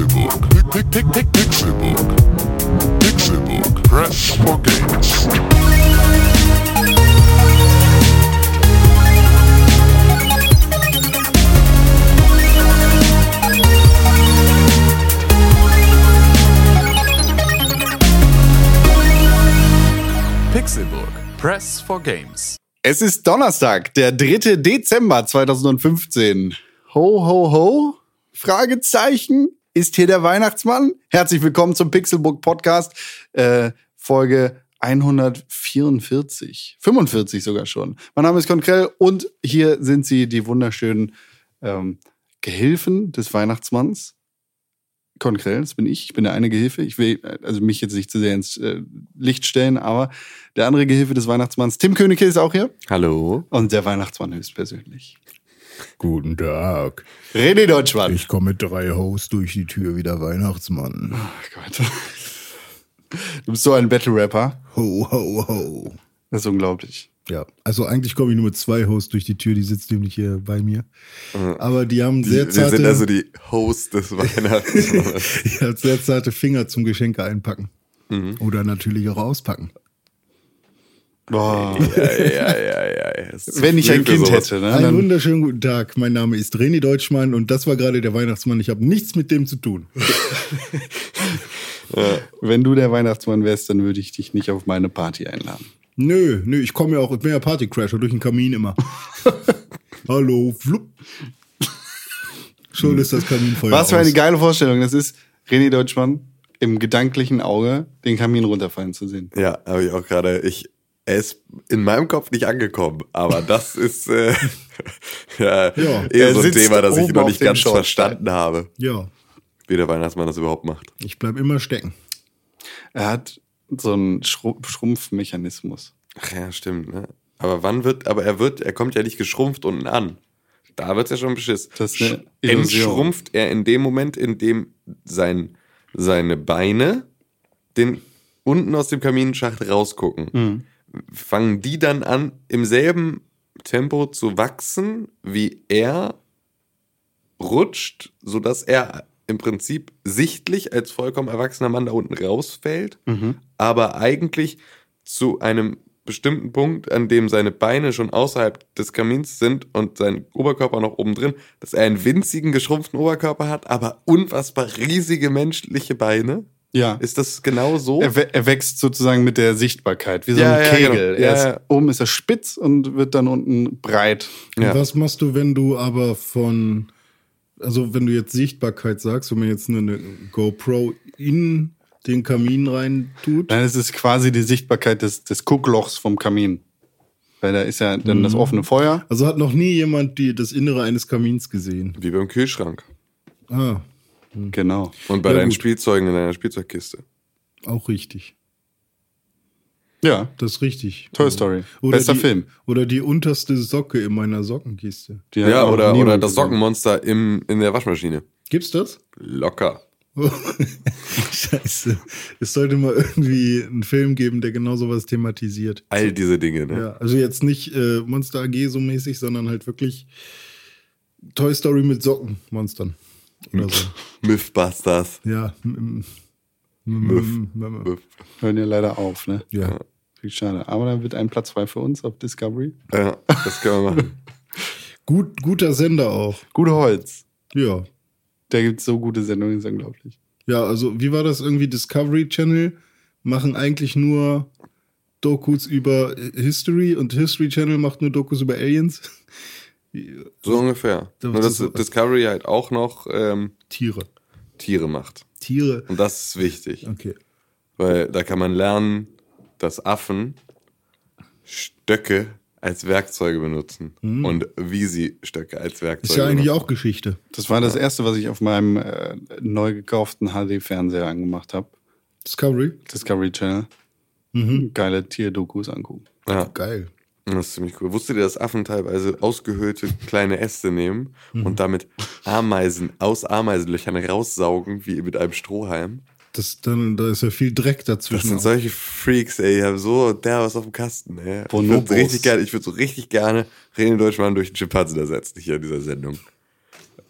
Pixelbook. Pixelbook. Pixelbook. Press for games. Pixelburg. Press for Games. Es ist Donnerstag, der 3. Dezember 2015. Ho, ho, ho? Fragezeichen. Ist hier der Weihnachtsmann? Herzlich willkommen zum Pixelbook Podcast, äh, Folge 144. 45 sogar schon. Mein Name ist Konkrell und hier sind sie, die wunderschönen ähm, Gehilfen des Weihnachtsmanns. Konkrell, das bin ich. Ich bin der eine Gehilfe. Ich will also mich jetzt nicht zu sehr ins äh, Licht stellen, aber der andere Gehilfe des Weihnachtsmanns, Tim Königke, ist auch hier. Hallo. Und der Weihnachtsmann höchstpersönlich. Guten Tag. René Deutschmann. Ich komme mit drei Hosts durch die Tür wie der Weihnachtsmann. Oh Gott. Du bist so ein Battle-Rapper. Ho, ho, ho. Das ist unglaublich. Ja, also eigentlich komme ich nur mit zwei Hosts durch die Tür, die sitzt nämlich hier bei mir. Aber die haben Die, sehr zarte, sind also die Hosts des Weihnachtsmanns. die haben sehr zarte Finger zum Geschenke einpacken. Oder natürlich auch auspacken. Boah. ja, ja, ja, ja. Wenn ich ein Kind sowas. hätte, ne? Einen wunderschönen guten Tag. Mein Name ist René Deutschmann und das war gerade der Weihnachtsmann. Ich habe nichts mit dem zu tun. wenn du der Weihnachtsmann wärst, dann würde ich dich nicht auf meine Party einladen. Nö, nö, ich komme ja auch, ich bin ja Partycrasher durch den Kamin immer. Hallo, flupp. Schon ist das Kaminfeuer Was für eine aus. geile Vorstellung. Das ist René Deutschmann im gedanklichen Auge den Kamin runterfallen zu sehen. Ja, habe ich auch gerade. Ich, er ist in meinem Kopf nicht angekommen, aber das ist äh, ja, Ja. eher Er so ein Thema, das ich noch nicht ganz verstanden habe, Ja, wie der Weihnachtsmann das überhaupt macht. ich bleib immer stecken. Er hat so einen Schru Schrumpfmechanismus. Ach ja, stimmt. Ne? Aber wann wird, aber er wird, er kommt ja nicht geschrumpft unten an. Da wird's ja schon beschiss. Das ist eine Illusion. Entschrumpft er in dem Moment, in dem sein, seine Beine den unten aus dem Kaminschacht rausgucken. Mhm. Fangen die dann an, im selben Tempo zu wachsen, wie er rutscht, sodass er im Prinzip sichtlich als vollkommen erwachsener Mann da unten rausfällt, Mhm. aber eigentlich zu einem bestimmten Punkt, an dem seine Beine schon außerhalb des Kamins sind und sein Oberkörper noch oben drin, dass er einen winzigen, geschrumpften Oberkörper hat, aber unfassbar riesige menschliche Beine. Ja. Ist das genau so? Er, er wächst sozusagen mit der Sichtbarkeit, wie so Ja, ein ja, Kegel. genau. Er Ja, ist, ja. Oben ist er spitz und wird dann unten breit. Ja. Und was machst du, wenn du aber von, also wenn du jetzt Sichtbarkeit sagst, wenn man jetzt nur eine GoPro in den Kamin rein tut? Ist es quasi die Sichtbarkeit des, des Gucklochs vom Kamin. Weil da ist ja dann Mhm. das offene Feuer. Also hat noch nie jemand die, das Innere eines Kamins gesehen. Wie beim Kühlschrank. Ah, Genau. Und bei Ja, deinen gut. Spielzeugen in deiner Spielzeugkiste. auch richtig. Ja. Das ist richtig. Toy Story. Oder Bester die, Film. Oder die unterste Socke in meiner Sockenkiste. Die Ja, oder, oder das. Sockenmonster im, in der Waschmaschine. Gibt's das? Locker. Scheiße. Es sollte mal irgendwie einen Film geben, der genau sowas thematisiert. All diese Dinge, ne? Ja, also jetzt nicht äh, Monster AG so mäßig, sondern halt wirklich Toy Story mit Sockenmonstern. Oder so. Mythbusters. Ja. m- m- Müff. m- m- Myth. Hören ja leider auf, ne? Ja. Schade. Aber dann wird ein Platz frei für uns auf Discovery. Ja, das können wir machen. Gut, guter Sender auch. Gute Holz. Ja. Da gibt es so gute Sendungen, ist unglaublich. Ja, also wie war das irgendwie? Discovery Channel machen eigentlich nur Dokus über History und History Channel macht nur Dokus über Aliens. So ungefähr. Das Nur, dass so- Discovery halt auch noch ähm, Tiere. Tiere macht. Tiere. Und das ist wichtig. Okay. Weil da kann man lernen, dass Affen Stöcke als Werkzeuge benutzen. Und wie sie Stöcke als Werkzeuge Ist ja eigentlich benutzen. auch Geschichte. Das war das erste, was ich auf meinem äh, neu gekauften HD-Fernseher angemacht habe. Discovery. Discovery Channel. Mhm. Geile Tierdokus angucken. Ja, Geil. Das ist ziemlich cool. Wusstet ihr, dass Affen teilweise ausgehöhlte kleine Äste nehmen und damit Ameisen aus Ameisenlöchern raussaugen, wie mit einem Strohhalm? Das dann, da ist ja viel Dreck Das dazwischen. sind auch. solche Freaks, ey. Die haben so der was auf dem Kasten, ey. Ich Bonobos. würde richtig gerne, ich würde so richtig gerne René Deutschmann durch den Schimpansen ersetzen hier in dieser Sendung.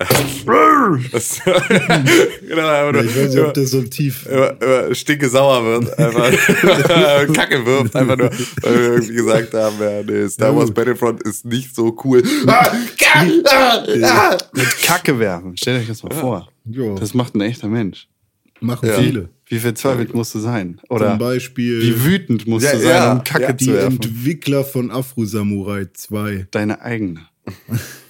Das, genau, einfach nur, Ich weiß nicht, ob das so tief. immer, immer stinke sauer wird, einfach Kacke wirft, einfach nur, weil wir irgendwie gesagt haben, ja, nee, Star Wars Battlefront ist nicht so cool. Ah, ah. Mit Kacke werfen. Stellt euch das mal vor. Ja. Das macht ein echter Mensch. Machen Ja. viele. Wie verzweifelt musst du sein? Oder Zum Beispiel wie wütend musst Ja, du sein, ja, um Kacke ja. die zu werfen? Entwickler von Afro Samurai 2. Deine eigene.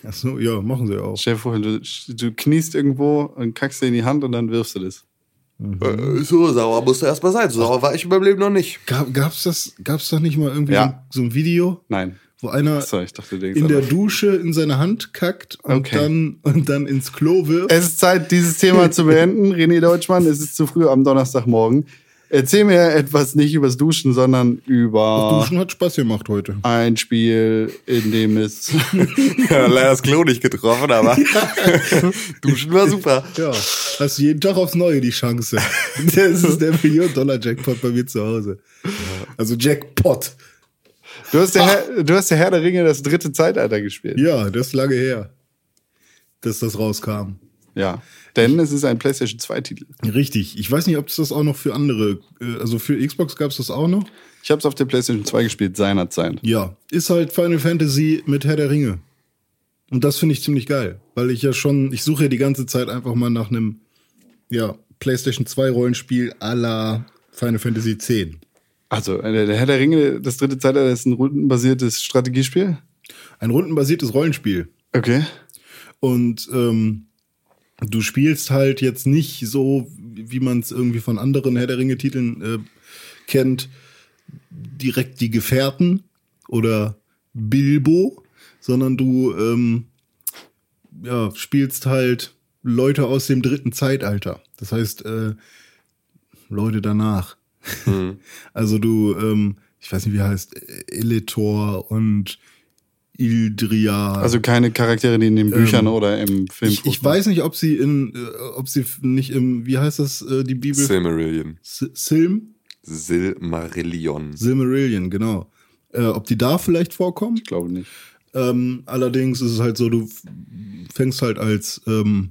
Achso, ja, machen sie auch. Stell dir vor, du, du kniest irgendwo und kackst dir in die Hand und dann wirfst du das. Äh, So sauer musst du erstmal sein. So sauer war ich in meinem Leben noch nicht. Gab, gab's das, gab's da nicht mal irgendwie Ja. so, ein Video, Nein. wo einer So, ich dachte, in der. Dusche in seine Hand kackt und, Okay. dann, und dann ins Klo wirft? Es ist Zeit, dieses Thema zu beenden. René Deutschmann, es ist zu früh am Donnerstagmorgen. Erzähl mir etwas nicht übers Duschen, sondern über Duschen hat Spaß gemacht heute. ein Spiel, in dem es. Ja, leider das Klo nicht getroffen, aber Duschen war super. Ja, hast jeden Tag aufs Neue die Chance. Das ist der Million-Dollar-Jackpot bei mir zu Hause. Also Jackpot. Du hast, der Herr, du hast der Herr der Ringe das dritte Zeitalter gespielt. Ja, das ist lange her, dass das rauskam. Ja. Denn es ist ein PlayStation 2-Titel. Richtig. Ich weiß nicht, ob es das auch noch für andere, äh, also für Xbox gab es das auch noch. Ich habe es auf der PlayStation 2 gespielt seinerzeit. Ja, ist halt Final Fantasy mit Herr der Ringe. Und das finde ich ziemlich geil, weil ich ja schon, ich suche ja die ganze Zeit einfach mal nach einem, ja, PlayStation 2 Rollenspiel à la Final Fantasy X. Also, äh, der Herr der Ringe, das dritte Zeitalter ist ein rundenbasiertes Strategiespiel. Ein rundenbasiertes Rollenspiel. Okay. Und ähm, du spielst halt jetzt nicht so, wie man es irgendwie von anderen Herr der Ringe-Titeln äh, kennt, direkt die Gefährten oder Bilbo, sondern du ähm, ja, spielst halt Leute aus dem dritten Zeitalter. Das heißt, äh, Leute danach. Also du, ähm, ich weiß nicht, wie heißt, Eletor und Ildria. Also keine Charaktere, die in den Büchern oder im Film Ich, ich weiß nicht, ob sie in, äh, ob sie nicht im, wie heißt das, äh, die Bibel? Silmarillion. S- Silm? Silmarillion. Silmarillion, genau. Äh, ob die da vielleicht vorkommen? Ich glaube nicht. Ähm, allerdings ist es halt so, du fängst halt als ähm,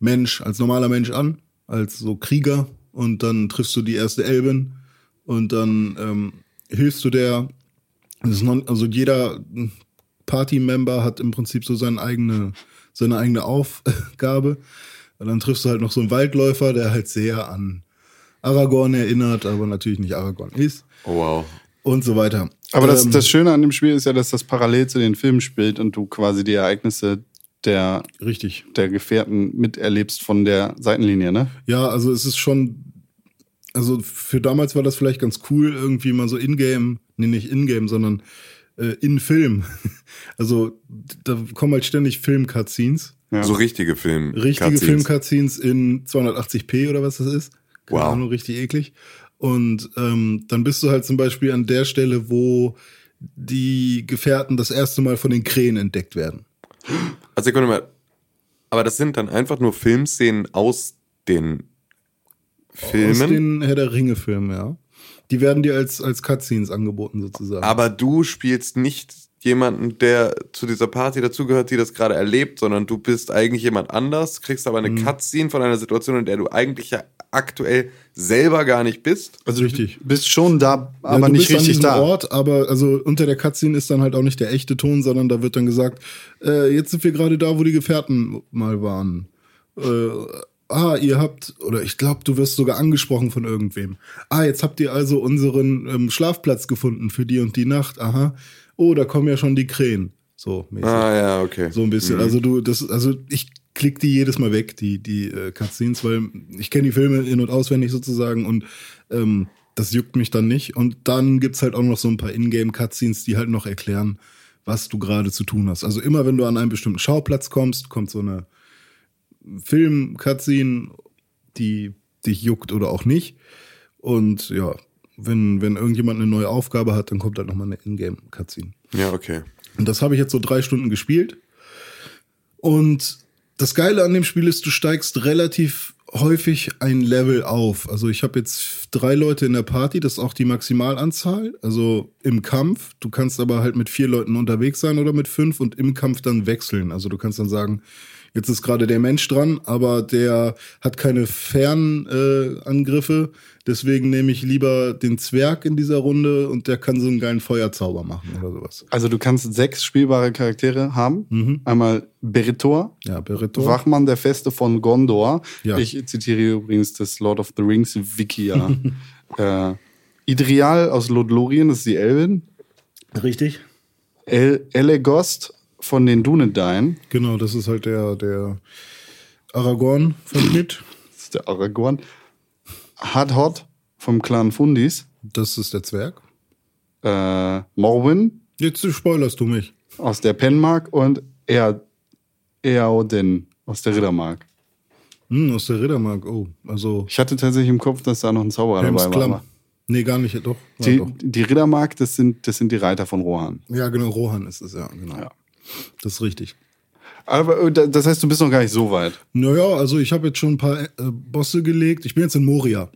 Mensch, als normaler Mensch an, als so Krieger und dann triffst du die erste Elbin und dann ähm, hilfst du der. Das ist noch, also jeder Party-Member hat im Prinzip so seine eigene, seine eigene Aufgabe. Und dann triffst du halt noch so einen Waldläufer, der halt sehr an Aragorn erinnert, aber natürlich nicht Aragorn ist Oh, wow. und so weiter. Aber das, Ähm, das Schöne an dem Spiel ist ja, dass das parallel zu den Filmen spielt und du quasi die Ereignisse der, richtig. der Gefährten miterlebst von der Seitenlinie, ne? Ja, also es ist schon, also für damals war das vielleicht ganz cool, irgendwie mal so in-game, nee, nicht in-game, sondern äh, in Film. Also da kommen halt ständig Film-Cutscenes. Ja. So richtige Film. Richtige Cutscenes. Film-Cutscenes in 280p oder was das ist. Keine Wow. Ahnung, richtig eklig. Und ähm, dann bist du halt zum Beispiel an der Stelle, wo die Gefährten das erste Mal von den Krähen entdeckt werden. Also Sekunde mal. Aber das sind dann einfach nur Filmszenen aus den Aus Filmen. den Herr der Ringe-Filmen, ja. Die werden dir als, als Cutscenes angeboten, sozusagen. Aber du spielst nicht jemanden, der zu dieser Party dazugehört, die das gerade erlebt, sondern du bist eigentlich jemand anders, kriegst aber eine Cutscene von einer Situation, in der du eigentlich ja aktuell selber gar nicht bist. Also Richtig. du bist schon da, Ja, aber du nicht bist an richtig diesem da. Ort, aber also unter der Cutscene ist dann halt auch nicht der echte Ton, sondern da wird dann gesagt, äh, jetzt sind wir gerade da, wo die Gefährten mal waren. Äh, ah, ihr habt, oder ich glaube, du wirst sogar angesprochen von irgendwem. Ah, jetzt habt ihr also unseren ähm, Schlafplatz gefunden für die und die Nacht. Aha. Oh, da kommen ja schon die Krähen. So mäßig. Ah ja, okay. So ein bisschen. Also du, das, also ich klick die jedes Mal weg, die, die äh, Cutscenes, weil ich kenne die Filme in- und auswendig sozusagen und ähm, das juckt mich dann nicht. Und dann gibt's halt auch noch so ein paar Ingame-Cutscenes, die halt noch erklären, was du gerade zu tun hast. Also immer wenn du an einen bestimmten Schauplatz kommst, kommt so eine Film-Cutscene, die dich juckt oder auch nicht. Und ja, wenn, wenn irgendjemand eine neue Aufgabe hat, dann kommt halt nochmal eine Ingame-Cutscene. Ja, okay. Und das habe ich jetzt so drei Stunden gespielt. Und das Geile an dem Spiel ist, du steigst relativ häufig ein Level auf. Also ich habe jetzt drei Leute in der Party, das ist auch die Maximalanzahl. Also im Kampf, du kannst aber halt mit vier Leuten unterwegs sein oder mit fünf und im Kampf dann wechseln. Also du kannst dann sagen, Jetzt ist gerade der Mensch dran, aber der hat keine Fernangriffe. Äh. Deswegen nehme ich lieber den Zwerg in dieser Runde und der kann so einen geilen Feuerzauber machen oder sowas. Also du kannst sechs spielbare Charaktere haben. Einmal Beritor, Ja, Beretor. Wachmann der Feste von Gondor. Ja. Ich zitiere übrigens das Lord of the Rings Wikia. äh, Idrial aus Lothlorien, das ist die Elbin. Richtig. El Elegost von den Dunedain, Genau, das ist halt der, der Aragorn von Schmidt. das ist der Aragorn. Hadhot vom Clan Fundis. Das ist der Zwerg. Äh, Morwin Jetzt spoilerst du mich. aus der Penmark und er Eaoden aus der Riddermark. Hm, aus der Riddermark. Oh, also Ich hatte tatsächlich im Kopf, dass da noch ein Zauberer Helms dabei war. Klamm. aber Nee, gar nicht, doch. Die, doch. die Riddermark, das sind, das sind die Reiter von Rohan. ja genau, Rohan ist es, ja, genau. Ja. Das ist richtig. Aber äh, da- das heißt, du bist noch gar nicht so weit. Naja, also ich habe jetzt schon ein paar äh, Bosse gelegt. Ich bin jetzt in Moria.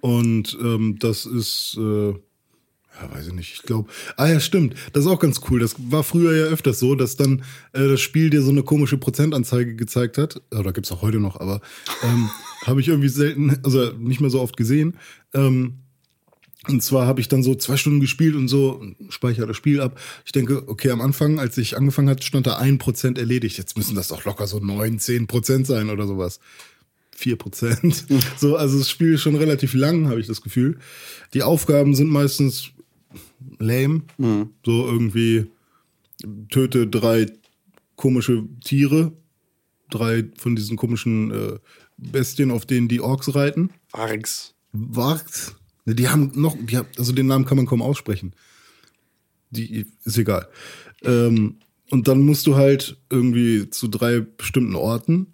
Und ähm, das ist, äh, ja, weiß ich nicht, ich glaube. Ah ja, stimmt. Das ist auch ganz cool. Das war früher ja öfters so, dass dann äh, das Spiel dir so eine komische Prozentanzeige gezeigt hat. Oder gibt's auch heute noch, aber ähm, habe ich irgendwie selten, also nicht mehr so oft gesehen. Ähm, und zwar habe ich dann so zwei Stunden gespielt und so, speichere das Spiel ab. Ich denke, okay, am Anfang, als ich angefangen hatte, stand da ein Prozent erledigt. Jetzt müssen das doch locker so neun, zehn Prozent sein oder sowas. Vier Prozent. So, also das Spiel ist schon relativ lang, habe ich das Gefühl. Die Aufgaben sind meistens lame. So irgendwie töte drei komische Tiere. Drei von diesen komischen äh, Bestien, auf denen die Orks reiten. Arx. Wargt. Ne, Die haben noch, die haben, also den Namen kann man kaum aussprechen. Die ist egal. Ähm, und dann musst du halt irgendwie zu drei bestimmten Orten,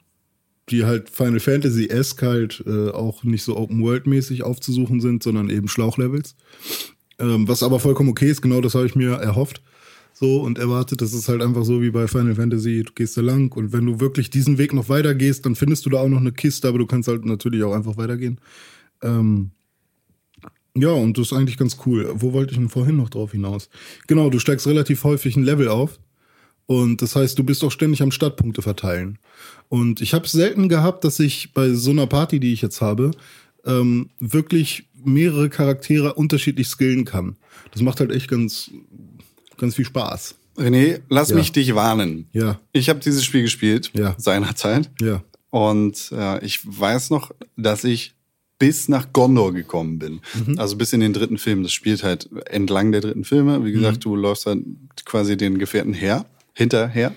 die halt Final Fantasy esque halt äh, auch nicht so Open World mäßig aufzusuchen sind, sondern eben Schlauchlevels. Ähm, was aber vollkommen okay ist, genau das habe ich mir erhofft. So und erwartet, das ist halt einfach so wie bei Final Fantasy, du gehst da lang und wenn du wirklich diesen Weg noch weiter gehst, dann findest du da auch noch eine Kiste, aber du kannst halt natürlich auch einfach weitergehen. Ähm, ja, und das ist eigentlich ganz cool. Wo wollte ich denn vorhin noch drauf hinaus? Genau, du steigst relativ häufig ein Level auf. Und das heißt, du bist auch ständig am Stadtpunkte verteilen. Und ich habe es selten gehabt, dass ich bei so einer Party, die ich jetzt habe, ähm, wirklich mehrere Charaktere unterschiedlich skillen kann. Das macht halt echt ganz, ganz viel Spaß. René, lass Ja. mich dich warnen. Ja. Ich habe dieses Spiel gespielt, Ja. seinerzeit. Ja. Und äh, ich weiß noch, dass ich bis nach Gondor gekommen bin. Mhm. Also bis in den dritten Film. Das spielt halt entlang der dritten Filme. Wie gesagt, Mhm. du läufst dann quasi den Gefährten her, hinterher.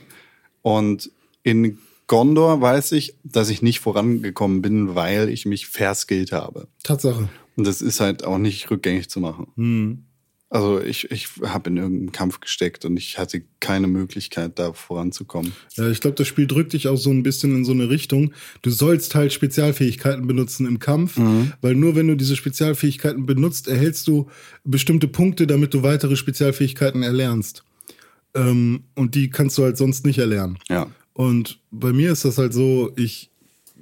Und in Gondor weiß ich, dass ich nicht vorangekommen bin, weil ich mich verskillt habe. Tatsache. Und das ist halt auch nicht rückgängig zu machen. Hm. Also ich, ich habe in irgendeinem Kampf gesteckt und ich hatte keine Möglichkeit, da voranzukommen. Ja, ich glaube, das Spiel drückt dich auch so ein bisschen in so eine Richtung. Du sollst halt Spezialfähigkeiten benutzen im Kampf, weil nur wenn du diese Spezialfähigkeiten benutzt, erhältst du bestimmte Punkte, damit du weitere Spezialfähigkeiten erlernst. Ähm, und die kannst du halt sonst nicht erlernen. Ja. Und bei mir ist das halt so, ich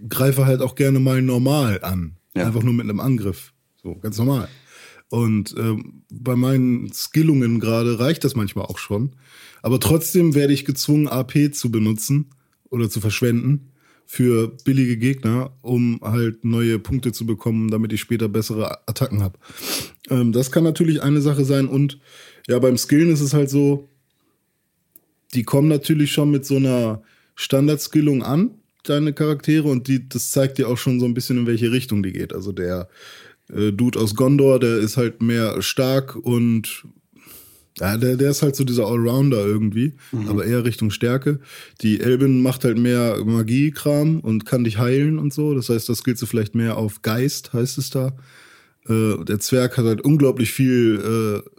greife halt auch gerne mal normal an. Ja. Einfach nur mit einem Angriff. So, ganz normal. Und ähm, bei meinen Skillungen gerade reicht das manchmal auch schon. Aber trotzdem werde ich gezwungen, AP zu benutzen oder zu verschwenden für billige Gegner, um halt neue Punkte zu bekommen, damit ich später bessere Attacken habe. Ähm, das kann natürlich eine Sache sein. Und ja, beim Skillen ist es halt so, die kommen natürlich schon mit so einer Standardskillung an, deine Charaktere, und die, das zeigt dir auch schon so ein bisschen, in welche Richtung die geht. Also der äh, Dude aus Gondor, der ist halt mehr stark und ja, der, der ist halt so dieser Allrounder irgendwie, aber eher Richtung Stärke. Die Elbin macht halt mehr Magiekram und kann dich heilen und so. Das heißt, das gilt so vielleicht mehr auf Geist, heißt es da. Äh, der Zwerg hat halt unglaublich viel äh,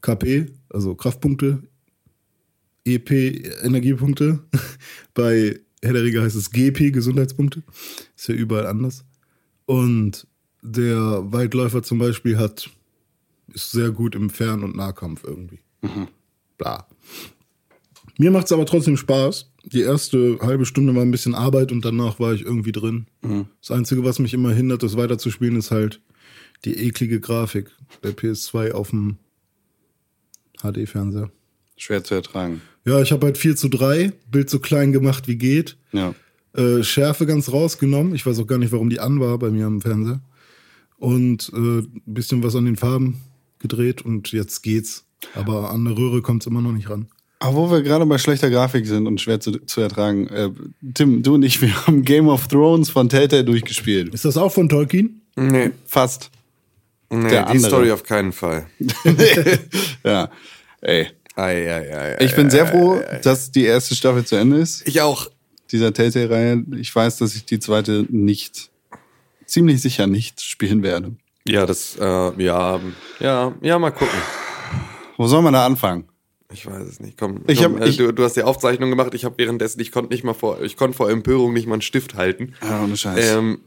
KP, also Kraftpunkte, EP Energiepunkte. Bei Herr der Ringe heißt es GP Gesundheitspunkte. Ist ja überall anders. Und der Waldläufer zum Beispiel hat, ist sehr gut im Fern- und Nahkampf irgendwie. Bla. Mir macht es aber trotzdem Spaß. Die erste halbe Stunde war ein bisschen Arbeit und danach war ich irgendwie drin. Das Einzige, was mich immer hindert, das weiterzuspielen, ist halt die eklige Grafik der PS2 auf dem HD-Fernseher. Schwer zu ertragen. Ja, ich habe halt 4 zu 3, Bild so klein gemacht wie geht. Ja. Äh, Schärfe ganz rausgenommen. Ich weiß auch gar nicht, warum die an war bei mir am Fernseher. Und äh, ein bisschen was an den Farben gedreht und jetzt geht's. Aber an der Röhre kommt's immer noch nicht ran. Aber wo wir gerade bei schlechter Grafik sind und schwer zu, zu ertragen, äh, Tim, du und ich, wir haben Game of Thrones von Telltale durchgespielt. Ist das auch von Tolkien? Nee, Fast. nee Der die andere. Story auf keinen Fall. ja. Ey. Ei, ei, ei, Ich bin sehr ei, froh, ei, ei. dass die erste Staffel zu Ende ist. Ich auch. Dieser Telltale-Reihe. Ich weiß, dass ich die zweite nicht, ziemlich sicher nicht spielen werde. Ja, das, äh, ja, ja, ja, mal gucken. Wo soll man da anfangen? Ich weiß es nicht. Komm, Ich komm hab- äh, ich- du, du hast die Aufzeichnung gemacht. Ich habe währenddessen, ich konnte nicht mal vor, ich konnte vor Empörung nicht mal einen Stift halten. Ja, ohne Scheiß. Ähm,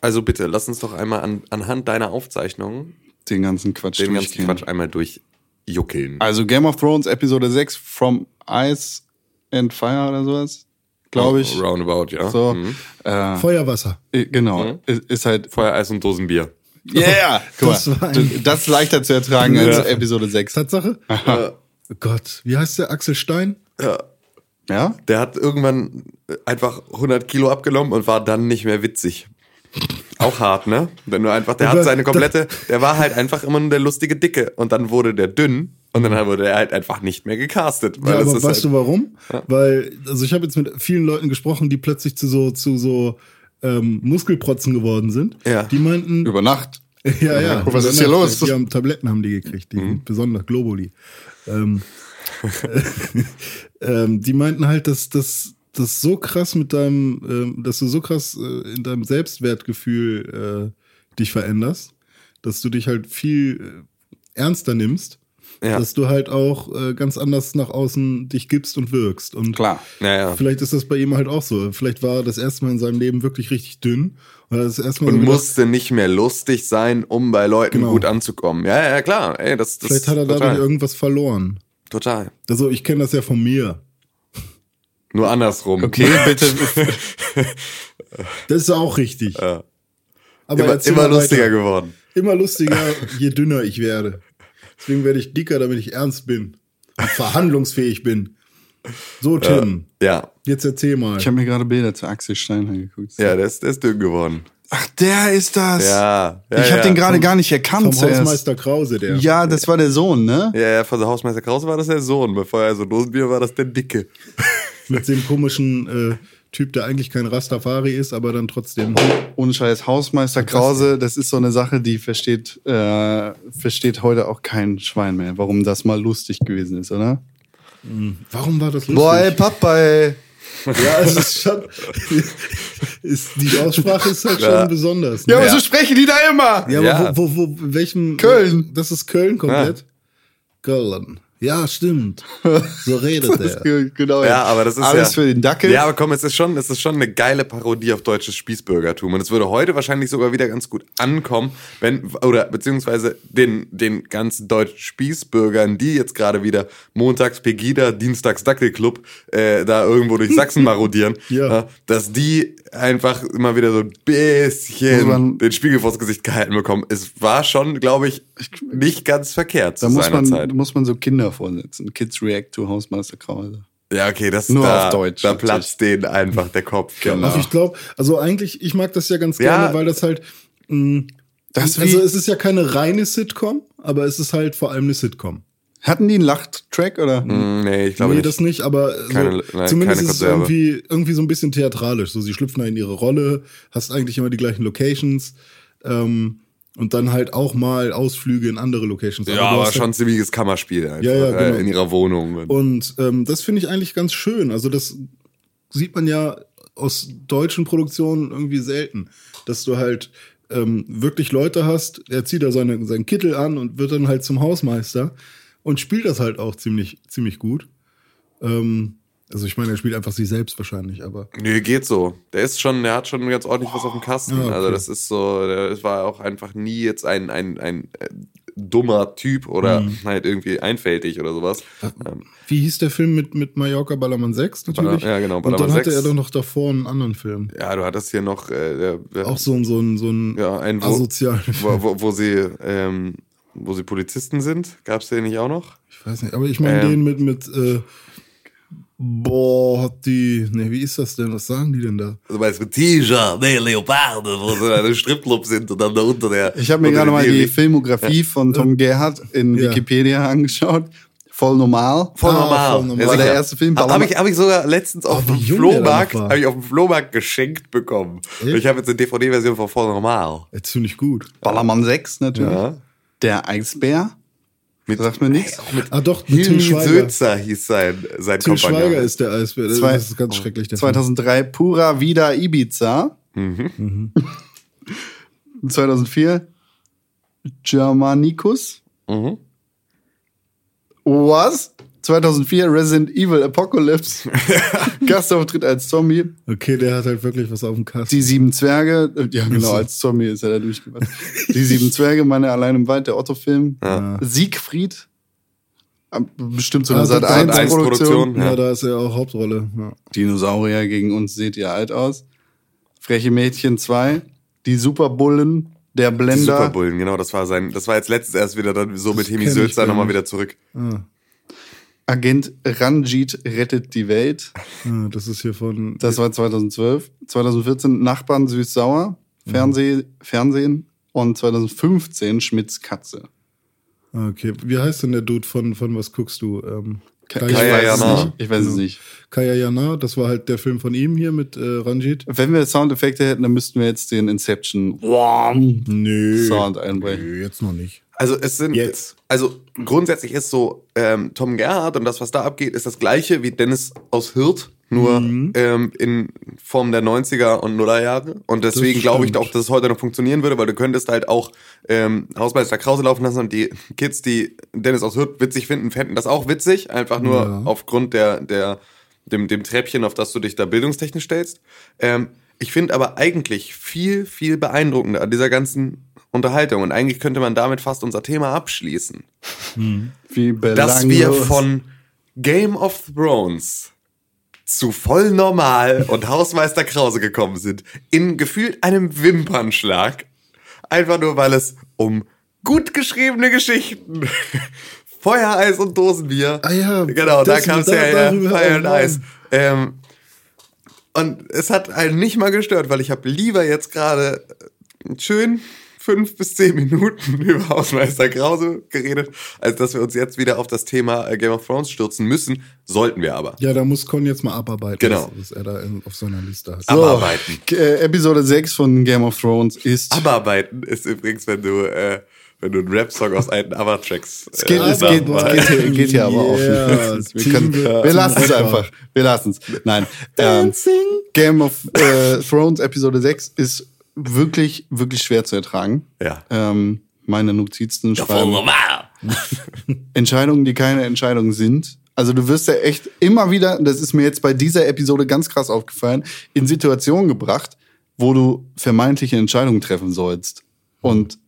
also bitte, lass uns doch einmal an, anhand deiner Aufzeichnung Den ganzen Quatsch den ganzen. Quatsch einmal durchjuckeln. Also Game of Thrones Episode 6 From Ice and Fire oder sowas, glaube ich. Roundabout, ja. So, Mhm. äh, Feuerwasser. äh, genau. Ist, ist halt. Feuer, Eis und Dosenbier. Yeah! Guck Das war mal, ein- das ist leichter zu ertragen als Episode 6. Tatsache? Oh Gott, wie heißt der? Axel Stein? Ja. Ja? Der hat irgendwann einfach 100 Kilo abgenommen und war dann nicht mehr witzig. Auch hart, ne? Wenn du einfach, der hat seine komplette, der war halt einfach immer nur der lustige Dicke und dann wurde der dünn und dann wurde er halt einfach nicht mehr gecastet. Ja, das aber ist weißt halt, du warum? Weil, also ich habe jetzt mit vielen Leuten gesprochen, die plötzlich zu so, zu so ähm, Muskelprotzen geworden sind. Ja. Die meinten, Über Nacht. ja, ja. Was ist hier los? Die haben Tabletten haben die gekriegt, die Mhm. besonders Globuli. Ähm, ähm, die meinten halt, dass das das so krass mit deinem, ähm, dass du so krass äh, in deinem Selbstwertgefühl äh, dich veränderst, dass du dich halt viel äh, ernster nimmst, Ja. dass du halt auch äh, ganz anders nach außen dich gibst und wirkst. Und Klar. Ja, ja. Vielleicht ist das bei ihm halt auch so. Vielleicht war er das erste Mal in seinem Leben wirklich richtig dünn. Und das erste Mal Und so gedacht, musste nicht mehr lustig sein, um bei Leuten Genau. gut anzukommen. Ja, ja, klar. Ey, das, das vielleicht hat er dadurch total. irgendwas verloren. total. Also ich kenne das ja von mir. Nur andersrum. Okay, bitte. Das ist auch richtig. Ja. Aber Immer, immer lustiger weiter. geworden. Immer lustiger, je dünner ich werde. Deswegen werde ich dicker, damit ich ernst bin. Und verhandlungsfähig bin. So, Tim, Ja. jetzt erzähl mal. Ich habe mir gerade Bilder zu Axel Stein angeguckt. Ja, der ist, der ist dünn geworden. Ach, der ist das. Ja. ja ich habe ja. den gerade gar nicht erkannt Vom zuerst. Hausmeister Krause, der. Ja, das war der Sohn, ne? Ja, ja, von der Hausmeister Krause war das der Sohn. Bevor er so Dosenbier war, das der Dicke. Mit dem komischen äh, Typ, der eigentlich kein Rastafari ist, aber dann trotzdem. Ohne Scheiß, Hausmeister Krause, das ist so eine Sache, die versteht, äh, versteht heute auch kein Schwein mehr, warum das mal lustig gewesen ist, oder? Warum war das lustig? Boah, ey, Papa, ey. Ja, es ist schon. ist, die Aussprache ist halt Ja. schon besonders. Ja, ne? aber so sprechen die da immer. Ja, Ja. aber wo, wo, wo, welchem. Köln. Das ist Köln komplett. Köln. Ja, stimmt. So redet er. genau. Ja, aber das ist Alles ja, für den Dackel. Ja, aber komm, es ist schon, es ist schon eine geile Parodie auf deutsches Spießbürgertum und es würde heute wahrscheinlich sogar wieder ganz gut ankommen, wenn oder beziehungsweise den den ganzen deutschen Spießbürgern, die jetzt gerade wieder montags Pegida, dienstags Dackelclub äh, da irgendwo durch Sachsen marodieren, Ja. dass die einfach immer wieder so ein bisschen man- den Spiegel vors Gesicht gehalten bekommen. Es war schon, glaube ich, nicht ganz verkehrt da zu muss seiner man, Zeit. muss man so Kinder vorsetzen. Kids react to Hausmeister Krause. Ja, okay, das Nur da, auf Deutsch, Da platzt denen einfach der Kopf. Genau. Also ich glaube, also eigentlich, ich mag das ja ganz Ja. gerne, weil das halt. Mh, Das also es ist ja keine reine Sitcom, aber es ist halt vor allem eine Sitcom. Hatten die einen Lachttrack oder? Mm, Nee, ich glaube nee, nicht. das nicht, aber so, Keine- nein, zumindest keine ist es irgendwie, irgendwie so ein bisschen theatralisch. So, sie schlüpfen da in ihre Rolle, hast eigentlich immer die gleichen Locations ähm, und dann halt auch mal Ausflüge in andere Locations. ja, aber hast schon halt, ziemliches Kammerspiel einfach, Ja, ja, genau. äh, in ihrer Wohnung. Und ähm, das finde ich eigentlich ganz schön. Also das sieht man ja aus deutschen Produktionen irgendwie selten, dass du halt ähm, wirklich Leute hast, er zieht da seine, seinen Kittel an und wird dann halt zum Hausmeister und spielt das halt auch ziemlich, ziemlich gut. Ähm, also ich meine, er spielt einfach sich selbst wahrscheinlich, aber Nee, geht so. Der ist schon, der hat schon ganz ordentlich was auf dem Kasten. Ja, okay. Also das ist so, der war auch einfach nie jetzt ein, ein, ein äh, dummer Typ oder Mhm. halt irgendwie einfältig oder sowas. Ähm, wie hieß der Film mit, mit Mallorca Ballermann 6 natürlich? Ja, genau, Und dann Ballermann hatte 6. er doch noch davor einen anderen Film. ja, du hattest hier noch äh, der, der, Auch so ein, so ein, so ein ja, ein wo, asozialen wo, wo, wo sie ähm, wo sie Polizisten sind. Gab's den nicht auch noch? Ich weiß nicht, aber ich meine Ähm. den mit, mit äh, Boah, hat die. Ne, wie ist das denn? Was sagen die denn da? Also meinst du Tiger, nee, Leoparde, wo sie in einem Stripclub sind und dann da unter der. Ich habe mir gerade mal die Filmografie von Tom Gerhardt in Ja. Wikipedia angeschaut. Voll normal. Voll Ah, normal. voll normal. Ja, War der erste Film. Habe hab ich, hab ich sogar letztens auf Oh, dem Flohmarkt, habe ich auf dem Flohmarkt geschenkt bekommen. Echt? Ich habe jetzt eine DVD-Version von Voll Normal. Ja, ziemlich gut. Ballermann 6 natürlich. Ja. Der Eisbär. Mit, Sagt mir nichts. Ah, doch, mit Tim Hilmi Schweiger. Sözer hieß sein, sein Tim Kompagnon. Schweiger ist der Eisbär. Das Zwei- ist ganz schrecklich. Der Film. 2003 Pura Vida Ibiza. Mhm. 2004 Germanicus. Mhm. Was? 2004 Resident Evil Apocalypse. Gastauftritt als Zombie. Okay, der hat halt wirklich was auf dem Kasten. Die sieben Zwerge. Ja, genau, als Zombie ist er da durchgemacht. Die sieben Zwerge, meine allein im Wald, der Otto-Film. Ja. Siegfried. Ähm, Bestimmt so Ah, eine Sat. Sat. 1 1 Produktion. Ja. Ja. da ist er auch Hauptrolle. Ja. Dinosaurier gegen uns seht ihr alt aus. Freche Mädchen 2. Die Superbullen. Der Die Blender. Superbullen, genau, das war sein, das war jetzt letztens erst wieder dann so mit Hemi Sülzer nochmal wieder zurück. Ah, Agent Ranjit rettet die Welt. ah, das ist hier von. Das war 2012. 2014 Nachbarn süß-sauer. Fernseh, Fernsehen. Und 2015 Schmitz Katze. Ah, okay. Wie heißt denn der Dude von, von was guckst du? Ähm, Ich Kaya weiß es Jana. nicht. Ich weiß es nicht. Kaya Jana, das war halt der Film von ihm hier mit äh, Ranjit. Wenn wir Soundeffekte hätten, dann müssten wir jetzt den Inception Nö. Sound einbrechen. Nö, jetzt noch nicht. Also es sind Jetzt. Also grundsätzlich ist so ähm, Tom Gerhardt und das, was da abgeht, ist das gleiche wie Dennis aus Hirt, nur Mhm. ähm, in Form der 90er und Nullerjahre. Und deswegen glaube ich auch, dass es heute noch funktionieren würde, weil du könntest halt auch ähm, Hausmeister Krause laufen lassen und die Kids, die Dennis aus Hirt witzig finden, fänden das auch witzig, einfach nur Ja. aufgrund der, der, dem, dem Treppchen, auf das du dich da bildungstechnisch stellst. Ähm, ich finde aber eigentlich viel, viel beeindruckender an dieser ganzen Unterhaltung und eigentlich könnte man damit fast unser Thema abschließen Wie dass wir belanglos. von Game of Thrones zu voll normal und Hausmeister Krause gekommen sind, in gefühlt einem Wimpernschlag. Einfach nur, weil es um gut geschriebene Geschichten, Feuereis und Dosenbier. Ah ja, genau, da kam es ja, oh and Mann. Ice. Ähm, und es hat einen nicht mal gestört, weil ich habe lieber jetzt gerade schön fünf bis zehn Minuten über Hausmeister Krause geredet, als dass wir uns jetzt wieder auf das Thema äh, Game of Thrones stürzen müssen. Sollten wir aber. Ja, da muss Con jetzt mal abarbeiten, Genau. was, was er da in, auf seiner Liste hat. Abarbeiten. Äh, Episode 6 von Game of Thrones ist. Abarbeiten ist übrigens, wenn du, äh, wenn du einen Rap-Song aus alten ABBA-Tracks Es geht, äh, es geht, es geht, hier, geht hier aber auch. Yeah, wir Team können, wir lassen es einfach. Wir lassen es. Nein. Ähm, Game of äh, Thrones Episode 6 ist wirklich, wirklich schwer zu ertragen. Ja. Ähm, meine Notizen schreiben. Entscheidungen, die keine Entscheidungen sind. Also du wirst ja echt immer wieder, das ist mir jetzt bei dieser Episode ganz krass aufgefallen, in Situationen gebracht, wo du vermeintliche Entscheidungen treffen sollst. Und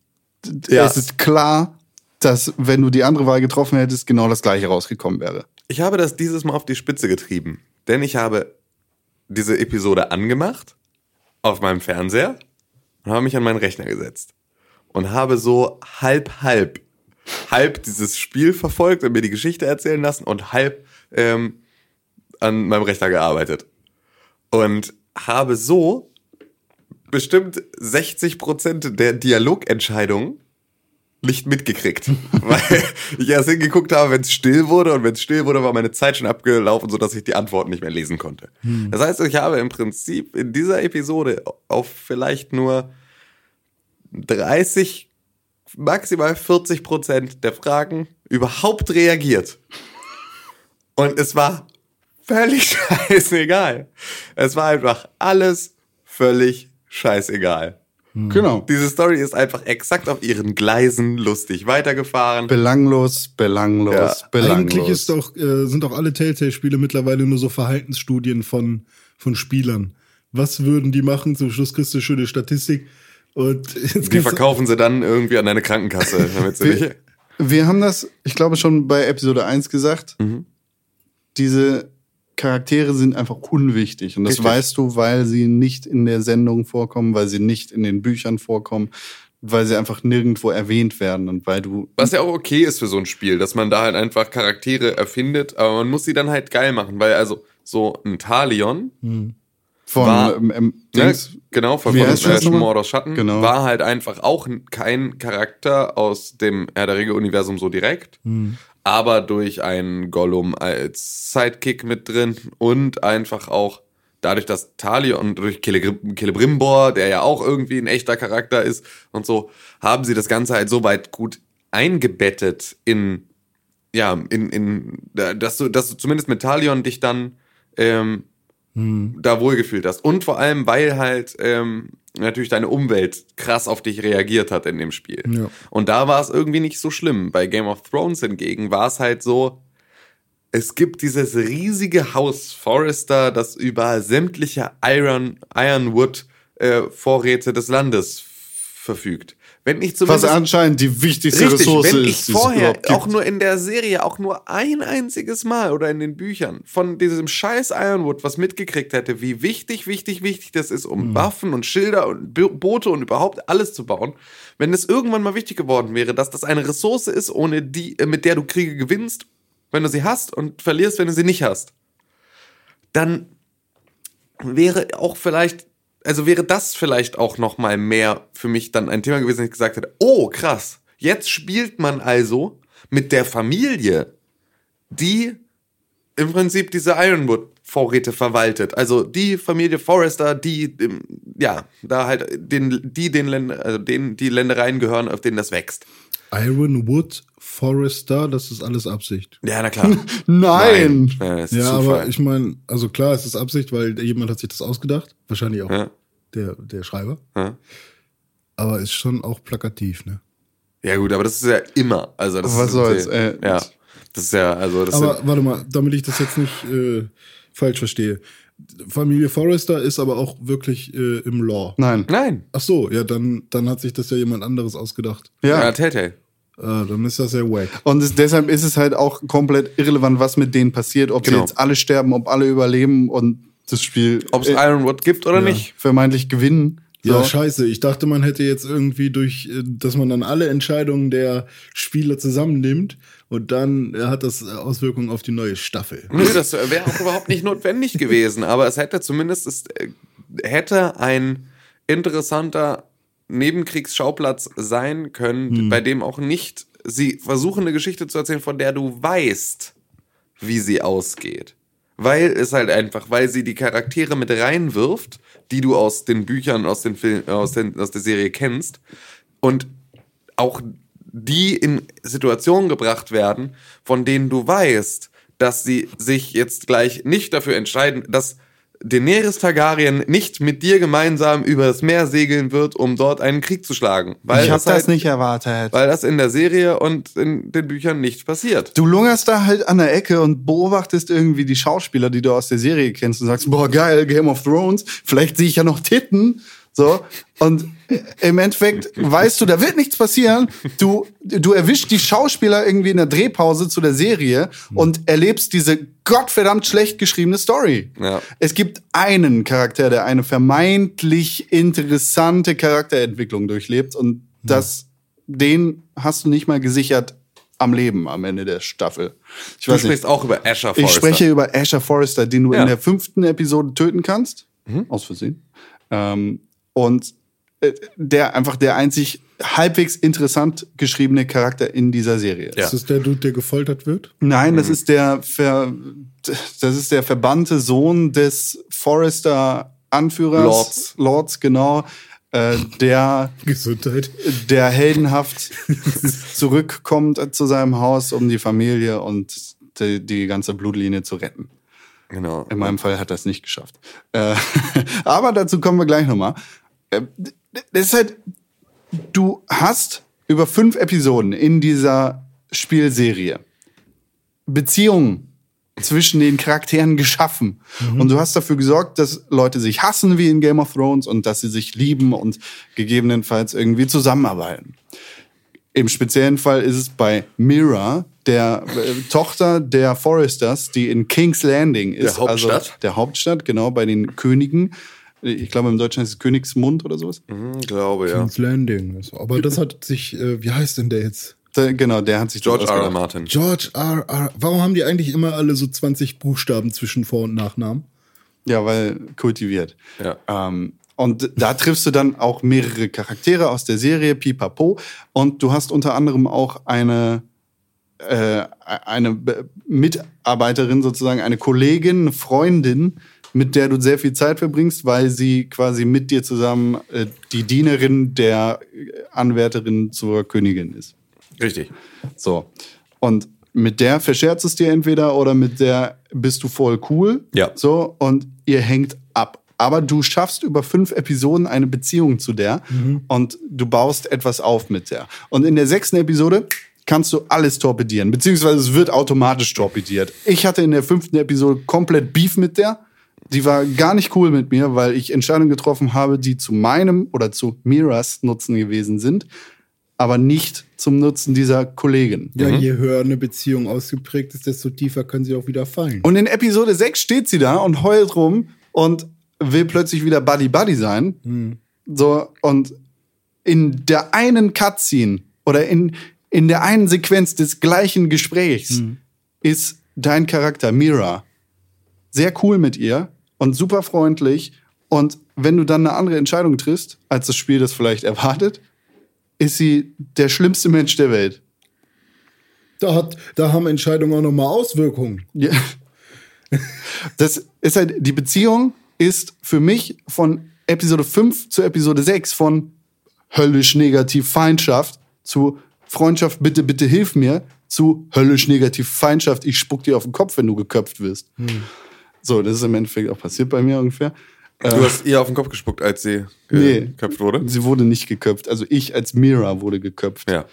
Ja. es ist klar, dass wenn du die andere Wahl getroffen hättest, genau das gleiche rausgekommen wäre. Ich habe das dieses Mal auf die Spitze getrieben, denn ich habe diese Episode angemacht auf meinem Fernseher und habe mich an meinen Rechner gesetzt und habe so halb halb halb dieses Spiel verfolgt und mir die Geschichte erzählen lassen und halb ähm, an meinem Rechner gearbeitet und habe so bestimmt 60 Prozent der Dialogentscheidungen nicht mitgekriegt, weil ich erst hingeguckt habe, wenn es still wurde und wenn es still wurde, war meine Zeit schon abgelaufen, sodass ich die Antworten nicht mehr lesen konnte. Das heißt, ich habe im Prinzip in dieser Episode auf vielleicht nur 30, maximal 40 Prozent der Fragen überhaupt reagiert. Und es war völlig scheißegal. Es war einfach alles völlig scheißegal. Genau. Diese Story ist einfach exakt auf ihren Gleisen lustig weitergefahren. Belanglos, belanglos, Ja, belanglos. Eigentlich ist doch, äh, sind doch alle Telltale-Spiele mittlerweile nur so Verhaltensstudien von, von Spielern. Was würden die machen? Zum Schluss kriegst du eine schöne Statistik. Und jetzt Die verkaufen sie dann irgendwie an deine Krankenkasse, damit sie nicht. wir, wir haben das, ich glaube, schon bei Episode 1 gesagt. Mhm. Diese Charaktere sind einfach unwichtig. Und das Richtig. weißt du, weil sie nicht in der Sendung vorkommen, weil sie nicht in den Büchern vorkommen. weil sie einfach nirgendwo erwähnt werden und weil du. Was ja auch okay ist für so ein Spiel, dass man da halt einfach Charaktere erfindet, aber man muss sie dann halt geil machen, weil also so ein Talion, von war- ähm, ähm, Dings, genau, von, von äh? Mordors Schatten, Genau. war halt einfach auch kein Charakter aus dem Herr der Ringe-Universum so direkt, aber durch einen Gollum als Sidekick mit drin und einfach auch dadurch, dass Talion und durch Celebr- Celebrimbor, der ja auch irgendwie ein echter Charakter ist und so, haben sie das Ganze halt so weit gut eingebettet in, ja, in, in, dass du, dass du zumindest mit Talion dich dann ähm, da wohlgefühlt hast. Und vor allem, weil halt ähm, natürlich deine Umwelt krass auf dich reagiert hat in dem Spiel. Ja. Und da war es irgendwie nicht so schlimm. Bei Game of Thrones hingegen war es halt so, es gibt dieses riesige Haus Forrester, das über sämtliche Iron, Ironwood äh, Vorräte des Landes verfügt. Wenn ich was zumindest anscheinend die wichtigste Richtig, Ressource wenn ich ist, vorher auch nur in der Serie auch nur ein einziges Mal oder in den Büchern von diesem scheiß Ironwood was mitgekriegt hätte, wie wichtig, wichtig, wichtig das ist, Mhm. um Waffen und Schilder und Bo- Boote und überhaupt alles zu bauen, wenn es irgendwann mal wichtig geworden wäre, dass das eine Ressource ist, ohne die, äh, mit der du Kriege gewinnst, wenn du sie hast und verlierst, wenn du sie nicht hast, dann wäre auch vielleicht, also wäre das vielleicht auch noch mal mehr für mich dann ein Thema gewesen, dass ich gesagt hätte, oh krass, jetzt spielt man also mit der Familie, die im Prinzip diese Ironwood-Vorräte verwaltet. Also die Familie Forrester, die, ähm, ja, da halt den, die den Länder, also denen die Ländereien gehören, auf denen das wächst. Ironwood Forester, das ist alles Absicht. Ja, na klar. Nein! Ja, ist Ja, Zufall. aber ich meine, also klar, es ist Absicht, weil jemand hat sich das ausgedacht. Wahrscheinlich auch Ja. der, der Schreiber. Ja. Aber ist schon auch plakativ, ne? Ja gut, aber das ist ja immer. Also das Was ist, soll's, äh, ja, das ist ja also das Aber warte mal, damit ich das jetzt nicht äh, falsch verstehe. Familie Forrester ist aber auch wirklich äh, im Law. Nein. nein. Ach so, ja, dann, dann hat sich das ja jemand anderes ausgedacht. Ja, Ja. Telltale. Äh, dann ist das ja wack. Und es, deshalb ist es halt auch komplett irrelevant, was mit denen passiert, ob Genau. sie jetzt alle sterben, ob alle überleben und das Spiel Ob es äh, Ironwood gibt oder nicht. vermeintlich gewinnen. Ja, So. scheiße. Ich dachte, man hätte jetzt irgendwie durch, äh, dass man dann alle Entscheidungen der Spieler zusammennimmt und dann äh, hat das Auswirkungen auf die neue Staffel. Nö, das wäre auch überhaupt nicht notwendig gewesen, aber es hätte zumindest, es hätte ein interessanter Nebenkriegsschauplatz sein können, bei dem auch nicht sie versuchen, eine Geschichte zu erzählen, von der du weißt, wie sie ausgeht. Weil es halt einfach, weil sie die Charaktere mit reinwirft, die du aus den Büchern, aus den Filmen, aus, den, aus der Serie kennst. Und auch die in Situationen gebracht werden, von denen du weißt, dass sie sich jetzt gleich nicht dafür entscheiden, dass Daenerys Targaryen nicht mit dir gemeinsam über das Meer segeln wird, um dort einen Krieg zu schlagen. Weil ich habe das das halt, nicht erwartet. Weil das in der Serie und in den Büchern nicht passiert. Du lungerst da halt an der Ecke und beobachtest irgendwie die Schauspieler, die du aus der Serie kennst und sagst, boah, geil, Game of Thrones, vielleicht sehe ich ja noch Titten. So. Und im Endeffekt weißt du, da wird nichts passieren. Du, du erwischst die Schauspieler irgendwie in der Drehpause zu der Serie und erlebst diese gottverdammt schlecht geschriebene Story. Ja. Es gibt einen Charakter, der eine vermeintlich interessante Charakterentwicklung durchlebt und das, den hast du nicht mal gesichert am Leben am Ende der Staffel. Ich Du weiß nicht. sprichst auch über Asher Ich Forrester. spreche über Asher Forrester, den du Ja. in der fünften Episode töten kannst. Mhm. Aus Versehen. Ähm, und der einfach der einzig halbwegs interessant geschriebene Charakter in dieser Serie ist. Ja. Ist das der Dude, der gefoltert wird? Nein, Mhm. das ist der Ver, das ist der verbannte Sohn des Forrester Anführers Lords. Lords genau, äh, der Gesundheit. der heldenhaft zurückkommt zu seinem Haus, um die Familie und die, die ganze Blutlinie zu retten. Genau. In meinem Fall hat er es nicht geschafft. Äh, aber dazu kommen wir gleich nochmal. Das ist halt, du hast über fünf Episoden in dieser Spielserie Beziehungen zwischen den Charakteren geschaffen. Und du hast dafür gesorgt, dass Leute sich hassen wie in Game of Thrones und dass sie sich lieben und gegebenenfalls irgendwie zusammenarbeiten. Im speziellen Fall ist es bei Mira, der äh, Tochter der Foresters, die in King's Landing ist. Der Hauptstadt? Also der Hauptstadt, genau, bei den Königen. Ich glaube, im Deutschen heißt es Königsmund oder sowas. Hm, glaube, ja. King's Landing. Aber das hat sich, äh, wie heißt denn der jetzt? Da, genau, der hat sich George R. R. Martin. George R. R. Warum haben die eigentlich immer alle so 20 Buchstaben zwischen Vor- und Nachnamen? Ja, weil kultiviert. Ja. Ähm, und da triffst du dann auch mehrere Charaktere aus der Serie, Pipapo. Und du hast unter anderem auch eine, äh, eine Be- Mitarbeiterin, sozusagen eine Kollegin, eine Freundin, mit der du sehr viel Zeit verbringst, weil sie quasi mit dir zusammen äh, die Dienerin der Anwärterin zur Königin ist. Richtig. So. Und mit der verscherzt es dir entweder oder mit der bist du voll cool. Ja. So, und ihr hängt ab. Aber du schaffst über fünf Episoden eine Beziehung zu der und du baust etwas auf mit der. Und in der sechsten Episode kannst du alles torpedieren, beziehungsweise es wird automatisch torpediert. Ich hatte in der fünften Episode komplett Beef mit der. Die war gar nicht cool mit mir, weil ich Entscheidungen getroffen habe, die zu meinem oder zu Miras Nutzen gewesen sind, aber nicht zum Nutzen dieser Kollegin. Ja, je höher eine Beziehung ausgeprägt ist, desto tiefer können sie auch wieder fallen. Und in Episode 6 steht sie da und heult rum und will plötzlich wieder Buddy Buddy sein. So, und in der einen Cutscene oder in, in der einen Sequenz des gleichen Gesprächs ist dein Charakter Mira sehr cool mit ihr und super freundlich. Und wenn du dann eine andere Entscheidung triffst, als das Spiel das vielleicht erwartet, ist sie der schlimmste Mensch der Welt. Da, hat, da haben Entscheidungen auch nochmal Auswirkungen. Ja. Das ist halt, die Beziehung ist für mich von Episode 5 zu Episode 6 von höllisch negativ Feindschaft zu Freundschaft, bitte, bitte hilf mir, zu höllisch negativ Feindschaft, ich spuck dir auf den Kopf, wenn du geköpft wirst. So, das ist im Endeffekt auch passiert bei mir ungefähr. Du hast ihr auf den Kopf gespuckt, als sie Nee. geköpft wurde. Sie wurde nicht geköpft, also ich als Mira wurde geköpft. Ja.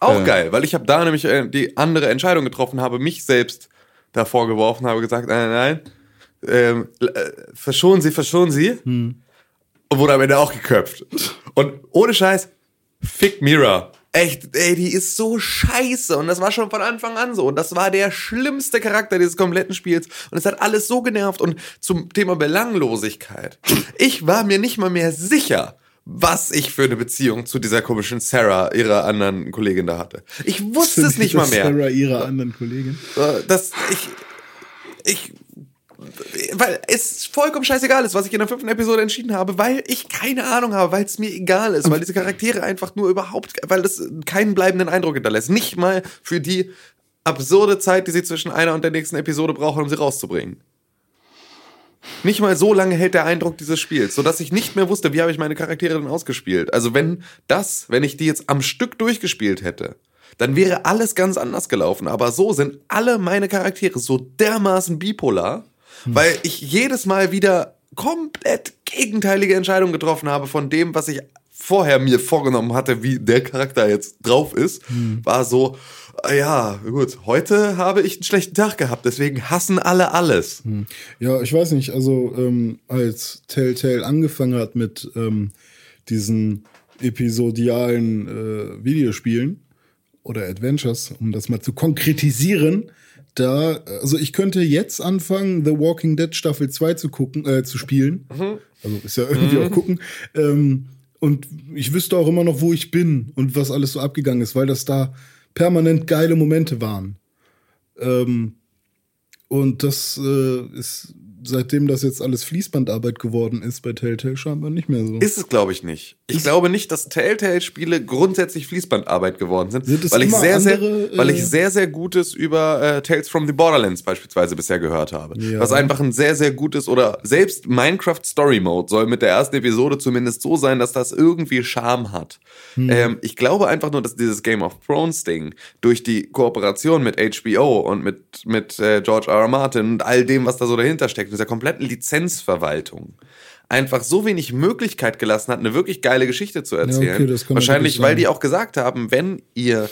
Auch Äh. geil, weil ich habe da nämlich äh, die andere Entscheidung getroffen, habe mich selbst davor geworfen, habe gesagt, nein, nein, nein, ähm, äh, verschonen Sie, verschonen Sie. Und wurde am Ende auch geköpft. Und ohne Scheiß, fick Mira. Echt, ey, die ist so scheiße. Und das war schon von Anfang an so. Und das war der schlimmste Charakter dieses kompletten Spiels. Und es hat alles so genervt. Und zum Thema Belanglosigkeit. Ich war mir nicht mal mehr sicher, was ich für eine Beziehung zu dieser komischen Sarah, ihrer anderen Kollegin da hatte. Ich wusste es nicht mal mehr. Sarah ihrer anderen Kollegin. Äh, dass ich, ich, weil es vollkommen scheißegal ist, was ich in der fünften Episode entschieden habe, weil ich keine Ahnung habe, weil es mir egal ist, weil diese Charaktere einfach nur überhaupt, weil das keinen bleibenden Eindruck hinterlässt. Nicht mal für die absurde Zeit, die sie zwischen einer und der nächsten Episode brauchen, um sie rauszubringen. Nicht mal so lange hält der Eindruck dieses Spiels, sodass ich nicht mehr wusste, wie habe ich meine Charaktere denn ausgespielt. Also wenn das, wenn ich die jetzt am Stück durchgespielt hätte, dann wäre alles ganz anders gelaufen. Aber so sind alle meine Charaktere so dermaßen bipolar, weil ich jedes Mal wieder komplett gegenteilige Entscheidungen getroffen habe von dem, was ich vorher mir vorgenommen hatte, wie der Charakter jetzt drauf ist, war so, ja, gut, heute habe ich einen schlechten Tag gehabt, deswegen hassen alle alles. Ja, ich weiß nicht, also ähm, als Telltale angefangen hat mit ähm, diesen episodialen äh, Videospielen oder Adventures, um das mal zu konkretisieren, da, also ich könnte jetzt anfangen, The Walking Dead Staffel 2 zu gucken, äh, zu spielen. Also ist ja irgendwie auch gucken. Ähm, und ich wüsste auch immer noch, wo ich bin und was alles so abgegangen ist, weil das da permanent geile Momente waren. Ähm, und das äh, ist, seitdem das jetzt alles Fließbandarbeit geworden ist bei Telltale, scheinbar nicht mehr so. Ist es, glaube ich, nicht. Ich glaube nicht, dass Telltale-Spiele grundsätzlich Fließbandarbeit geworden sind, Sind weil ich sehr, sehr, andere, äh, weil ich sehr, sehr Gutes über äh, Tales from the Borderlands beispielsweise bisher gehört habe. Ja. Was einfach ein sehr, sehr gutes oder selbst Minecraft Story Mode soll mit der ersten Episode zumindest so sein, dass das irgendwie Charme hat. Hm. Ähm, ich glaube einfach nur, dass dieses Game of Thrones Ding durch die Kooperation mit HBO und mit, mit äh, George R. R. Martin und all dem, was da so dahinter steckt, dieser kompletten Lizenzverwaltung, einfach so wenig Möglichkeit gelassen hat, eine wirklich geile Geschichte zu erzählen. okay, das kann Wahrscheinlich, weil die auch gesagt haben, wenn ihr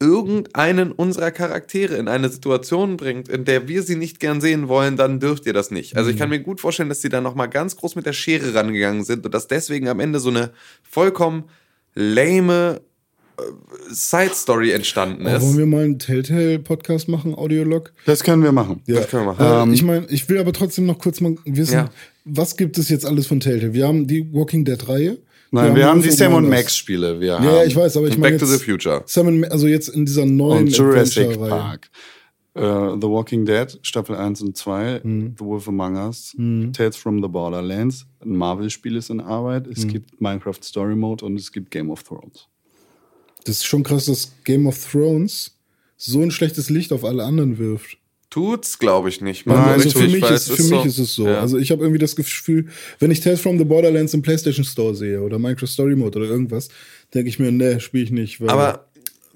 irgendeinen unserer Charaktere in eine Situation bringt, in der wir sie nicht gern sehen wollen, dann dürft ihr das nicht. Also ich kann mir gut vorstellen, dass sie da nochmal ganz groß mit der Schere rangegangen sind und dass deswegen am Ende so eine vollkommen lame Side Story entstanden ist. wollen wir mal einen Telltale-Podcast machen, Audiolog? Das können wir machen. Das können wir machen. Äh, ich meine, ich will aber trotzdem noch kurz mal wissen, Ja. was gibt es jetzt alles von Telltale? Wir haben die Walking Dead-Reihe. Nein, wir haben die Wolf Sam und. Max Spiele. Wir Ja, haben ja, ich weiß, aber ich meine Back to the Future. Sam also jetzt in dieser neuen und Jurassic. Park. Äh, the Walking Dead, Staffel 1 und 2, Hm. The Wolf Among Us, Tales from the Borderlands, ein Marvel-Spiel ist in Arbeit, Hm. es gibt Minecraft Story Mode und es gibt Game of Thrones. Das ist schon krass, dass Game of Thrones so ein schlechtes Licht auf alle anderen wirft. Tut's, glaube ich nicht. So also für mich, weil ist, für mich ist es so. Ja. Also ich habe irgendwie das Gefühl, wenn ich Tales from the Borderlands im PlayStation Store sehe oder Minecraft Story Mode oder irgendwas, denke ich mir, nee, spiele ich nicht. Weil Aber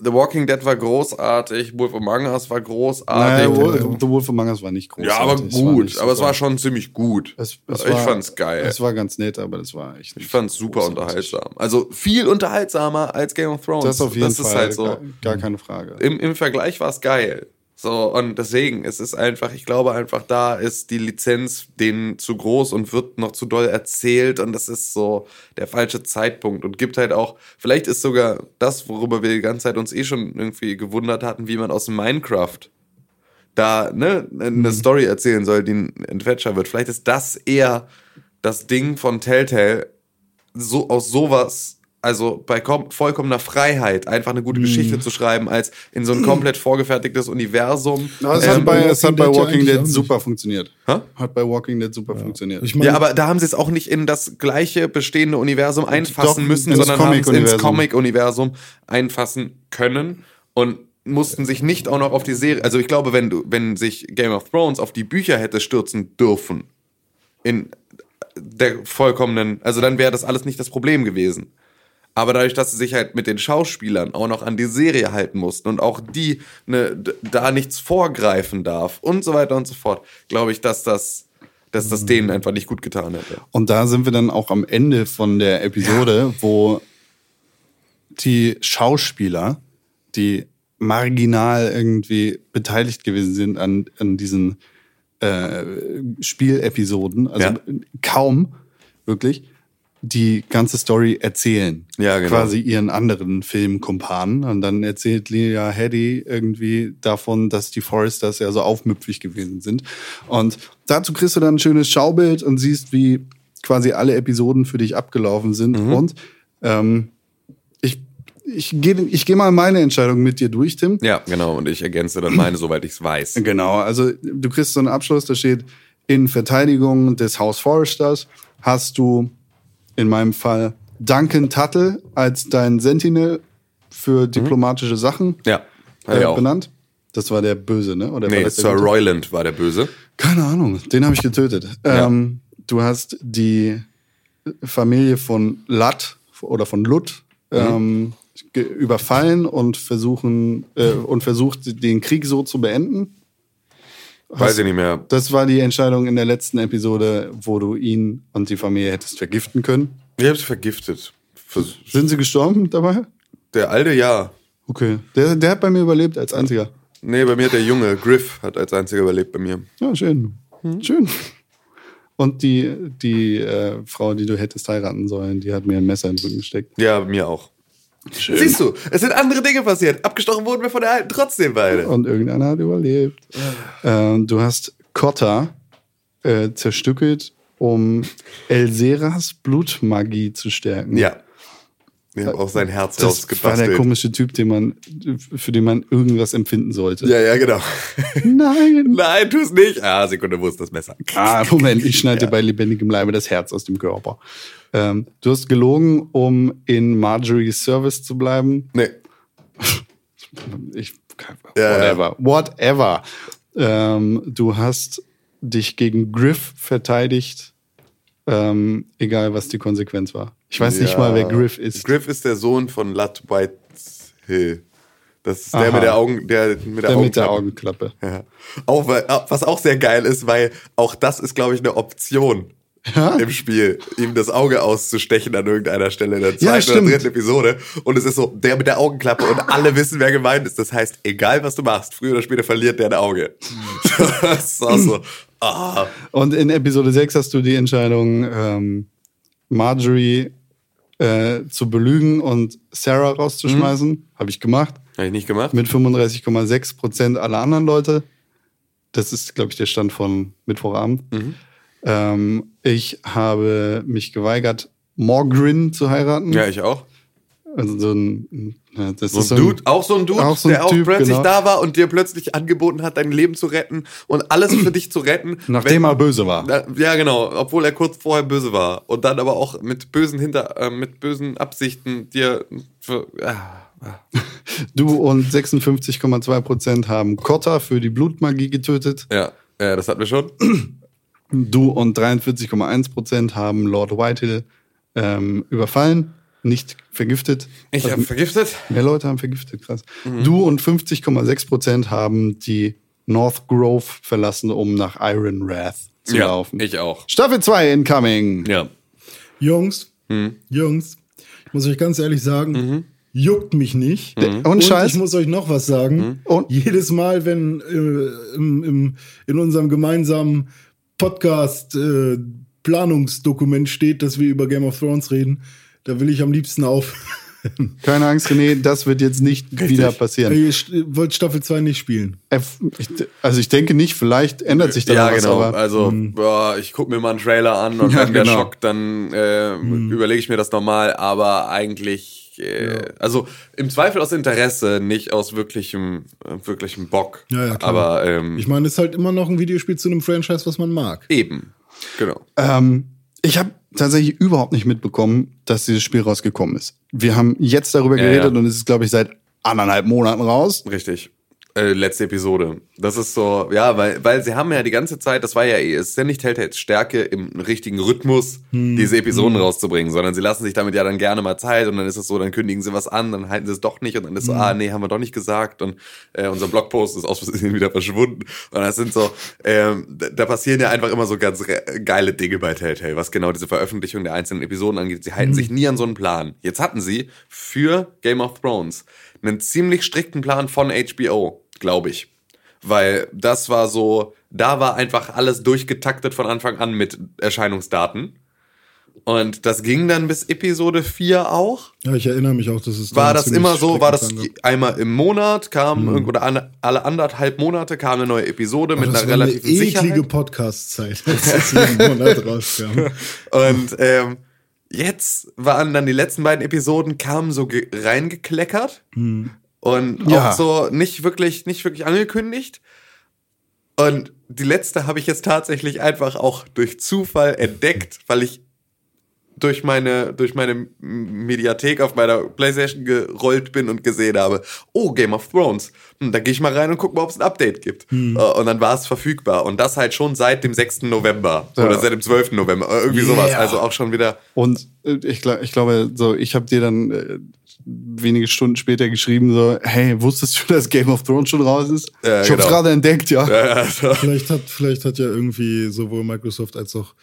The Walking Dead war großartig, Wolf Among Us war Naja, großartig. Wo- The Wolf Among Us war nicht groß. ja, aber gut. aber es war schon ziemlich gut. Es, es ich war, fand's geil. Es war ganz nett, aber das war echt ich fand's super großartig. unterhaltsam. Also viel unterhaltsamer als Game of Thrones. Das auf jeden das Fall. ist halt so. gar, gar keine Frage. Im, Im Vergleich war's geil. So, und deswegen, es ist einfach, ich glaube einfach, da ist die Lizenz denen zu groß und wird noch zu doll erzählt und das ist so der falsche Zeitpunkt und gibt halt auch, vielleicht ist sogar das, worüber wir die ganze Zeit uns eh schon irgendwie gewundert hatten, wie man aus Minecraft da ne, eine Story erzählen soll, die ein Adventure wird. Vielleicht ist das eher das Ding von Telltale, so aus sowas, also bei kom vollkommener Freiheit, einfach eine gute Geschichte zu schreiben, als in so ein komplett vorgefertigtes Universum. Aber es, Ähm, hat bei, es hat bei Walking Dead ja Dead super funktioniert. Hä? Hat bei Walking Dead super funktioniert. ich meine, ja, aber da haben sie es auch nicht in das gleiche bestehende Universum einfassen Doch, müssen, ins sondern haben es ins Comic-Universum. Comic-Universum einfassen können und mussten sich nicht auch noch auf die Serie. Also ich glaube, wenn du, wenn sich Game of Thrones auf die Bücher hätte stürzen dürfen, in der vollkommenen, also dann wäre das alles nicht das Problem gewesen. Aber dadurch, dass sie sich halt mit den Schauspielern auch noch an die Serie halten mussten und auch die ne, da nichts vorgreifen darf und so weiter und so fort, glaube ich, dass das, dass das denen einfach nicht gut getan hätte. Und da sind wir dann auch am Ende von der Episode, wo die Schauspieler, die marginal irgendwie beteiligt gewesen sind an, an diesen äh, Spielepisoden, also Ja. kaum wirklich, die ganze Story erzählen. Ja, genau. Quasi ihren anderen Filmkumpanen. Und dann erzählt Leah Headey irgendwie davon, dass die Foresters ja so aufmüpfig gewesen sind. Und dazu kriegst du dann ein schönes Schaubild und siehst, wie quasi alle Episoden für dich abgelaufen sind. Mhm. Und ähm, ich, ich gehe ich geh mal meine Entscheidung mit dir durch, Tim. Ja, genau. Und ich ergänze dann meine, soweit ich es weiß. Genau, also du kriegst so einen Abschluss, da steht, in Verteidigung des Haus Foresters hast du in meinem Fall Duncan Tuttle als dein Sentinel für diplomatische Sachen Ja, äh, Mhm. ja benannt. Das war der Böse, ne? Oder Nee, Sir? Royland war der Böse. Keine Ahnung, den habe ich getötet. Ja. Ähm, du hast die Familie von Lat oder von Lut Mhm. ähm, überfallen und versuchen äh, und versucht den Krieg so zu beenden. Weiß ich nicht mehr. Das war die Entscheidung in der letzten Episode, wo du ihn und die Familie hättest vergiften können. Ich hab's vergiftet. Vers- Sind sie gestorben dabei? Der alte, ja. Okay. Der, der hat bei mir überlebt als einziger. Nee, bei mir hat der Junge, Griff, hat als einziger überlebt bei mir. Ja, schön. Schön. Und die, die äh, Frau, die du hättest heiraten sollen, die hat mir ein Messer in den Rücken gesteckt. Ja, mir auch. Siehst du, es sind andere Dinge passiert. Abgestochen wurden wir von der alten trotzdem beide. Und irgendeiner hat überlebt. Ähm, du hast Cotta äh, zerstückelt, um Elseras Blutmagie zu stärken. Ja. Wir haben auch sein Herz Das war der rausgebastelt. komische Typ, den man, für den man irgendwas empfinden sollte. Ja, ja, genau. Nein. Nein, tu es nicht. Ah, Sekunde, wo ist das Messer? Ah, Moment, ich schneide dir bei lebendigem Leibe das Herz aus dem Körper. Ähm, du hast gelogen, um in Marjorie's Service zu bleiben. Nee. Ich, Ja, whatever. Whatever. Ähm, du hast dich gegen Griff verteidigt, ähm, egal was die Konsequenz war. Ich weiß nicht Ja. mal, wer Griff ist. Griff ist der Sohn von Lut Whitehill. Das ist der Aha. mit der Augen, der mit der, der mit der Augenklappe. Ja. Auch, weil, was auch sehr geil ist, weil auch das ist, glaube ich, eine Option Ja? im Spiel, ihm das Auge auszustechen an irgendeiner Stelle in der Ja, zweiten oder stimmt. dritten Episode. Und es ist so, der mit der Augenklappe und alle wissen, wer gemeint ist. Das heißt, egal was du machst, früher oder später verliert der ein Auge. das ist auch so. Ah. Und in Episode 6 hast du die Entscheidung, ähm, Marjorie äh, zu belügen und Sarah rauszuschmeißen. Habe ich gemacht. Habe ich nicht gemacht. Mit 35,6 Prozent aller anderen Leute. Das ist, glaube ich, der Stand von Mittwochabend. Ähm, ich habe mich geweigert, Morgrin zu heiraten. ja, ich auch. Also so ein, ja, das So ist ein Dude, auch so ein Dude, auch so ein der auch Typ, plötzlich genau. da war und dir plötzlich angeboten hat, dein Leben zu retten und alles für dich zu retten. Nachdem wenn- er böse war. Na, Ja, genau, obwohl er kurz vorher böse war und dann aber auch mit bösen Hinter, äh, mit bösen Absichten dir für, ah. Du und 56,2 Prozent haben Kotta für die Blutmagie getötet. ja, ja, das hatten wir schon. Du und 43,1 Prozent haben Lord Whitehill ähm, überfallen, nicht vergiftet. Ich Also habe vergiftet. mehr Leute haben vergiftet, krass. Mhm. Du und 50,6 Prozent haben die North Grove verlassen, um nach Iron Wrath zu Ja, laufen. ich auch. Staffel 2 incoming. Ja. Jungs, Hm. Jungs, ich muss euch ganz ehrlich sagen, Mhm. juckt mich nicht. Und Und Scheiß. ich muss euch noch was sagen. Mhm. Und- Jedes Mal, wenn äh, im, im, in unserem gemeinsamen Podcast äh, Planungsdokument steht, dass wir über Game of Thrones reden, da will ich am liebsten auf. Keine Angst, René, das wird jetzt nicht wieder passieren. Ihr wollt Staffel 2 nicht spielen. F- ich- Also ich denke nicht, vielleicht ändert sich da Ja, was, genau. aber also, boah, ich gucke mir mal einen Trailer an und Ja, wenn der genau. schockt, dann äh, überlege ich mir das nochmal. Aber eigentlich, äh, also im Zweifel aus Interesse, nicht aus wirklichem, äh, wirklichem Bock. Ja, ja, klar. Aber ähm, Ich meine, es ist halt immer noch ein Videospiel zu einem Franchise, was man mag. eben. Genau. Ähm, ich habe tatsächlich überhaupt nicht mitbekommen, dass dieses Spiel rausgekommen ist. Wir haben jetzt darüber Ja, geredet ja. und es ist, glaube ich, seit anderthalb Monaten raus. Richtig. Äh, letzte Episode. Das ist so, ja, weil, weil sie haben ja die ganze Zeit, das war ja eh, es ist ja nicht Telltales Stärke im richtigen Rhythmus, diese Episoden rauszubringen, sondern sie lassen sich damit ja dann gerne mal Zeit und dann ist es so, dann kündigen sie was an, dann halten sie es doch nicht und dann ist so, ah, nee, haben wir doch nicht gesagt und äh, unser Blogpost ist aus Versehen wieder verschwunden und das sind so, ähm, da, passieren ja einfach immer so ganz geile Dinge bei Telltale, was genau diese Veröffentlichung der einzelnen Episoden angeht. Sie halten sich nie an so einen Plan. Jetzt hatten sie für Game of Thrones einen ziemlich strikten Plan von HBO, glaube ich. Weil das war so, da war einfach alles durchgetaktet von Anfang an mit Erscheinungsdaten. Und das ging dann bis Episode 4 auch. Ja, ich erinnere mich auch, dass es War da das immer so, war das einmal im Monat, kam irgend- oder alle, alle anderthalb Monate kam eine neue Episode mit Oh, das einer war eine eklige. Podcast-Zeit, als das jeden Monat rauskam. Und ähm, jetzt waren dann die letzten beiden Episoden, kamen so ge- reingekleckert und Ja. auch so nicht wirklich, nicht wirklich angekündigt. Und die letzte habe ich jetzt tatsächlich einfach auch durch Zufall entdeckt, weil ich durch meine, durch meine Mediathek auf meiner Playstation gerollt bin und gesehen habe, oh, Game of Thrones. Hm, da gehe ich mal rein und guck mal, ob es ein Update gibt. Äh, Und dann war es verfügbar. Und das halt schon seit dem 6. November. Ja. Oder seit dem 12. November. äh, Irgendwie sowas. Yeah. Also auch schon wieder. Und äh, ich, glaub, ich glaube, so, ich habe dir dann äh, wenige Stunden später geschrieben, so, hey, wusstest du, dass Game of Thrones schon raus ist? Ja, ich hab's genau. gerade entdeckt, ja. Also, Vielleicht hat, vielleicht hat ja irgendwie sowohl Microsoft als auch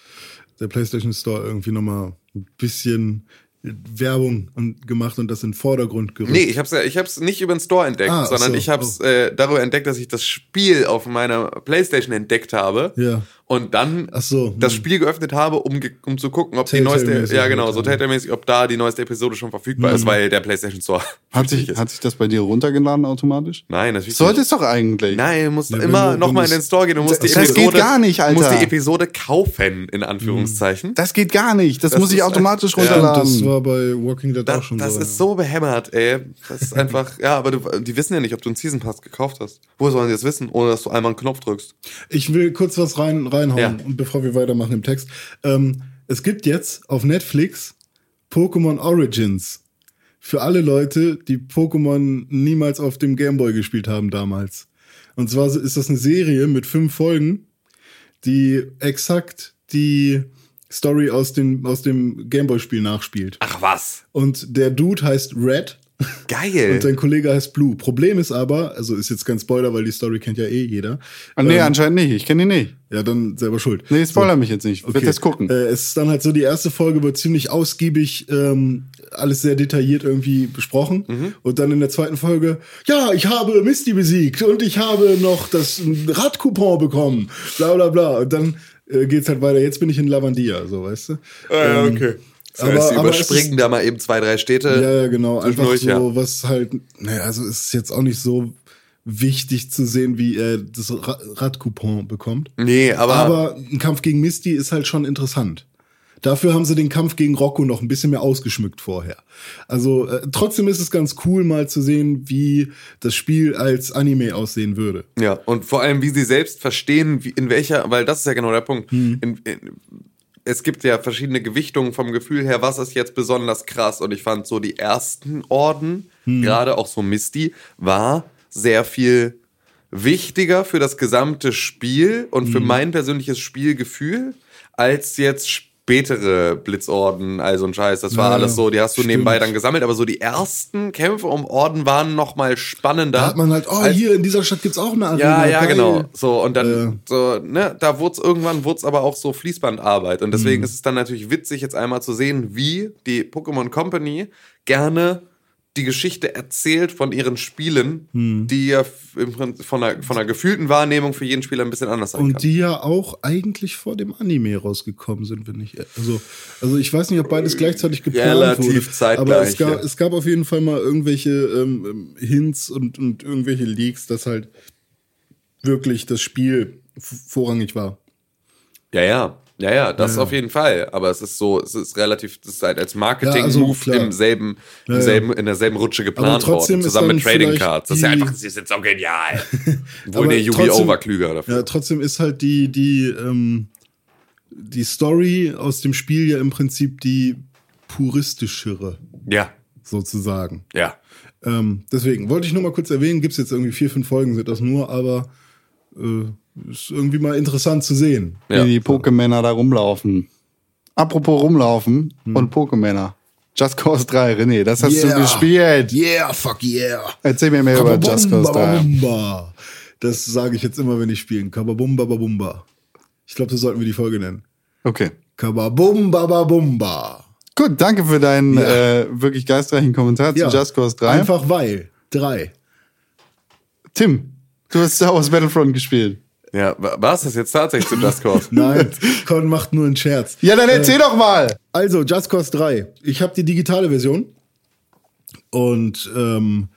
der PlayStation Store irgendwie nochmal ein bisschen Werbung und, gemacht und das in den Vordergrund gerückt. nee, ich hab's, ja, ich hab's nicht über den Store entdeckt, Ah, sondern so, ich hab's äh, darüber entdeckt, dass ich das Spiel auf meiner Playstation entdeckt habe. Ja. Und dann Ach so, das hm. Spiel geöffnet habe, um, um zu gucken, ob die neueste, ja genau, so. Telltale-mäßig, ob da die neueste Episode schon verfügbar ist, weil der PlayStation Store Hat sich, hat sich das bei dir runtergeladen automatisch? Nein, natürlich Sollte es doch eigentlich. Nein, du musst immer nochmal in den Store gehen. Du musst die Das geht Episode, gar nicht, Du musst die Episode kaufen, in Anführungszeichen. Das geht gar nicht. Das, Das muss ich automatisch Ja, Und runterladen. das war bei Walking Dead Da, auch schon das so. ist so behämmert, ey. Das ist einfach, ja, aber du, die wissen ja nicht, ob du einen Season Pass gekauft hast. Woher sollen die das wissen, ohne dass du einmal einen Knopf drückst? Ich will kurz was rein, reinhauen, Ja. und bevor wir weitermachen im Text. Ähm, es gibt jetzt auf Netflix Pokémon Origins. Für alle Leute, die Pokémon niemals auf dem Gameboy gespielt haben damals. Und zwar ist das eine Serie mit fünf Folgen, die exakt die Story aus dem, aus dem Gameboy-Spiel nachspielt. Ach was. Und der Dude heißt Red Geil. und sein Kollege heißt Blue. Problem ist aber, also ist jetzt kein Spoiler, weil die Story kennt ja eh jeder. Ah, nee, Ähm, anscheinend nicht. Ich kenne ihn nicht. ja, dann selber schuld. Nee, spoiler mich jetzt nicht. Ich Okay. Wird das gucken. Äh, es ist dann halt so, die erste Folge wird ziemlich ausgiebig, ähm, alles sehr detailliert irgendwie besprochen. Mhm. Und dann in der zweiten Folge, ja, ich habe Misty besiegt und ich habe noch das Radcoupon bekommen. Bla bla bla. Und dann äh, geht's halt weiter. Jetzt bin ich in Lavandia, so weißt du. Ah, ja, Ähm, okay. Aber- sie überspringen da mal eben zwei, drei Städte. Ja, ja, genau. Einfach so, ja. was halt, naja, also es ist jetzt auch nicht so wichtig zu sehen, wie er das Ra- Radcoupon bekommt. Nee, aber, Aber ein Kampf gegen Misty ist halt schon interessant. Dafür haben sie den Kampf gegen Rocco noch ein bisschen mehr ausgeschmückt vorher. Also äh, trotzdem ist es ganz cool, mal zu sehen, wie das Spiel als Anime aussehen würde. Ja, und vor allem, wie sie selbst verstehen, wie, in welcher, weil das ist ja genau der Punkt. Hm. In, in, es gibt ja verschiedene Gewichtungen vom Gefühl her, was ist jetzt besonders krass. Und ich fand so die ersten Orden, Hm. gerade auch so Misty, war sehr viel wichtiger für das gesamte Spiel und Hm. für mein persönliches Spielgefühl als jetzt spätere Blitzorden, also ein Scheiß. Das war Ja, alles so, die hast du stimmt. nebenbei dann gesammelt, aber so die ersten Kämpfe um Orden waren noch mal spannender. Da hat man halt, oh, als- hier in dieser Stadt gibt's auch eine Arena. ja, ja, geil. genau. So, und dann, Äh. so, ne, da wurde es irgendwann, wurde es aber auch so Fließbandarbeit. Und Mhm. deswegen ist es dann natürlich witzig, jetzt einmal zu sehen, wie die Pokémon Company gerne die Geschichte erzählt von ihren Spielen, Mhm. die ja von einer, von einer gefühlten Wahrnehmung für jeden Spieler ein bisschen anders sein Und kann. die ja auch eigentlich vor dem Anime rausgekommen sind, wenn ich. Also, also ich weiß nicht, ob beides gleichzeitig geplant Relativ wurde. zeitgleich, Aber es gab, ja. es gab auf jeden Fall mal irgendwelche ähm, ähm, Hints und, und irgendwelche Leaks, dass halt wirklich das Spiel vorrangig war. Ja, ja. Ja, ja, das Ja, ja. auf jeden Fall. Aber es ist so, es ist relativ, das ist halt als Marketing-Move also, klar. im selben, im Ja, ja. selben, in derselben Rutsche geplant worden, ist zusammen mit Trading Cards. Das ist ja einfach, sie sind so genial. Wohl der Yu-Gi-Oh! war klüger dafür. Ja, trotzdem ist halt die, die, ähm, die Story aus dem Spiel ja im Prinzip die puristischere, Ja, sozusagen. ja. Ähm, deswegen wollte ich nur mal kurz erwähnen, gibt's jetzt irgendwie vier, fünf Folgen, sind das nur, aber äh, ist irgendwie mal interessant zu sehen. Ja. Wie die Pokémänner da rumlaufen. Apropos rumlaufen Hm. und Pokémänner. Just Cause 3, René, das hast Yeah. du gespielt. Yeah, fuck yeah. Erzähl mir mehr über Just Cause 3. Kababumba. Das sage ich jetzt immer, wenn ich spiele. Kababumba babumba. Ich glaube, so sollten wir die Folge nennen. Okay. Kababumba babumba. Gut, danke für deinen Ja. äh, wirklich geistreichen Kommentar zu Just Cause 3. Einfach weil. Drei. Tim, du hast Star Wars Battlefront gespielt. Ja, war es das jetzt tatsächlich zu Just Cause? Nein, Con macht nur einen Scherz. Ja, dann erzähl doch mal. Also, Just Cause 3. Ich habe die digitale Version. Und ähm,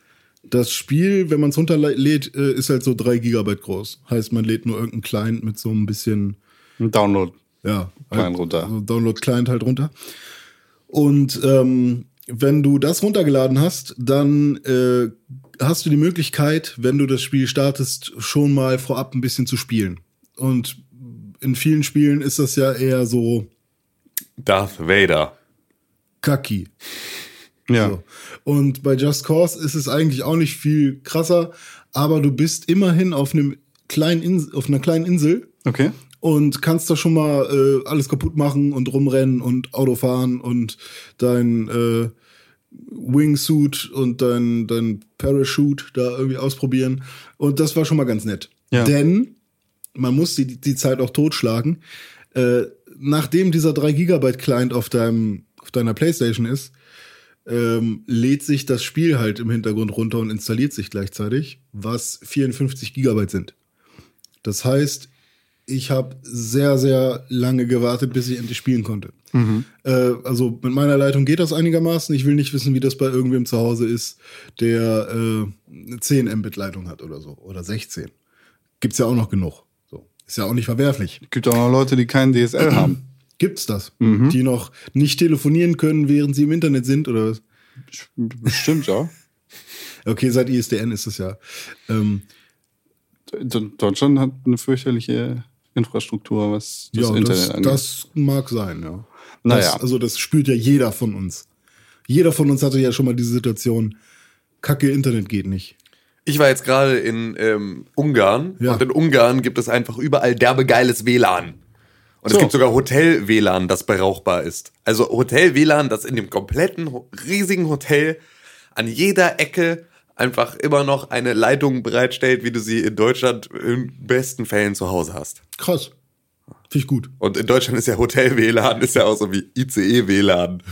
das Spiel, wenn man es runterlädt, äh, ist halt so drei Gigabyte groß. Heißt, man lädt nur irgendeinen Client mit so ein bisschen, Ein Download. ja, Client halt, runter. Also Download-Client halt runter. Und ähm, wenn du das runtergeladen hast, dann äh, hast du die Möglichkeit, wenn du das Spiel startest, schon mal vorab ein bisschen zu spielen. Und in vielen Spielen ist das ja eher so Darth Vader. kacki. Ja. So. Und bei Just Cause ist es eigentlich auch nicht viel krasser, aber du bist immerhin auf einem kleinen Ins auf einer kleinen Insel Okay. und kannst da schon mal äh, alles kaputt machen und rumrennen und Auto fahren und dein äh, Wingsuit und dein, dein Parachute da irgendwie ausprobieren. Und das war schon mal ganz nett. Ja. Denn man muss die, die Zeit auch totschlagen. Äh, nachdem dieser 3 Gigabyte Client auf deinem auf deiner Playstation ist, ähm, lädt sich das Spiel halt im Hintergrund runter und installiert sich gleichzeitig, was 54 Gigabyte sind. Das heißt, ich habe sehr, sehr lange gewartet, bis ich endlich spielen konnte. Äh, also mit meiner Leitung geht das einigermaßen. Ich will nicht wissen, wie das bei irgendwem zu Hause ist, der äh, eine 10 Mbit-Leitung hat oder so. Oder 16. Gibt's ja auch noch genug. So. Ist ja auch nicht verwerflich. Gibt auch noch Leute, die keinen DSL haben. Gibt's das? Die noch nicht telefonieren können, während sie im Internet sind oder was? Bestimmt, ja. Okay, seit ISDN ist es ja. Ähm, Deutschland hat eine fürchterliche Infrastruktur, was das ja, Internet das, angeht. das mag sein, ja. Naja. Das, also das spürt ja jeder von uns. Jeder von uns hatte ja schon mal diese Situation, Kacke, Internet geht nicht. Ich war jetzt gerade in ähm, Ungarn Ja. und in Ungarn gibt es einfach überall derbegeiles WLAN. Und So. es gibt sogar Hotel-WLAN, das berauchbar ist. Also Hotel-WLAN, das in dem kompletten riesigen Hotel an jeder Ecke einfach immer noch eine Leitung bereitstellt, wie du sie in Deutschland in besten Fällen zu Hause hast. Krass. Finde ich gut. Und in Deutschland ist ja Hotel-WLAN, ist ja auch so wie ICE-WLAN.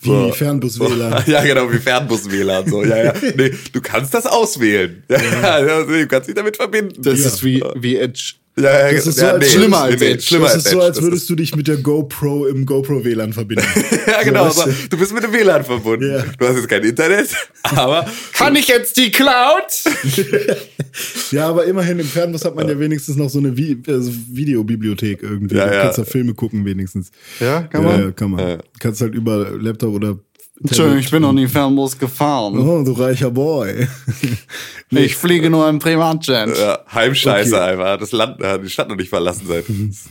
Wie Fernbus-WLAN. Ja, genau, wie Fernbus-WLAN. So, ja, ja. Nee, du kannst das auswählen. Ja, ja. du kannst dich damit verbinden. Das Ja. ist wie, wie Edge Ja, ja, Das ist so, ja, als schlimmer als nee, Edge. Schlimmer das als ist so, Edge. als würdest du dich mit der GoPro im GoPro WLAN verbinden. Ja, genau, So, aber du bist mit dem WLAN verbunden. Ja. Du hast jetzt kein Internet, aber Kann ich jetzt die Cloud? Ja, aber immerhin im Fernbus hat man ja wenigstens noch so eine Vi also Videobibliothek irgendwie. Ja, da ja. kannst du Filme gucken wenigstens. Ja, kann Ja, man? ja, kann man. Ja. Kannst halt über Laptop oder Entschuldigung, ich bin noch nie Fernbus gefahren. Oh, du reicher Boy. Ich fliege nur im Privatjet. ja, Heimscheiße Okay. einfach. Das Land, hat die Stadt noch nicht verlassen seit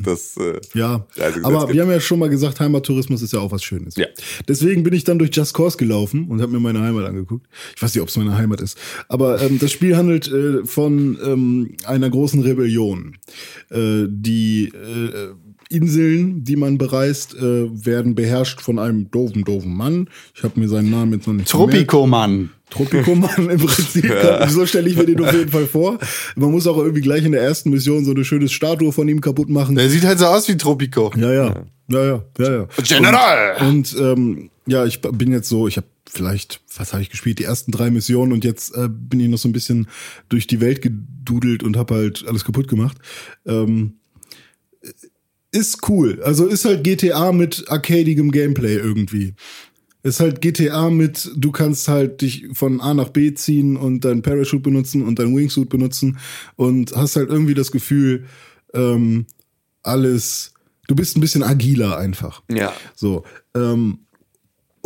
das. Äh, Ja, aber gibt. wir haben ja schon mal gesagt, Heimattourismus ist ja auch was Schönes. Ja. Deswegen bin ich dann durch Just Cause gelaufen und habe mir meine Heimat angeguckt. Ich weiß nicht, ob es meine Heimat ist. Aber ähm, das Spiel handelt äh, von ähm, einer großen Rebellion. Äh, die äh, Inseln, die man bereist, äh, werden beherrscht von einem doofen, doofen Mann. Ich habe mir seinen Namen jetzt noch nicht gemerkt. Tropico-Mann. Tropico-Mann im Prinzip. So stelle ich mir den auf jeden Fall vor. Man muss auch irgendwie gleich in der ersten Mission so eine schöne Statue von ihm kaputt machen. Der sieht halt so aus wie Tropico. Ja, ja. Ja, ja, ja, ja. General! Und ähm, ja, ich bin jetzt so, ich habe vielleicht, was habe ich gespielt, die ersten drei Missionen und jetzt äh, bin ich noch so ein bisschen durch die Welt gedudelt und habe halt alles kaputt gemacht. Ähm, ist cool. Also ist halt GTA mit arcadigem Gameplay irgendwie. Ist halt GTA mit, du kannst halt dich von A nach B ziehen und dein Parachute benutzen und dein Wingsuit benutzen und hast halt irgendwie das Gefühl, ähm, alles, du bist ein bisschen agiler einfach. ja. So. Ähm,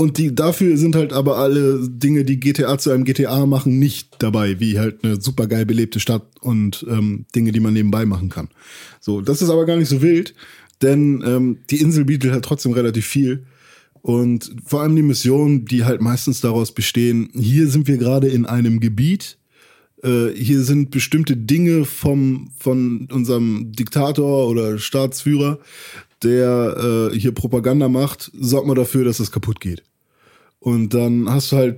und die, dafür sind halt aber alle Dinge, die GTA zu einem GTA machen, nicht dabei, wie halt eine super geil belebte Stadt und ähm, Dinge, die man nebenbei machen kann. So, das ist aber gar nicht so wild, denn ähm, die Insel bietet halt trotzdem relativ viel. Und vor allem die Missionen, die halt meistens daraus bestehen, hier sind wir gerade in einem Gebiet, äh, hier sind bestimmte Dinge vom, von unserem Diktator oder Staatsführer, der äh, hier Propaganda macht, sorgt mal dafür, dass es kaputt geht. Und dann hast du halt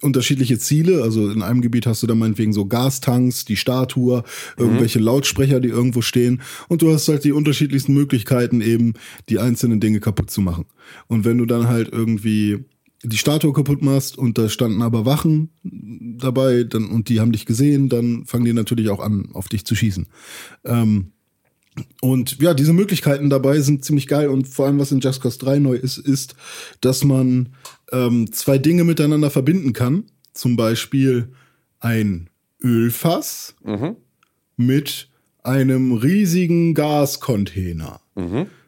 unterschiedliche Ziele. Also in einem Gebiet hast du dann meinetwegen so Gastanks, die Statue, irgendwelche Lautsprecher, die irgendwo stehen. Und du hast halt die unterschiedlichsten Möglichkeiten eben, die einzelnen Dinge kaputt zu machen. Und wenn du dann halt irgendwie die Statue kaputt machst und da standen aber Wachen dabei dann, und die haben dich gesehen, dann fangen die natürlich auch an, auf dich zu schießen. Ähm, und ja, diese Möglichkeiten dabei sind ziemlich geil und vor allem, was in Just Cause 3 neu ist, ist, dass man ähm, zwei Dinge miteinander verbinden kann. Zum Beispiel ein Ölfass mit einem riesigen Gascontainer.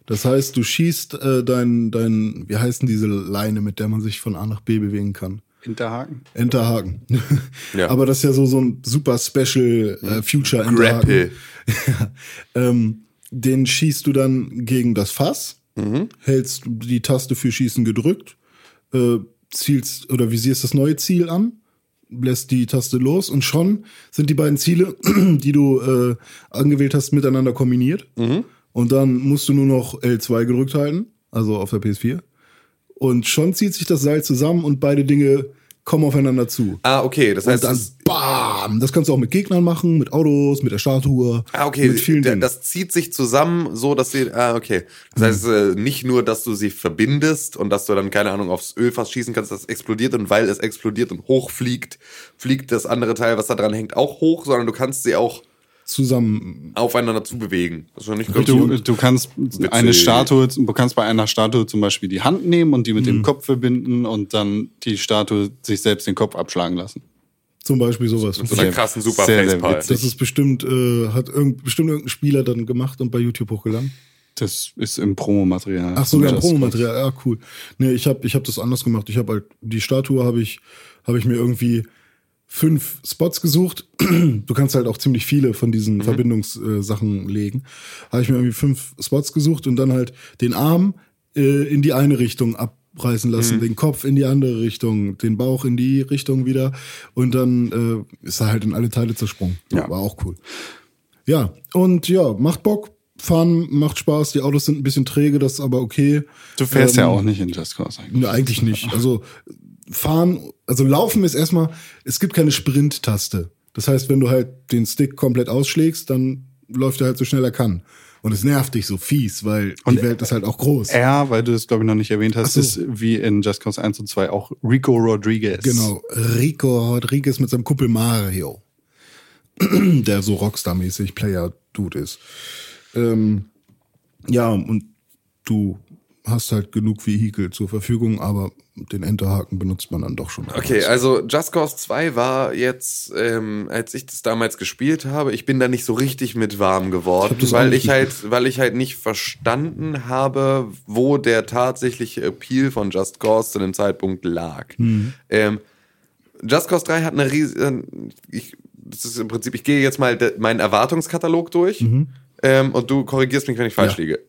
Das heißt, du schießt äh, dein, dein, wie heißt denn diese Leine, mit der man sich von A nach B bewegen kann? Hinterhaken. Enterhaken. Ja. Aber das ist ja so, so ein super Special äh, Future Enterhaken. Grapple. Ja. ähm, den schießt du dann gegen das Fass, hältst die Taste für Schießen gedrückt, äh, zielst oder visierst das neue Ziel an, lässt die Taste los und schon sind die beiden Ziele, die du äh, angewählt hast, miteinander kombiniert. Und dann musst du nur noch L2 gedrückt halten, also auf der PS4. Und schon zieht sich das Seil zusammen und beide Dinge kommen aufeinander zu. Ah, okay. Das Und heißt, dann es- BAM! Das kannst du auch mit Gegnern machen, mit Autos, mit der Statue. Ah, okay, Mit vielen Dingen. das zieht sich zusammen, so dass sie, ah, okay. Das heißt, äh, nicht nur, dass du sie verbindest und dass du dann, keine Ahnung, aufs Ölfass schießen kannst, das explodiert und weil es explodiert und hochfliegt, fliegt das andere Teil, was da dran hängt, auch hoch, sondern du kannst sie auch zusammen. aufeinander zubewegen. Das ist nicht ganz Du, gut. du kannst eine Statue, du kannst bei einer Statue zum Beispiel die Hand nehmen und die mit dem Kopf verbinden und dann die Statue sich selbst den Kopf abschlagen lassen. Zum Beispiel sowas. So einer krassen super sehr, sehr witzig. Das ist bestimmt, äh, hat irgend, bestimmt irgendein Spieler dann gemacht und bei YouTube hochgeladen. Das ist im Promomaterial. Ach so, ja, Das- Promomaterial, ja, cool. Nee, ich habe ich hab das anders gemacht. Ich habe halt, die Statue habe ich, habe ich mir irgendwie fünf Spots gesucht. Du kannst halt auch ziemlich viele von diesen Verbindungssachen legen. Habe ich mir irgendwie fünf Spots gesucht und dann halt den Arm äh, in die eine Richtung abreißen lassen, den Kopf in die andere Richtung, den Bauch in die Richtung wieder und dann äh, ist er halt in alle Teile zersprungen. Ja. War auch cool. Ja, und ja, macht Bock. Fahren macht Spaß, die Autos sind ein bisschen träge, das ist aber okay. Du fährst ja Ähm, auch nicht in Just Cause eigentlich. Ne, eigentlich nicht. Also fahren, also laufen ist erstmal, es gibt keine Sprint-Taste. Das heißt, wenn du halt den Stick komplett ausschlägst, dann läuft er halt so schnell er kann. Und es nervt dich so fies, weil die Welt ist halt auch groß. Er, weil du es glaube ich noch nicht erwähnt hast, so. ist wie in Just Cause 1 und 2 auch Rico Rodriguez. Genau. Rico Rodriguez mit seinem Kumpel Mario. der so Rockstar-mäßig Player-Dude ist. Ähm, ja, und du hast halt genug Vehikel zur Verfügung, aber den Enterhaken benutzt man dann doch schon. Okay, also Just Cause 2 war jetzt, ähm, als ich das damals gespielt habe, ich bin da nicht so richtig mit warm geworden, Ich weil ich halt, weil ich halt nicht verstanden habe, wo der tatsächliche Appeal von Just Cause zu dem Zeitpunkt lag. Mhm. Ähm, Just Cause 3 hat eine riesige, ich, das ist im Prinzip, ich gehe jetzt mal meinen Erwartungskatalog durch ähm, und du korrigierst mich, wenn ich falsch Mhm. Ja. liege.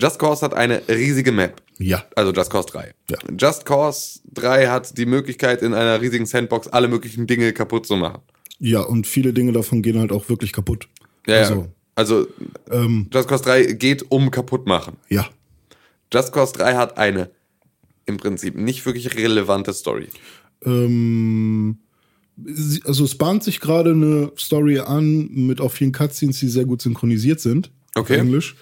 Just Cause hat eine riesige Map. Ja. Also Just Cause 3. Ja. Just Cause 3 hat die Möglichkeit, in einer riesigen Sandbox alle möglichen Dinge kaputt zu machen. Ja, und viele Dinge davon gehen halt auch wirklich kaputt. Ja, Also, also ähm, Just Cause 3 geht um kaputt machen. ja. Just Cause 3 hat eine im Prinzip nicht wirklich relevante Story. Ähm, also es bahnt sich gerade eine Story an mit auch vielen Cutscenes, die sehr gut synchronisiert sind. Okay. Englisch.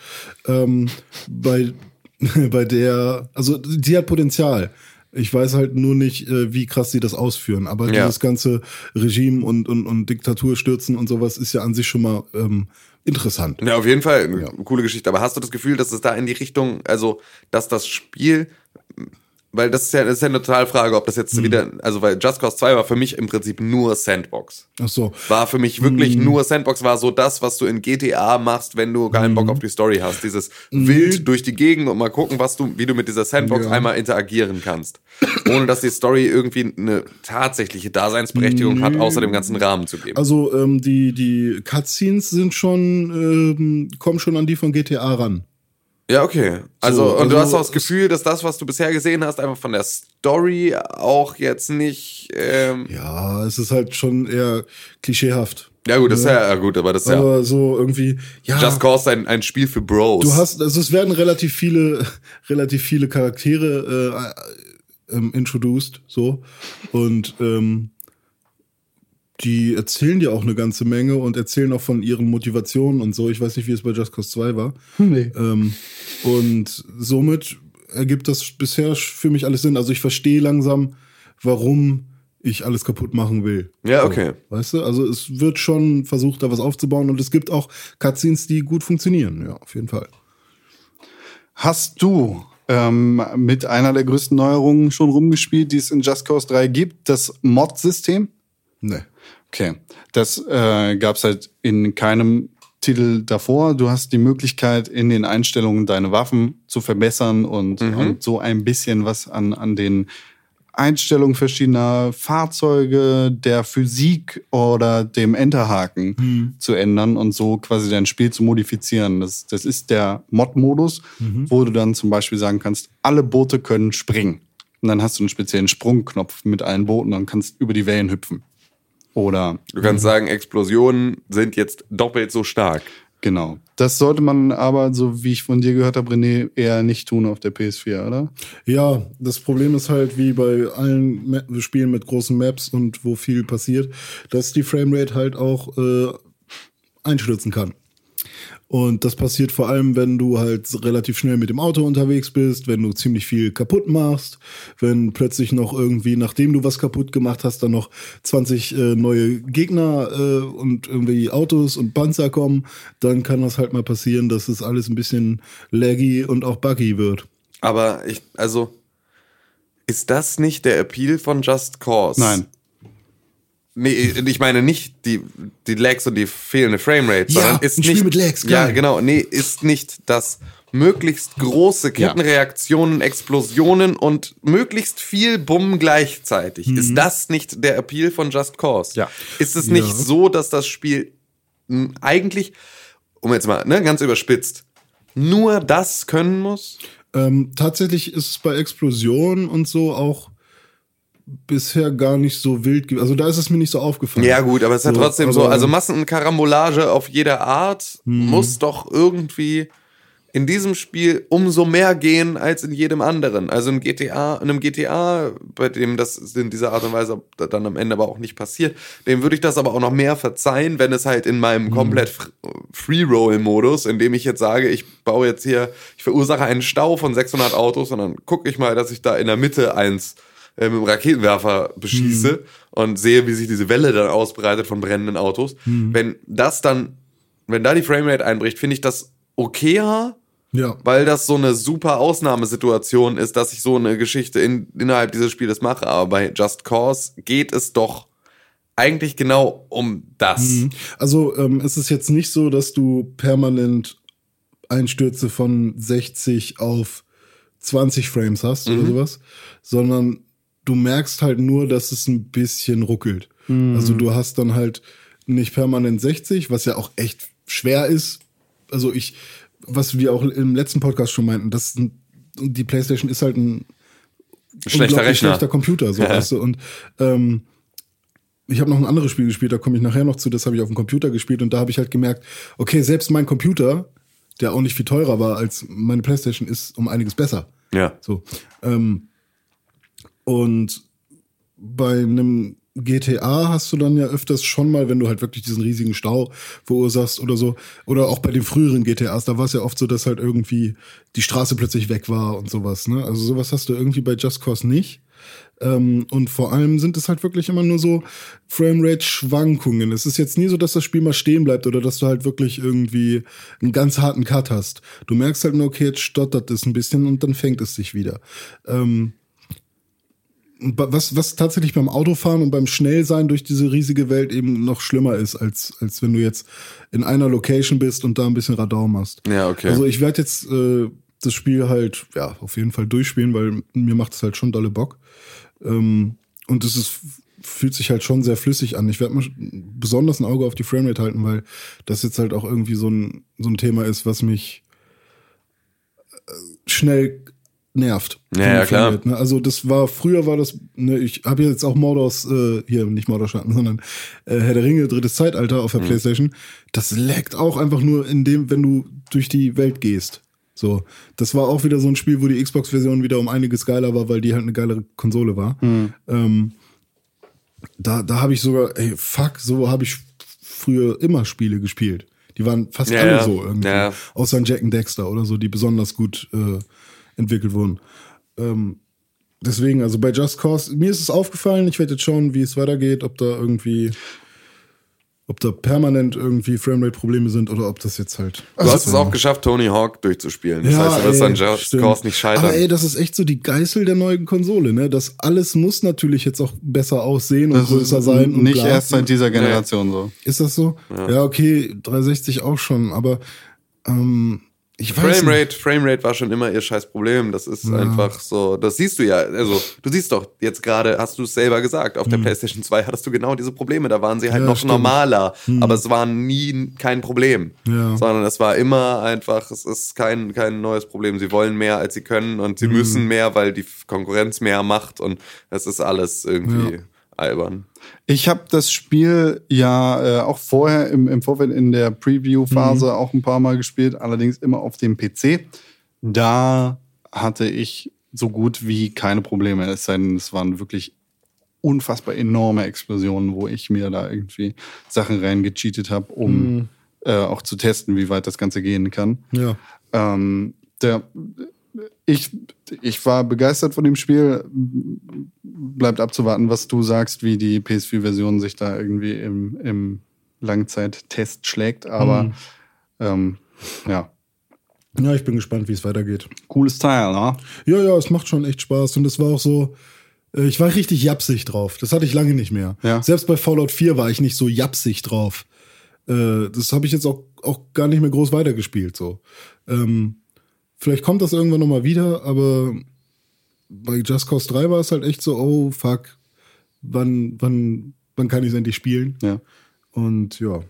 Ähm, bei, bei der, also die hat Potenzial. Ich weiß halt nur nicht, äh, wie krass sie das ausführen. Aber Ja. dieses ganze Regime und, und, und Diktaturstürzen und sowas ist ja an sich schon mal ähm, interessant. Ja, auf jeden Fall eine coole Geschichte. Aber hast du das Gefühl, dass es da in die Richtung, also dass das Spiel, weil das ist ja, das ist ja eine Totalfrage, ob das Mhm. jetzt wieder, also weil Just Cause 2 war für mich im Prinzip nur Sandbox. Ach so. war für mich wirklich nur Sandbox, war so das, was du in GTA machst, wenn du keinen Bock auf die Story hast. Dieses wild durch die Gegend und mal gucken, was du, wie du mit dieser Sandbox Ja. einmal interagieren kannst. Ohne dass die Story irgendwie eine tatsächliche Daseinsberechtigung hat, außer dem ganzen Rahmen zu geben. Also ähm, die, die Cutscenes sind schon, ähm, kommen schon an die von GTA ran. Ja, okay. Also, So, und du also hast auch das Gefühl, dass das, was du bisher gesehen hast, einfach von der Story auch jetzt nicht. Ähm, Ja, es ist halt schon eher klischeehaft. ja, gut, das ist ja, ja gut, aber das ist ja. Aber so irgendwie, ja. Just Cause ein, ein Spiel für Bros. Du hast, also es werden relativ viele, relativ viele Charaktere äh, ähm, introduced, so. Und ähm, die erzählen dir auch eine ganze Menge und erzählen auch von ihren Motivationen und so. Ich weiß nicht, wie es bei Just Cause 2 war. Nee. Ähm, und somit ergibt das bisher für mich alles Sinn. Also ich verstehe langsam, warum ich alles kaputt machen will. Ja, So, okay. weißt du, also es wird schon versucht, da was aufzubauen und es gibt auch Cutscenes, die gut funktionieren. Ja, auf jeden Fall. Hast du ähm, mit einer der größten Neuerungen schon rumgespielt, die es in Just Cause 3 gibt, das Mod-System? Nee. Okay. Das äh, gab es halt in keinem Titel davor. Du hast die Möglichkeit, in den Einstellungen deine Waffen zu verbessern und, und so ein bisschen was an, an den Einstellungen verschiedener Fahrzeuge, der Physik oder dem Enterhaken zu ändern und so quasi dein Spiel zu modifizieren. Das, das ist der Mod-Modus, wo du dann zum Beispiel sagen kannst, alle Boote können springen. Und dann hast du einen speziellen Sprungknopf mit allen Booten und kannst über die Wellen hüpfen. Oder Du kannst sagen, Explosionen sind jetzt doppelt so stark. Genau. Das sollte man aber, so wie ich von dir gehört habe, René, eher nicht tun auf der PS4, oder? Ja, das Problem ist halt wie bei allen Ma Spielen mit großen Maps und wo viel passiert, dass die Framerate halt auch äh, einstürzen kann. Und das passiert vor allem, wenn du halt relativ schnell mit dem Auto unterwegs bist, wenn du ziemlich viel kaputt machst, wenn plötzlich noch irgendwie, nachdem du was kaputt gemacht hast, dann noch 20 äh, neue Gegner äh, und irgendwie Autos und Panzer kommen, dann kann das halt mal passieren, dass es alles ein bisschen laggy und auch buggy wird. Aber ich, also, ist das nicht der Appeal von Just Cause? Nein. Nee, ich meine nicht die, die Lags und die fehlende Framerate, Ja, sondern ist ein Spiel nicht. mit Lags, ja, geil. genau. Nee, ist nicht das möglichst große Kettenreaktionen, Explosionen und möglichst viel Bumm gleichzeitig. Ist das nicht der Appeal von Just Cause? Ja. Ist es nicht Ja. so, dass das Spiel eigentlich, um jetzt mal, ne, ganz überspitzt, nur das können muss? Ähm, tatsächlich ist es bei Explosionen und so auch bisher gar nicht so wild. ge- Also da ist es mir nicht so aufgefallen. Ja, gut, aber es ist ja So, trotzdem so. aber- Also Massenkarambolage auf jeder Art Mhm. muss doch irgendwie in diesem Spiel umso mehr gehen als in jedem anderen. Also in GTA, in einem GTA, bei dem das in dieser Art und Weise dann am Ende aber auch nicht passiert, dem würde ich das aber auch noch mehr verzeihen, wenn es halt in meinem komplett Fr- Free-Roll-Modus, in dem ich jetzt sage, ich baue jetzt hier, ich verursache einen Stau von 600 Autos und dann gucke ich mal, dass ich da in der Mitte eins äh, mit dem Raketenwerfer beschieße und sehe, wie sich diese Welle dann ausbreitet von brennenden Autos. Wenn das dann, wenn da die Framerate einbricht, finde ich das okayer, Ja. weil das so eine super Ausnahmesituation ist, dass ich so eine Geschichte in, innerhalb dieses Spieles mache. Aber bei Just Cause geht es doch eigentlich genau um das. Also ähm, es ist jetzt nicht so, dass du permanent Einstürze von 60 auf 20 Frames hast oder sowas, sondern du merkst halt nur, dass es ein bisschen ruckelt. Also du hast dann halt nicht permanent 60, was ja auch echt schwer ist. Also ich, was wir auch im letzten Podcast schon meinten, das ein, die PlayStation ist halt ein Schlechter Rechner. schlechter Computer, so weißt du. Und ähm, ich habe noch ein anderes Spiel gespielt, da komme ich nachher noch zu, das habe ich auf dem Computer gespielt und da habe ich halt gemerkt, okay, selbst mein Computer, der auch nicht viel teurer war als meine Playstation, ist um einiges besser. Ja. So. Ähm, und bei einem GTA hast du dann ja öfters schon mal, wenn du halt wirklich diesen riesigen Stau verursachst oder so, oder auch bei den früheren GTAs, da war es ja oft so, dass halt irgendwie die Straße plötzlich weg war und sowas. Ne? Also sowas hast du irgendwie bei Just Cause nicht. Ähm, und vor allem sind es halt wirklich immer nur so Framerate-Schwankungen. Es ist jetzt nie so, dass das Spiel mal stehen bleibt oder dass du halt wirklich irgendwie einen ganz harten Cut hast. Du merkst halt nur, okay, jetzt stottert es ein bisschen und dann fängt es sich wieder. Ähm, was, was tatsächlich beim Autofahren und beim Schnellsein durch diese riesige Welt eben noch schlimmer ist, als, als wenn du jetzt in einer Location bist und da ein bisschen Radau machst. Ja, okay. Also ich werde jetzt äh, das Spiel halt, ja, auf jeden Fall durchspielen, weil mir macht es halt schon dolle Bock. Ähm, und es ist, fühlt sich halt schon sehr flüssig an. Ich werde mal besonders ein Auge auf die Framerate halten, weil das jetzt halt auch irgendwie so ein, so ein Thema ist, was mich äh, schnell nervt. Ja, ja, klar. Framerate, ne? Also das war, früher war das, ne, ich habe jetzt auch Mordors, äh, hier nicht Mordor Schatten, sondern äh, Herr der Ringe, drittes Zeitalter auf der Mhm. Playstation. Das leckt auch einfach nur in dem, wenn du durch die Welt gehst. So, das war auch wieder so ein Spiel, wo die Xbox-Version wieder um einiges geiler war, weil die halt eine geilere Konsole war. Ähm, da da habe ich sogar, ey, fuck, so habe ich früher immer Spiele gespielt. Die waren fast Ja, alle so irgendwie. Ja. Außer ein Jack and Dexter oder so, die besonders gut äh, entwickelt wurden. Ähm, deswegen, also bei Just Cause, mir ist es aufgefallen, ich werde jetzt schauen, wie es weitergeht, ob da irgendwie, ob da permanent irgendwie Framerate-Probleme sind oder ob das jetzt halt. Du hast es auch geschafft, Tony Hawk durchzuspielen. Das heißt, du wirst an Just stimmt. Cause nicht scheitern. Aber ey, das ist echt so die Geißel der neuen Konsole, ne? Das alles muss natürlich jetzt auch besser aussehen und Das größer ist sein. Und nicht bla. erst seit dieser Generation so. Ist das so? Ja. okay, 360 auch schon, aber ähm, ich. Framerate, Framerate war schon immer ihr scheiß Problem. Das ist einfach so, das siehst du ja. Also, du siehst doch, jetzt gerade hast du es selber gesagt, auf der PlayStation 2 hattest du genau diese Probleme. Da waren sie halt Mhm. Ja, noch stimmt. normaler, aber es war nie kein Problem. Ja. Sondern es war immer einfach, es ist kein, kein neues Problem. Sie wollen mehr, als sie können und Mhm. sie müssen mehr, weil die Konkurrenz mehr macht und es ist alles irgendwie Ja. Albern. Ich habe das Spiel ja äh, auch vorher im, im Vorfeld in der Preview-Phase auch ein paar Mal gespielt, allerdings immer auf dem PC. Da hatte ich so gut wie keine Probleme, es sei denn, es waren wirklich unfassbar enorme Explosionen, wo ich mir da irgendwie Sachen reingecheatet habe, um äh, auch zu testen, wie weit das Ganze gehen kann. Ja. Ähm, der, ich, ich war begeistert von dem Spiel. Bleibt abzuwarten, was du sagst, wie die PS4-Version sich da irgendwie im, im Langzeittest schlägt. Aber ähm, ja, Ja, ich bin gespannt, wie es weitergeht. cooles Teil, ne? Ja, ja, es macht schon echt Spaß. Und es war auch so, äh, ich war richtig japsig drauf. Das hatte ich lange nicht mehr. Ja. Selbst bei Fallout 4 war ich nicht so japsig drauf. Äh, das habe ich jetzt auch, auch gar nicht mehr groß weitergespielt. So. Ähm, vielleicht kommt das irgendwann nochmal wieder, aber bei Just Cause 3 war es halt echt so, oh fuck, wann, wann, wann kann ich es endlich spielen? Ja. Und ja.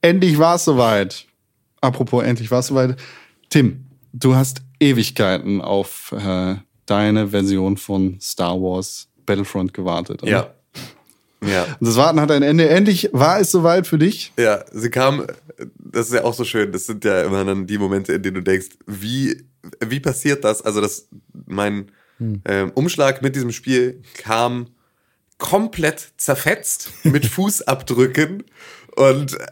Endlich war es soweit. Apropos, endlich war es soweit. Tim, du hast Ewigkeiten auf äh, deine Version von Star Wars Battlefront gewartet. oder? Ja. Ja. Und das Warten hat ein Ende. Endlich war es soweit für dich. Ja, sie kam, das ist ja auch so schön, das sind ja immer dann die Momente, in denen du denkst, wie, wie passiert das? Also das, mein ähm, Umschlag mit diesem Spiel kam komplett zerfetzt mit Fußabdrücken und äh,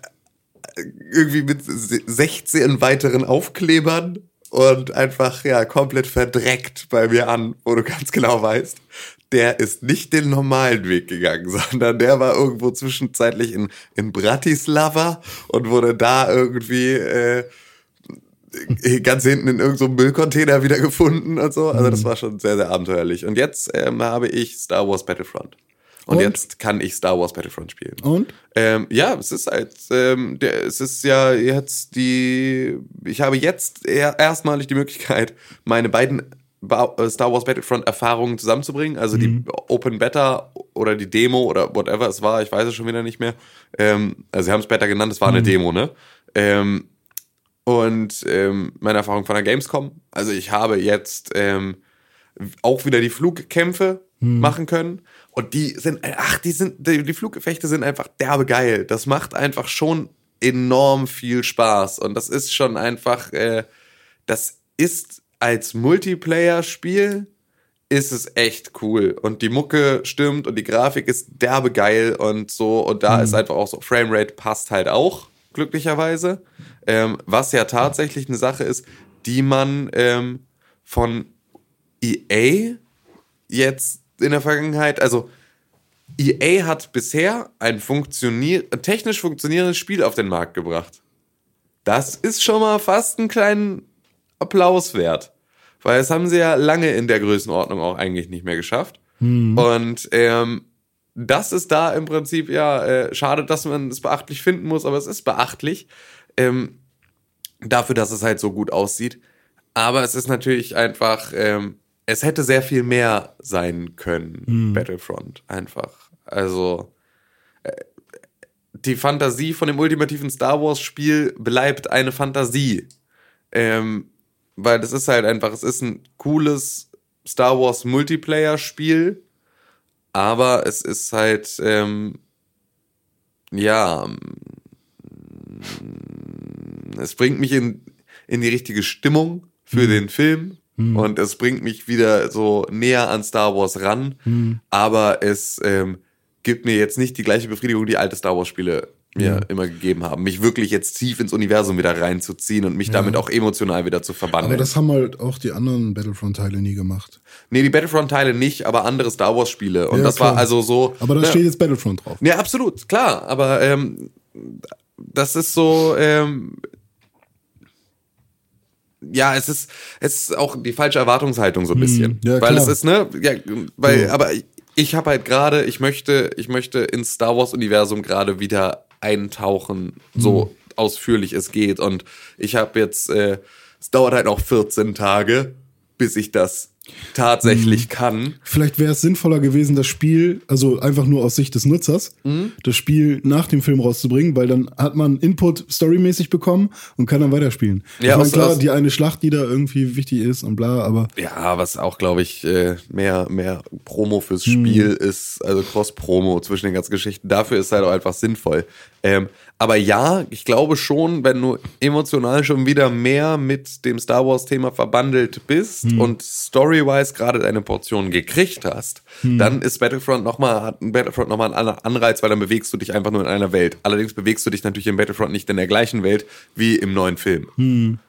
irgendwie mit 16 weiteren Aufklebern und einfach ja komplett verdreckt bei mir an, wo du ganz genau weißt, der ist nicht den normalen Weg gegangen, sondern der war irgendwo zwischenzeitlich in, in Bratislava und wurde da irgendwie äh, ganz hinten in irgendeinem so Müllcontainer wieder gefunden und so. Also das war schon sehr, sehr abenteuerlich. Und jetzt ähm, habe ich Star Wars Battlefront. Und, Und? jetzt kann ich Star Wars Battlefront spielen. Und? Ähm, ja, es ist halt, ähm, der, es ist ja jetzt die, ich habe jetzt erstmalig die Möglichkeit, meine beiden Star Wars Battlefront Erfahrungen zusammenzubringen, also die Open Beta oder die Demo oder whatever es war, ich weiß es schon wieder nicht mehr. Ähm, also sie haben es Beta genannt, es war eine Demo, ne? Ähm, und ähm, meine Erfahrung von der Gamescom, also ich habe jetzt ähm, auch wieder die Flugkämpfe machen können. Und die sind, ach, die sind, die, die Fluggefechte sind einfach derbe geil. Das macht einfach schon enorm viel Spaß. Und das ist schon einfach, äh, das ist als Multiplayer-Spiel ist es echt cool. Und die Mucke stimmt und die Grafik ist derbe geil und so. Und da ist einfach auch so, Framerate passt halt auch, glücklicherweise. Ähm, was ja tatsächlich eine Sache ist, die man ähm, von EA jetzt in der Vergangenheit, also EA hat bisher ein funktionier technisch funktionierendes Spiel auf den Markt gebracht. Das ist schon mal fast einen kleinen Applaus wert. Weil das haben sie ja lange in der Größenordnung auch eigentlich nicht mehr geschafft. Und ähm, das ist da im Prinzip ja äh, schade, dass man es beachtlich finden muss, aber es ist beachtlich. Ähm, dafür, dass es halt so gut aussieht. Aber es ist natürlich einfach, ähm, es hätte sehr viel mehr sein können, Battlefront, einfach. Also, äh, die Fantasie von dem ultimativen Star Wars-Spiel bleibt eine Fantasie. Ähm, weil das ist halt einfach, es ist ein cooles Star Wars Multiplayer-Spiel, aber es ist halt, ähm, ja, es bringt mich in, in die richtige Stimmung für den Film und es bringt mich wieder so näher an Star Wars ran, aber es ähm, gibt mir jetzt nicht die gleiche Befriedigung, die alte Star Wars Spiele mir immer gegeben haben, mich wirklich jetzt tief ins Universum wieder reinzuziehen und mich damit auch emotional wieder zu Aber verbandeln. das haben halt auch die anderen Battlefront-Teile nie gemacht. nee, die Battlefront-Teile nicht, aber andere Star Wars-Spiele. Und Ja, das klar. war also so. Aber da ne, steht jetzt Battlefront drauf. Ja, absolut, klar. Aber ähm, das ist so, ähm, ja, es ist, es ist auch die falsche Erwartungshaltung so ein bisschen. Hm, ja, weil klar. es ist, ne, ja, weil, Ja. aber ich habe halt gerade, ich möchte, ich möchte ins Star Wars-Universum gerade wieder eintauchen, so Hm. ausführlich es geht. Und ich habe jetzt, äh, es dauert halt auch 14 Tage, bis ich das tatsächlich Hm. kann. Vielleicht wäre es sinnvoller gewesen, das Spiel, also einfach nur aus Sicht des Nutzers, Mhm. das Spiel nach dem Film rauszubringen, weil dann hat man Input storymäßig bekommen und kann dann weiterspielen. Ja, ich meine, aus- klar, aus- die eine Schlacht, die da irgendwie wichtig ist und bla, aber Ja, was auch, glaube ich, äh, mehr, mehr Promo fürs Spiel ist, also Cross-Promo zwischen den ganzen Geschichten. Dafür ist halt auch einfach sinnvoll. Ähm, aber ja, ich glaube schon, wenn du emotional schon wieder mehr mit dem Star Wars-Thema verbandelt bist und story-wise gerade deine Portion gekriegt hast, dann ist Battlefront nochmal, hat ein Battlefront nochmal einen anderen Anreiz, weil dann bewegst du dich einfach nur in einer Welt. Allerdings bewegst du dich natürlich in Battlefront nicht in der gleichen Welt wie im neuen Film.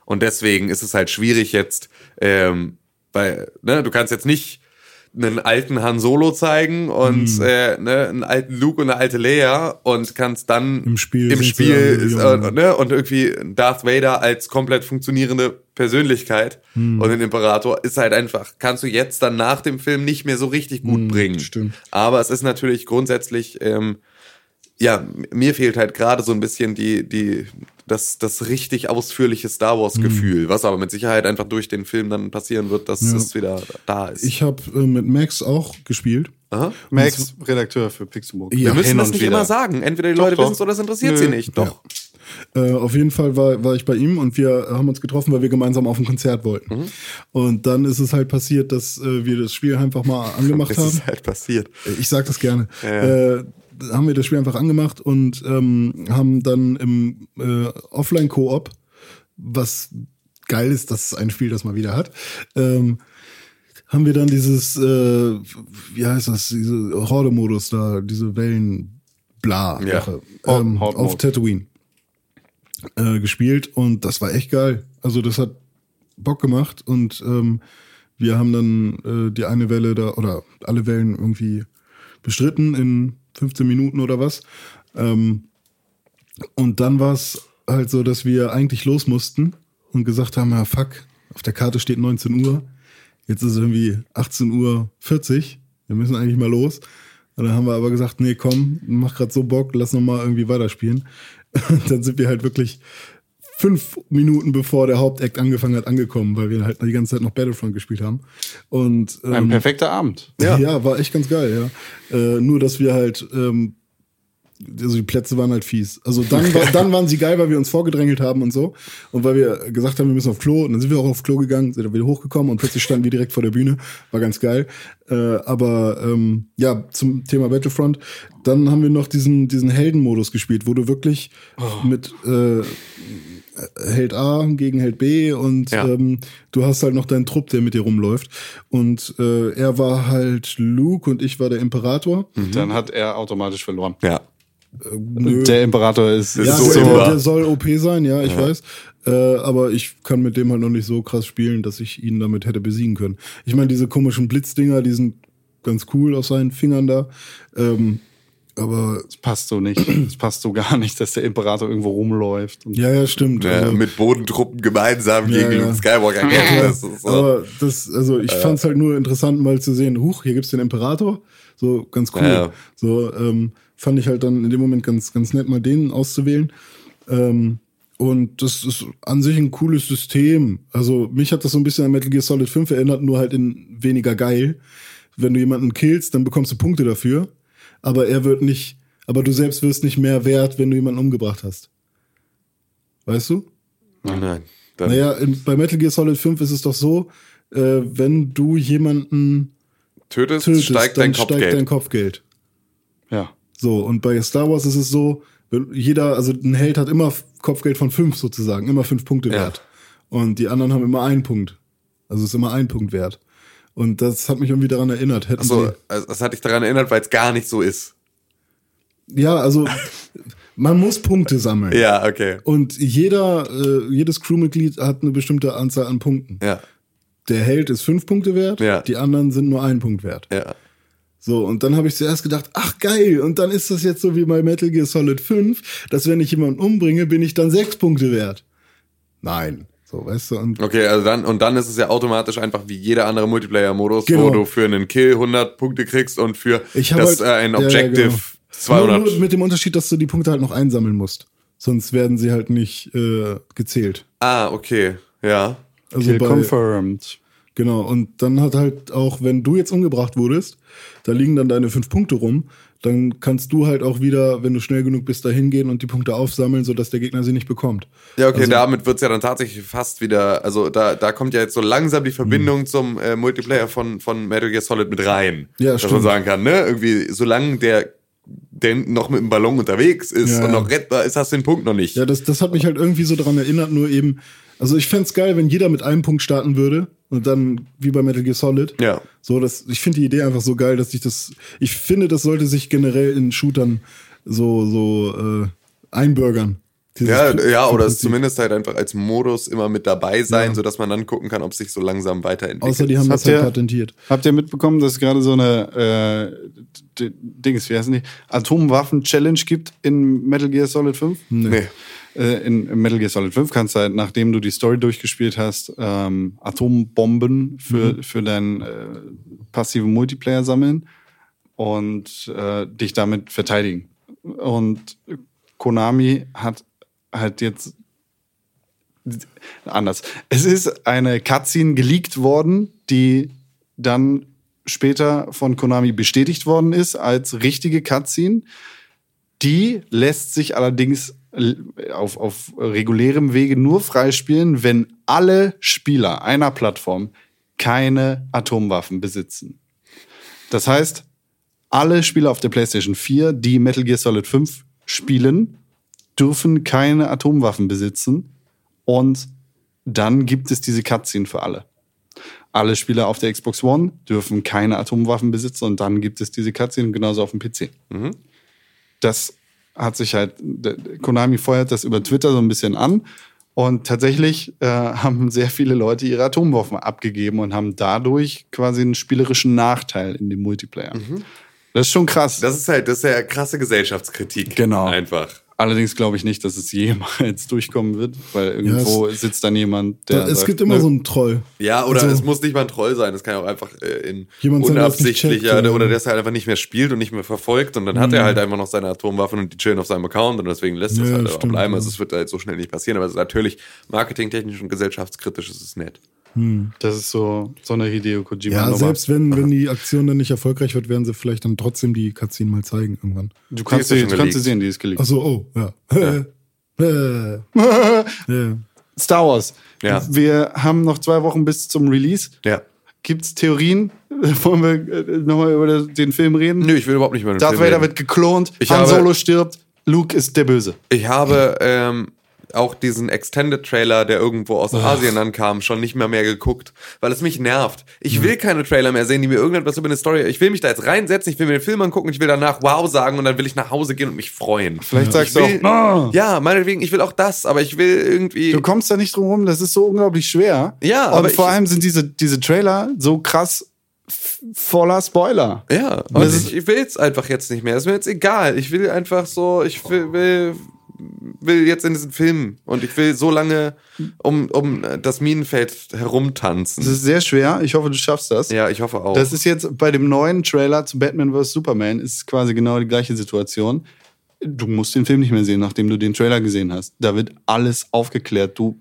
Und deswegen ist es halt schwierig jetzt, ähm, weil, ne, du kannst jetzt nicht einen alten Han Solo zeigen und äh, ne, einen alten Luke und eine alte Leia und kannst dann Im Spiel im Spiel äh, ne, und irgendwie Darth Vader als komplett funktionierende Persönlichkeit Hm. und den Imperator ist halt einfach kannst du jetzt dann nach dem Film nicht mehr so richtig gut bringen. Hm, stimmt. Aber es ist natürlich grundsätzlich ähm, ja, mir fehlt halt gerade so ein bisschen die, die, das, das richtig ausführliche Star. Wars-Gefühl, was aber mit Sicherheit einfach durch den Film dann passieren wird, dass Ja. es wieder da ist. ich habe äh, mit Max auch gespielt. Aha. Max, Redakteur für Pixelbook. Ja, Wir müssen das nicht wieder. immer sagen. Entweder die Doch, Leute wissen es oder es interessiert Nö. sie nicht. Doch. Äh, auf jeden Fall war, war ich bei ihm und wir haben uns getroffen, weil wir gemeinsam auf ein Konzert wollten. Mhm. Und dann ist es halt passiert, dass äh, wir das Spiel einfach mal angemacht Das haben. ist halt passiert. Ich sag das gerne. Äh, haben wir das Spiel einfach angemacht und ähm, haben dann im äh, Offline-Koop, was geil ist, dass es ein Spiel das mal wieder hat, ähm, haben wir dann dieses, äh, wie heißt das, diese Horde-Modus da, diese Wellen, bla, Ja. Sache, ähm, auf. Tatooine äh, gespielt und das war echt geil. Also das hat Bock gemacht und ähm, Wir haben dann äh, die eine Welle da oder alle Wellen irgendwie bestritten in 15 Minuten oder was. Ähm, und dann war es halt so, dass wir eigentlich los mussten und gesagt haben, ja fuck, auf der Karte steht 19 Uhr. Jetzt ist es irgendwie 18 Uhr 40. Wir müssen eigentlich mal los. Und dann haben wir aber gesagt, nee, komm, mach grad so Bock, lass noch mal irgendwie weiterspielen. Und dann sind wir halt wirklich fünf Minuten bevor der Hauptakt angefangen hat, angekommen, weil wir halt die ganze Zeit noch Battlefront gespielt haben. Und ähm, Ein perfekter Abend. ja. war echt ganz geil, ja. Äh, nur, dass wir halt, ähm, also die Plätze waren halt fies. Also dann, war, dann waren sie geil, weil wir uns vorgedrängelt haben und so. Und weil wir gesagt haben, wir müssen auf Klo. Und dann sind wir auch auf Klo gegangen, sind dann wieder hochgekommen und plötzlich standen wir direkt vor der Bühne. War ganz geil. Äh, aber ähm, ja, zum Thema Battlefront. Dann haben wir noch diesen, diesen Heldenmodus gespielt, wo du wirklich mit äh, Held A gegen Held B und Ja. ähm, du hast halt noch deinen Trupp, der mit dir rumläuft. Und äh, er war halt Luke und ich war der Imperator. Dann hat er automatisch verloren. Ja. Nö. Der Imperator ist, Das ja, ist so der, immer. der, der soll OP sein, ja, ich weiß. Äh, aber ich kann mit dem halt noch nicht so krass spielen, dass ich ihn damit hätte besiegen können. Ich meine, diese komischen Blitzdinger, die sind ganz cool auf seinen Fingern da. Ähm, aber Das passt so nicht. Das passt so gar nicht, dass der Imperator irgendwo rumläuft. Und ja, ja, stimmt. Ja, also, mit Bodentruppen gemeinsam Ja, gegen ja. Luke Skywalker kämpfen. Das ist so. Aber das, also ich fand's halt nur interessant, mal zu sehen, huch, hier gibt's den Imperator. So ganz cool. Ja. So ähm, fand ich halt dann in dem Moment ganz, ganz nett, mal den auszuwählen. Ähm, und das ist an sich ein cooles System. Also mich hat das so ein bisschen an Metal Gear Solid 5 erinnert, nur halt in weniger geil. Wenn du jemanden killst, dann bekommst du Punkte dafür. Aber er wird nicht, aber du selbst wirst nicht mehr wert, wenn du jemanden umgebracht hast. Weißt du? Nein. Dann, Naja, in, bei Metal Gear Solid 5 ist es doch so, äh, wenn du jemanden tötest, tötest, steigt dann dein steigt Kopfgeld. dein Kopfgeld. ja. So, und bei Star Wars ist es so, jeder, also ein Held hat immer Kopfgeld von fünf sozusagen, immer fünf Punkte Ja. wert. Und die anderen haben immer einen Punkt. Also es ist immer ein Punkt wert. Und das hat mich irgendwie daran erinnert. Hätten Achso, also das hat dich daran erinnert, weil es gar nicht so ist. ja, also man muss Punkte sammeln. Ja, okay. Und jeder, äh, jedes Crewmitglied hat eine bestimmte Anzahl an Punkten. Ja, Der Held ist fünf Punkte wert, Ja. die anderen sind nur einen Punkt wert. ja. So, und dann habe ich zuerst gedacht, ach geil, und dann ist das jetzt so wie bei Metal Gear Solid 5, dass wenn ich jemanden umbringe, bin ich dann sechs Punkte wert. Nein. So, weißt du, und Okay, also dann, und dann ist es ja automatisch einfach wie jeder andere Multiplayer-Modus, Genau. wo du für einen Kill 100 Punkte kriegst und für das halt, äh, ein ja, ja, Objective genau. 200. Nur, nur mit dem Unterschied, dass du die Punkte halt noch einsammeln musst. Sonst werden sie halt nicht äh, gezählt. Ah, okay, ja. Also Kill bei, confirmed. Genau, und dann hat halt auch, wenn du jetzt umgebracht wurdest, da liegen dann deine fünf Punkte rum, dann kannst du halt auch wieder, wenn du schnell genug bist, da hingehen und die Punkte aufsammeln, sodass der Gegner sie nicht bekommt. Ja, okay, Also- damit wird's ja dann tatsächlich fast wieder, also da, da kommt ja jetzt so langsam die Verbindung zum äh, Multiplayer von, von Metal Gear Solid mit rein. Ja, dass man stimmt. sagen kann, ne? Irgendwie, solange der, der noch mit dem Ballon unterwegs ist Ja, und noch rettbar ist, hast du den Punkt noch nicht. Ja, das, das hat mich halt irgendwie so daran erinnert, nur eben, also ich fänd's geil, wenn jeder mit einem Punkt starten würde und dann wie bei Metal Gear Solid. Ja. So, das, ich finde die Idee einfach so geil, dass ich das, ich finde, das sollte sich generell in Shootern so, so äh, einbürgern. Dieses Ja, Prin- ja, oder es Prinzip. zumindest halt einfach als Modus immer mit dabei sein, sodass man dann gucken kann, ob sich so langsam weiterentwickelt. Außer die haben Habt das halt ihr- patentiert. Habt ihr mitbekommen, dass es gerade so eine äh, Dings, wie heißen die? Atomwaffen-Challenge gibt in Metal Gear Solid 5? Nee. Äh, in, in Metal Gear Solid 5 kannst du halt, nachdem du die Story durchgespielt hast, ähm, Atombomben für, für deinen äh, passiven Multiplayer sammeln und äh, dich damit verteidigen. Und Konami hat halt jetzt anders. Es ist eine Cutscene geleakt worden, die dann später von Konami bestätigt worden ist als richtige Cutscene. Die lässt sich allerdings auf, auf regulärem Wege nur freispielen, wenn alle Spieler einer Plattform keine Atomwaffen besitzen. Das heißt, alle Spieler auf der PlayStation 4, die Metal Gear Solid 5 spielen, dürfen keine Atomwaffen besitzen. Und dann gibt es diese Cutscene für alle. Alle Spieler auf der Xbox One dürfen keine Atomwaffen besitzen und dann gibt es diese Cutscene genauso auf dem PC. Das hat sich halt, Konami feuert das über Twitter so ein bisschen an Und tatsächlich äh, haben sehr viele Leute ihre Atomwaffen abgegeben und haben dadurch quasi einen spielerischen Nachteil in dem Multiplayer. Das ist schon krass. Das ist halt, das ist ja krasse Gesellschaftskritik. Genau. Einfach. Allerdings glaube ich nicht, dass es jemals durchkommen wird, weil irgendwo sitzt dann jemand, der. Da, es sagt, gibt immer ne, so einen Troll. Ja, oder Also- es muss nicht mal ein Troll sein. Es kann ja auch einfach äh, in Jemand sein, der das nicht unabsichtlicher checkt, ja. oder der es halt einfach nicht mehr spielt und nicht mehr verfolgt und dann hat er halt einfach noch seine Atomwaffen und die chillen auf seinem Account und deswegen lässt es Ja, halt auch stimmt, bleiben. ja. Also es wird halt so schnell nicht passieren, aber es ist natürlich marketingtechnisch und gesellschaftskritisch ist es nett. Das ist so, so eine Hideo Kojima. Ja, Nummer. selbst wenn, wenn die Aktion dann nicht erfolgreich wird, werden sie vielleicht dann trotzdem die Cutscene mal zeigen irgendwann. Du kannst sie, du kannst sie sehen, die ist geleakt. Achso, oh, ja. Ja. Star Wars. Ja. Wir haben noch zwei Wochen bis zum Release. Ja. Gibt's Theorien? Wollen wir äh, nochmal über den Film reden? Nö, ich will überhaupt nicht mehr über den Darth Film Vader reden. wird geklont, Ich Han habe- Solo stirbt, Luke ist der Böse. Ich habe ähm, auch diesen Extended Trailer, der irgendwo aus Asien ankam, schon nicht mehr mehr geguckt, weil es mich nervt. Ich will keine Trailer mehr sehen, die mir irgendetwas über eine Story. Ich will mich da jetzt reinsetzen, ich will mir den Film angucken, ich will danach Wow sagen und dann will ich nach Hause gehen und mich freuen. Vielleicht sagst ich du will, auch, "Ah." ja, meinetwegen, ich will auch das, aber ich will irgendwie. Du kommst da nicht drum rum, das ist so unglaublich schwer. Ja, Und aber vor ich- allem sind diese, diese Trailer so krass voller Spoiler. Ja, und ich, ich will es einfach jetzt nicht mehr. Ist mir jetzt egal. Ich will einfach so, ich will, will, will jetzt in diesen Film und ich will so lange um, um das Minenfeld herumtanzen. Das ist sehr schwer. Ich hoffe, du schaffst das. ja, ich hoffe auch. Das ist jetzt bei dem neuen Trailer zu Batman vs. Superman ist es quasi genau die gleiche Situation. Du musst den Film nicht mehr sehen, nachdem du den Trailer gesehen hast. Da wird alles aufgeklärt. Du,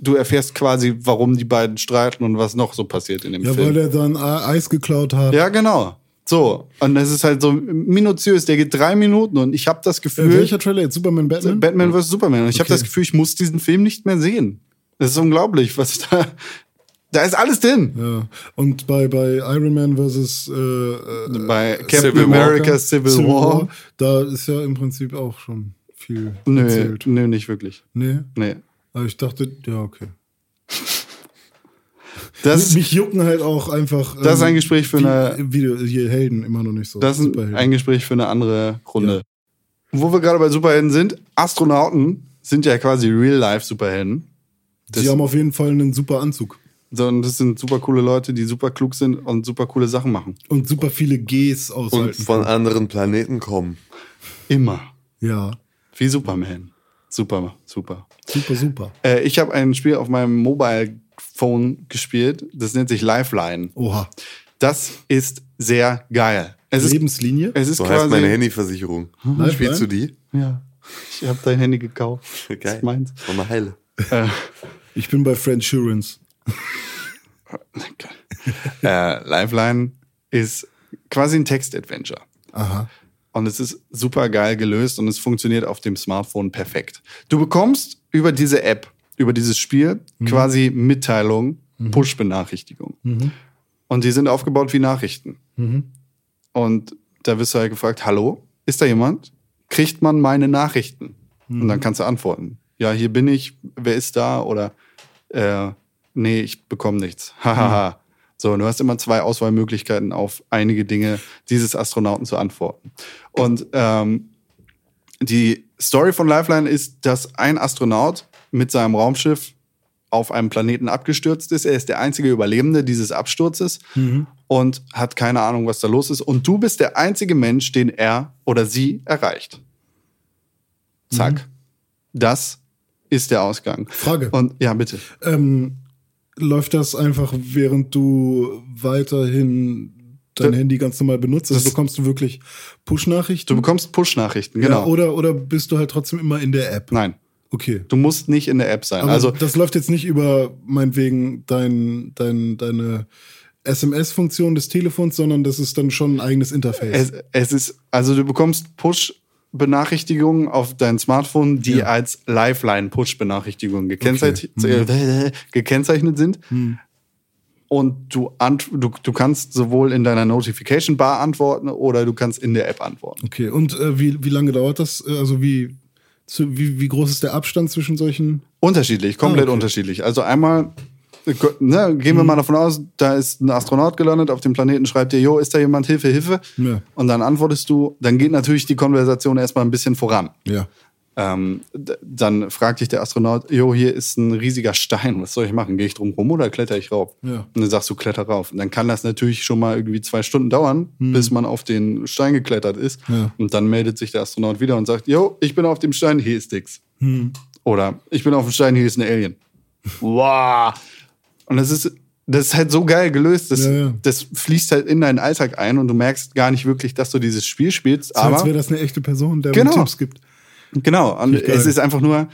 du erfährst quasi, warum die beiden streiten und was noch so passiert in dem ja, weil Film. der dann A- Eis geklaut hat. Ja, genau. So. Und das ist halt so minutiös. Der geht drei Minuten und ich habe das Äh, Gefühl. welcher Trailer jetzt? Superman Batman? Batman vs. Superman. Und ich habe Okay. das Gefühl, ich muss diesen Film nicht mehr sehen. Das ist unglaublich, was da. Da ist alles drin. ja. Und bei, bei Iron Man versus äh, äh, Bei Captain Civil War. America Civil, War. da ist ja im Prinzip auch schon viel Nö, erzählt. nö, nicht wirklich. Nee. Nee. Aber ich dachte, ja, okay. Das, Mich jucken halt auch einfach. Das ist ein Gespräch für wie, eine- Wie, hier Helden immer noch nicht so. das ist Superhelden. ein Gespräch für eine andere Runde. Wo wir gerade bei Superhelden sind, Astronauten sind ja quasi Real-Life-Superhelden. Sie haben auf jeden Fall einen super Anzug. Sondern das sind super coole Leute, die super klug sind und super coole Sachen machen. Und super viele Gs und aushalten. von anderen Planeten kommen. Immer. ja, Wie Superman. Super, super. super, super. Äh, ich habe ein Spiel auf meinem Mobile Phone gespielt. Das nennt sich Lifeline. Oha. Das ist sehr geil. Es ist, Lebenslinie? es ist So quasi. heißt meine Handyversicherung. Lifeline? Spielst du die? Ja. Ich habe dein Handy gekauft. Das Geil. ist meins. Von der Heile. Äh, Ich bin bei Friendsurance. äh, Lifeline ist quasi ein Text-Adventure. Aha. Und es ist super geil gelöst und es funktioniert auf dem Smartphone perfekt. Du bekommst über diese App, über dieses Spiel quasi Mitteilungen, Push-Benachrichtigungen. Und die sind aufgebaut wie Nachrichten. Und da wirst du halt gefragt, hallo, ist da jemand? Kriegt man meine Nachrichten? Und dann kannst du antworten. Ja, hier bin ich, wer ist da? Oder äh, nee, ich bekomme nichts. Hahaha. So, und du hast immer zwei Auswahlmöglichkeiten auf einige Dinge dieses Astronauten zu antworten. Und ähm, die Story von Lifeline ist, dass ein Astronaut mit seinem Raumschiff auf einem Planeten abgestürzt ist. Er ist der einzige Überlebende dieses Absturzes und hat keine Ahnung, was da los ist. Und du bist der einzige Mensch, den er oder sie erreicht. Zack. Das ist der Ausgang. Frage. Und ja, bitte. Ähm, läuft das einfach, während du weiterhin dein Handy ganz normal benutzt? Also bekommst du wirklich Push-Nachrichten? Du bekommst Push-Nachrichten, Ja, genau. oder, oder bist du halt trotzdem immer in der App? Nein, Okay. du musst nicht in der App sein. Aber also das läuft jetzt nicht über meinetwegen dein, dein, deine SMS-Funktion des Telefons, sondern das ist dann schon ein eigenes Interface. es, es ist, also du bekommst Push-Benachrichtigungen auf dein Smartphone, die Ja. als Lifeline-Push-Benachrichtigungen gekennzeichnet, äh, gekennzeichnet sind. Und du, du, du kannst sowohl in deiner Notification Bar antworten oder du kannst in der App antworten. Okay, und äh, wie, wie lange dauert das? Äh, Also wie, zu, wie, wie groß ist der Abstand zwischen solchen? Unterschiedlich, komplett Ah, okay. unterschiedlich. Also einmal, ne, gehen Mhm. wir mal davon aus, da ist ein Astronaut gelandet auf dem Planeten, schreibt dir, jo, ist da jemand, Hilfe, Hilfe. Ja. Und dann antwortest du, dann geht natürlich die Konversation erstmal ein bisschen voran. Ja. Ähm, dann fragt dich der Astronaut, jo, hier ist ein riesiger Stein, was soll ich machen? Gehe ich drum rum oder kletter ich rauf? Ja. Und dann sagst du, kletter rauf. Und dann kann das natürlich schon mal irgendwie zwei Stunden dauern, bis man auf den Stein geklettert ist. Hm. Ja. Und dann meldet sich der Astronaut wieder und sagt, jo, ich bin auf dem Stein, hier ist nix. Hm. Oder ich bin auf dem Stein, hier ist ein Alien. wow. Und das ist, das ist halt so geil gelöst. Das, Ja, ja. das fließt halt in deinen Alltag ein und du merkst gar nicht wirklich, dass du dieses Spiel spielst. So, als aber wäre das eine echte Person, der Genau. Tipps gibt. Genau, und es ist einfach nur,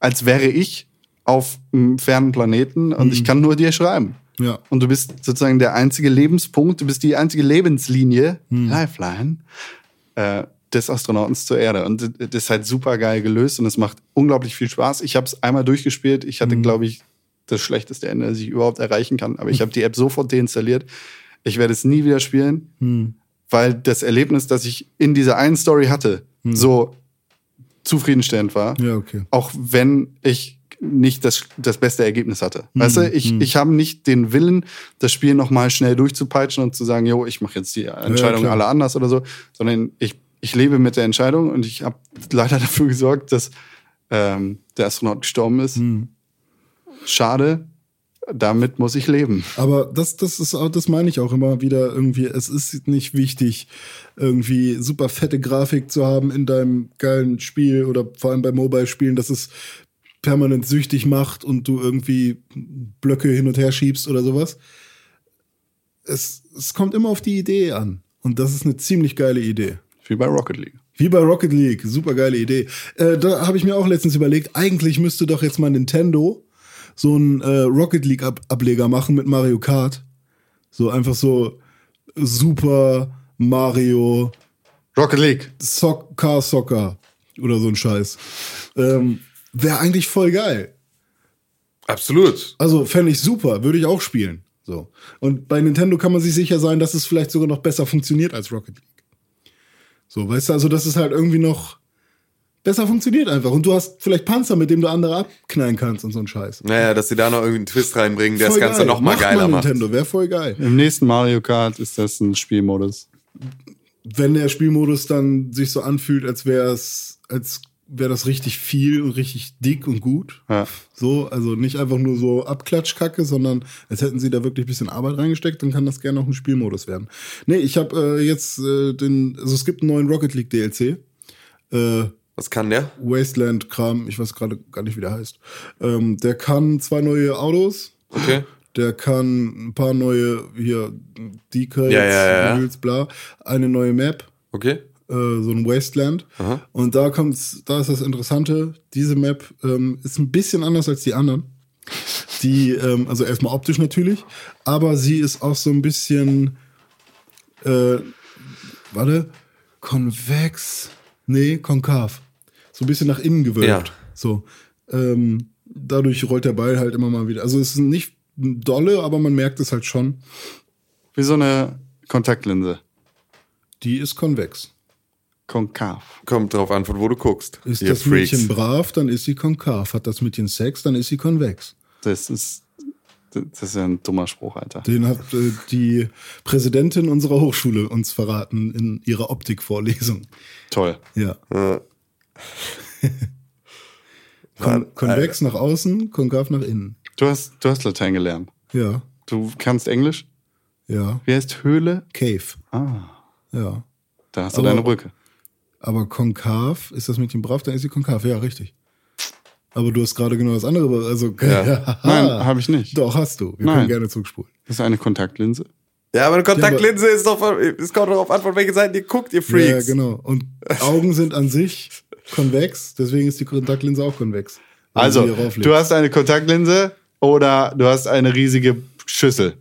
als wäre ich auf einem fernen Planeten und Mhm. ich kann nur dir schreiben. Ja. Und du bist sozusagen der einzige Lebenspunkt, du bist die einzige Lebenslinie, Mhm. Lifeline, äh, des Astronautens zur Erde. Und das ist halt super geil gelöst und es macht unglaublich viel Spaß. Ich habe es einmal durchgespielt. Ich Mhm. hatte, glaube ich, das schlechteste Ende, das ich überhaupt erreichen kann. Aber ich habe die App sofort deinstalliert. Ich werde es nie wieder spielen, Mhm. weil das Erlebnis, das ich in dieser einen Story hatte, so zufriedenstellend war. Ja, okay. Auch wenn ich nicht das, das beste Ergebnis hatte. Mhm. Weißt du, ich, ich habe nicht den Willen, das Spiel nochmal schnell durchzupeitschen und zu sagen, jo, ich mache jetzt die Entscheidung klar. alle anders oder so, sondern ich, ich lebe mit der Entscheidung und ich habe leider dafür gesorgt, dass ähm, der Astronaut gestorben ist. Mhm. Schade, damit muss ich leben. Aber das, das ist auch, das meine ich auch immer wieder irgendwie. Es ist nicht wichtig, irgendwie super fette Grafik zu haben in deinem geilen Spiel oder vor allem bei Mobile-Spielen, dass es permanent süchtig macht und du irgendwie Blöcke hin und her schiebst oder sowas. Es, es kommt immer auf die Idee an. Und das ist eine ziemlich geile Idee. Wie bei Rocket League. Wie bei Rocket League, super geile Idee. Äh, da habe ich mir auch letztens überlegt, eigentlich müsste doch jetzt mal Nintendo so einen äh, Rocket League Ab Ableger machen mit Mario Kart. So einfach so Super Mario Rocket League. Soc Car Soccer oder so ein Scheiß. Ähm, Wäre eigentlich voll geil. Absolut. Also fände ich super, würde ich auch spielen. So. Und bei Nintendo kann man sich sicher sein, dass es vielleicht sogar noch besser funktioniert als Rocket League. So, weißt du, also dass es halt irgendwie noch besser funktioniert einfach. Und du hast vielleicht Panzer, mit dem du andere abknallen kannst und so ein Scheiß. Naja, dass sie da noch irgendwie einen Twist reinbringen, der das Voll Ganze geil. noch mal Macht geiler macht. Nintendo, wäre voll geil. Im nächsten Mario Kart ist das ein Spielmodus. Wenn der Spielmodus dann sich so anfühlt, als wäre es, als wäre das richtig viel und richtig dick und gut. Ja. So, also nicht einfach nur so Abklatschkacke, sondern als hätten sie da wirklich ein bisschen Arbeit reingesteckt, dann kann das gerne auch ein Spielmodus werden. Nee, ich habe äh, jetzt äh, den, also es gibt einen neuen Rocket League DLC. Äh, Was kann der? Wasteland-Kram, ich weiß gerade gar nicht, wie der heißt. Ähm, der kann zwei neue Autos, Okay. der kann ein paar neue hier Decals, Ja, ja, ja, bla, eine neue Map, Okay. äh, so ein Wasteland. Aha. Und da kommt's, da ist das Interessante, diese Map ähm, ist ein bisschen anders als die anderen. Die, ähm, also erstmal optisch natürlich, aber sie ist auch so ein bisschen, äh, warte, konvex, nee, konkav. So ein bisschen nach innen gewölbt. Ja. So. Ähm, dadurch rollt der Ball halt immer mal wieder. Also es ist nicht dolle, aber man merkt es halt schon. Wie so eine Kontaktlinse. Die ist konvex. Konkav. Kommt drauf an, von wo du guckst. Ist ihr das Freaks. Mädchen brav, dann ist sie konkav. Hat das Mädchen Sex, dann ist sie konvex. Das ist, das ist ja ein dummer Spruch, Alter. Den hat äh, die Präsidentin unserer Hochschule uns verraten in ihrer Optikvorlesung. Toll. Ja. Kon konvex nach außen, konkav nach innen. Du hast, du hast Latein gelernt. Ja. Du kannst Englisch? Ja. Wie heißt Höhle? Cave. Ah, Ja. da hast du Aber- deine Brücke. Aber konkav, ist das Mädchen brav, dann ist sie konkav. Ja, richtig. Aber du hast gerade genau das andere. Also, Ja. Nein, habe ich nicht. Doch, hast du. Wir Nein. können gerne zurückspulen. Das ist eine Kontaktlinse. Ja, aber eine Kontaktlinse ist doch, es kommt darauf an, von welcher Seite ihr guckt, ihr Freaks. Ja, genau. Und Augen sind an sich konvex, deswegen ist die Kontaktlinse auch konvex. Also, du hast eine Kontaktlinse oder du hast eine riesige Schüssel.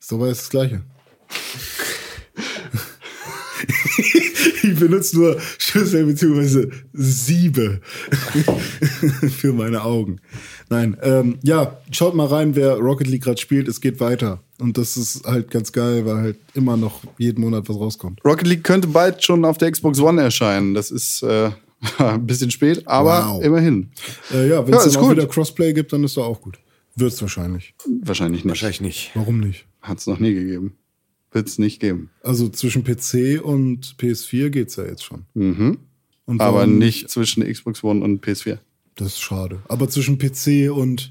Ist doch beides das Gleiche. ich benutze nur Schüssel bzw. Siebe für meine Augen. Nein, ähm, ja, schaut mal rein, wer Rocket League gerade spielt. Es geht weiter. Und das ist halt ganz geil, weil halt immer noch jeden Monat was rauskommt. Rocket League könnte bald schon auf der Xbox One erscheinen. Das ist äh, ein bisschen spät, aber Wow. immerhin. Äh, ja, wenn Ja, es dann auch gut. wieder Crossplay gibt, dann ist doch auch gut. Wird's wahrscheinlich. Wahrscheinlich nicht. Wahrscheinlich nicht. Warum nicht? Hat es noch nie gegeben. Wird es nicht geben. Also zwischen PC und PS4 geht's ja jetzt schon. Mhm. Und Aber nicht zwischen Xbox One und PS4. Das ist schade. Aber zwischen PC und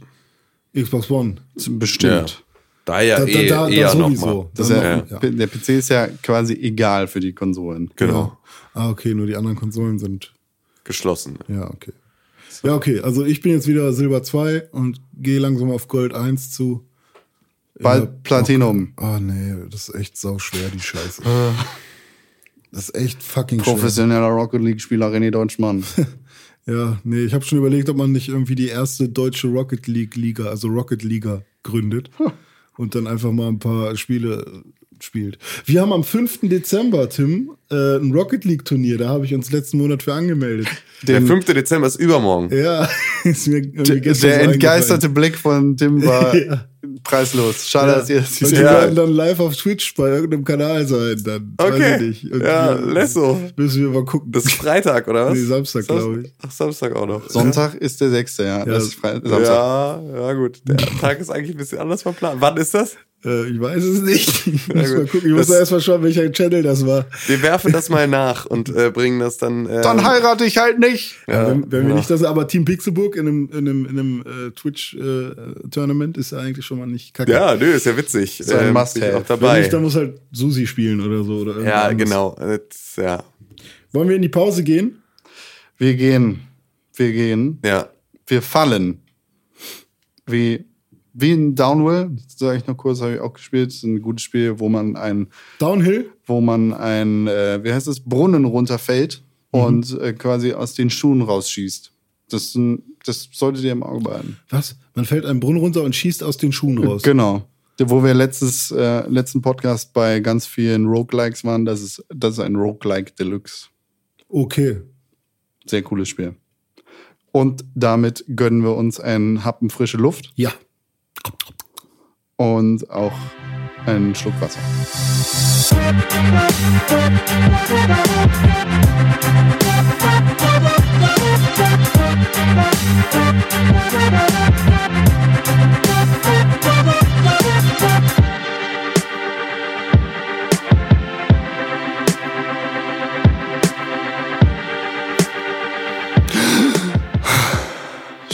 Xbox One. Bestimmt. Da ja Da, da, eh, da, eher sowieso. Das ja, noch- ja. Der PC ist ja quasi egal für die Konsolen. Genau. Ah, okay, nur die anderen Konsolen sind. Geschlossen. Ja, okay. Ja, okay. Also ich bin jetzt wieder Silber 2 und gehe langsam auf Gold 1 zu. Bald Ja, Platinum. Ah, nee, das ist echt sau schwer, die Scheiße. Äh. Das ist echt fucking schwer. Professioneller Rocket League-Spieler René Deutschmann. Ja, nee, ich habe schon überlegt, ob man nicht irgendwie die erste deutsche Rocket League Liga, also Rocket Liga, gründet und dann einfach mal ein paar Spiele äh, spielt. Wir haben am 5. Dezember, Tim, äh, ein Rocket League Turnier, da habe ich uns letzten Monat für angemeldet. Der Den- 5. Dezember ist übermorgen. Ja, ist mir Der, der so entgeisterte Blick von Tim war Ja. preislos. Schade, dass ihr das Und nicht die Ja. werden dann live auf Twitch bei irgendeinem Kanal sein. Dann. Weiß Okay. ich nicht. Und Ja, wir- Lesso. Müssen wir mal gucken. Das ist Freitag, oder was? Nee, Samstag, Sam- glaub ich. Ach, Samstag auch noch. Sonntag ist der 6. Ja, das ist Fre Samstag. Ja, ja, gut. Der Tag ist eigentlich ein bisschen anders verplant. Wann ist das? Äh, ich weiß es nicht. Ich muss mal gucken. Ich muss Das- erst mal schauen, welcher Channel das war. Wir werfen das mal nach und äh, bringen das dann. Äh, Dann heirate ich halt nicht. Ja, wenn, wenn wir genau. nicht das, aber Team Pixelburg in einem, in einem, in einem äh, Twitch-Tournament ist ja eigentlich schon mal nicht kacke. Ja, nö, ist ja witzig. So ein Ähm, Must-have. bin ich auch Wenn dabei. nicht, dann muss halt Susi spielen oder so. Oder ja, anderes. genau. Das, ja. Wollen wir in die Pause gehen? Wir gehen. Wir gehen. Ja. Wir fallen. Wie, wie in Downwell, das sage ich noch kurz, habe ich auch gespielt. Das ist ein gutes Spiel, wo man ein, Downhill? wo man ein, äh, wie heißt es, Brunnen runterfällt und äh, quasi aus den Schuhen rausschießt. Das, das solltet ihr im Auge behalten. Was? Man fällt einen Brunnen runter und schießt aus den Schuhen raus. Genau. Wo wir letztes, äh, letzten Podcast bei ganz vielen Roguelikes waren, das ist, das ist ein Roguelike Deluxe. Okay. Sehr cooles Spiel. Und damit gönnen wir uns einen Happen frische Luft Ja. Und auch einen Schluck Wasser.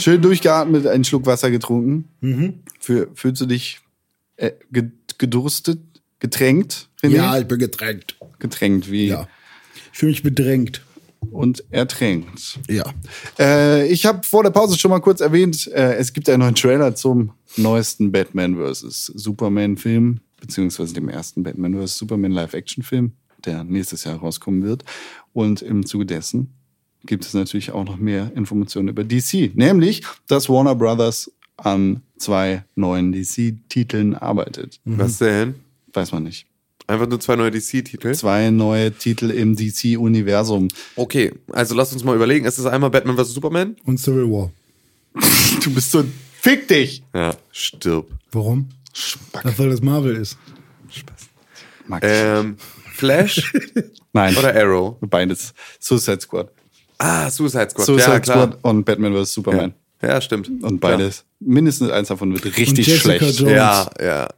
Schön durchgeatmet, einen Schluck Wasser getrunken. Für, fühlst du dich äh, ge- gedurstet, getränkt? René? Ja, ich bin getränkt. Getränkt wie Ja. Ich fühle mich bedrängt. und ertränkt. Ja. Äh, ich habe vor der Pause schon mal kurz erwähnt, äh, es gibt einen neuen Trailer zum neuesten Batman vs. Superman Film, beziehungsweise dem ersten Batman vs. Superman Live-Action-Film, der nächstes Jahr rauskommen wird. Und im Zuge dessen gibt es natürlich auch noch mehr Informationen über DC, nämlich, dass Warner Brothers an zwei neuen DC-Titeln arbeitet. Was denn? Weiß man nicht. Einfach nur zwei neue DC-Titel? Zwei neue Titel im DC-Universum. Okay, also lass uns mal überlegen. Es ist einmal Batman vs. Superman. Und Civil War. Du bist so. Fick dich! Ja, stirb. Warum? Ach, weil das Marvel ist. Mag ich. Ähm, Flash Nein. oder Arrow? Beides. Suicide Squad. Ah, Suicide Squad. Suicide ja, klar. Squad und Batman vs. Superman. Ja. ja, stimmt. Und beides. Mindestens eins davon wird richtig schlecht. Jones. Ja, ja.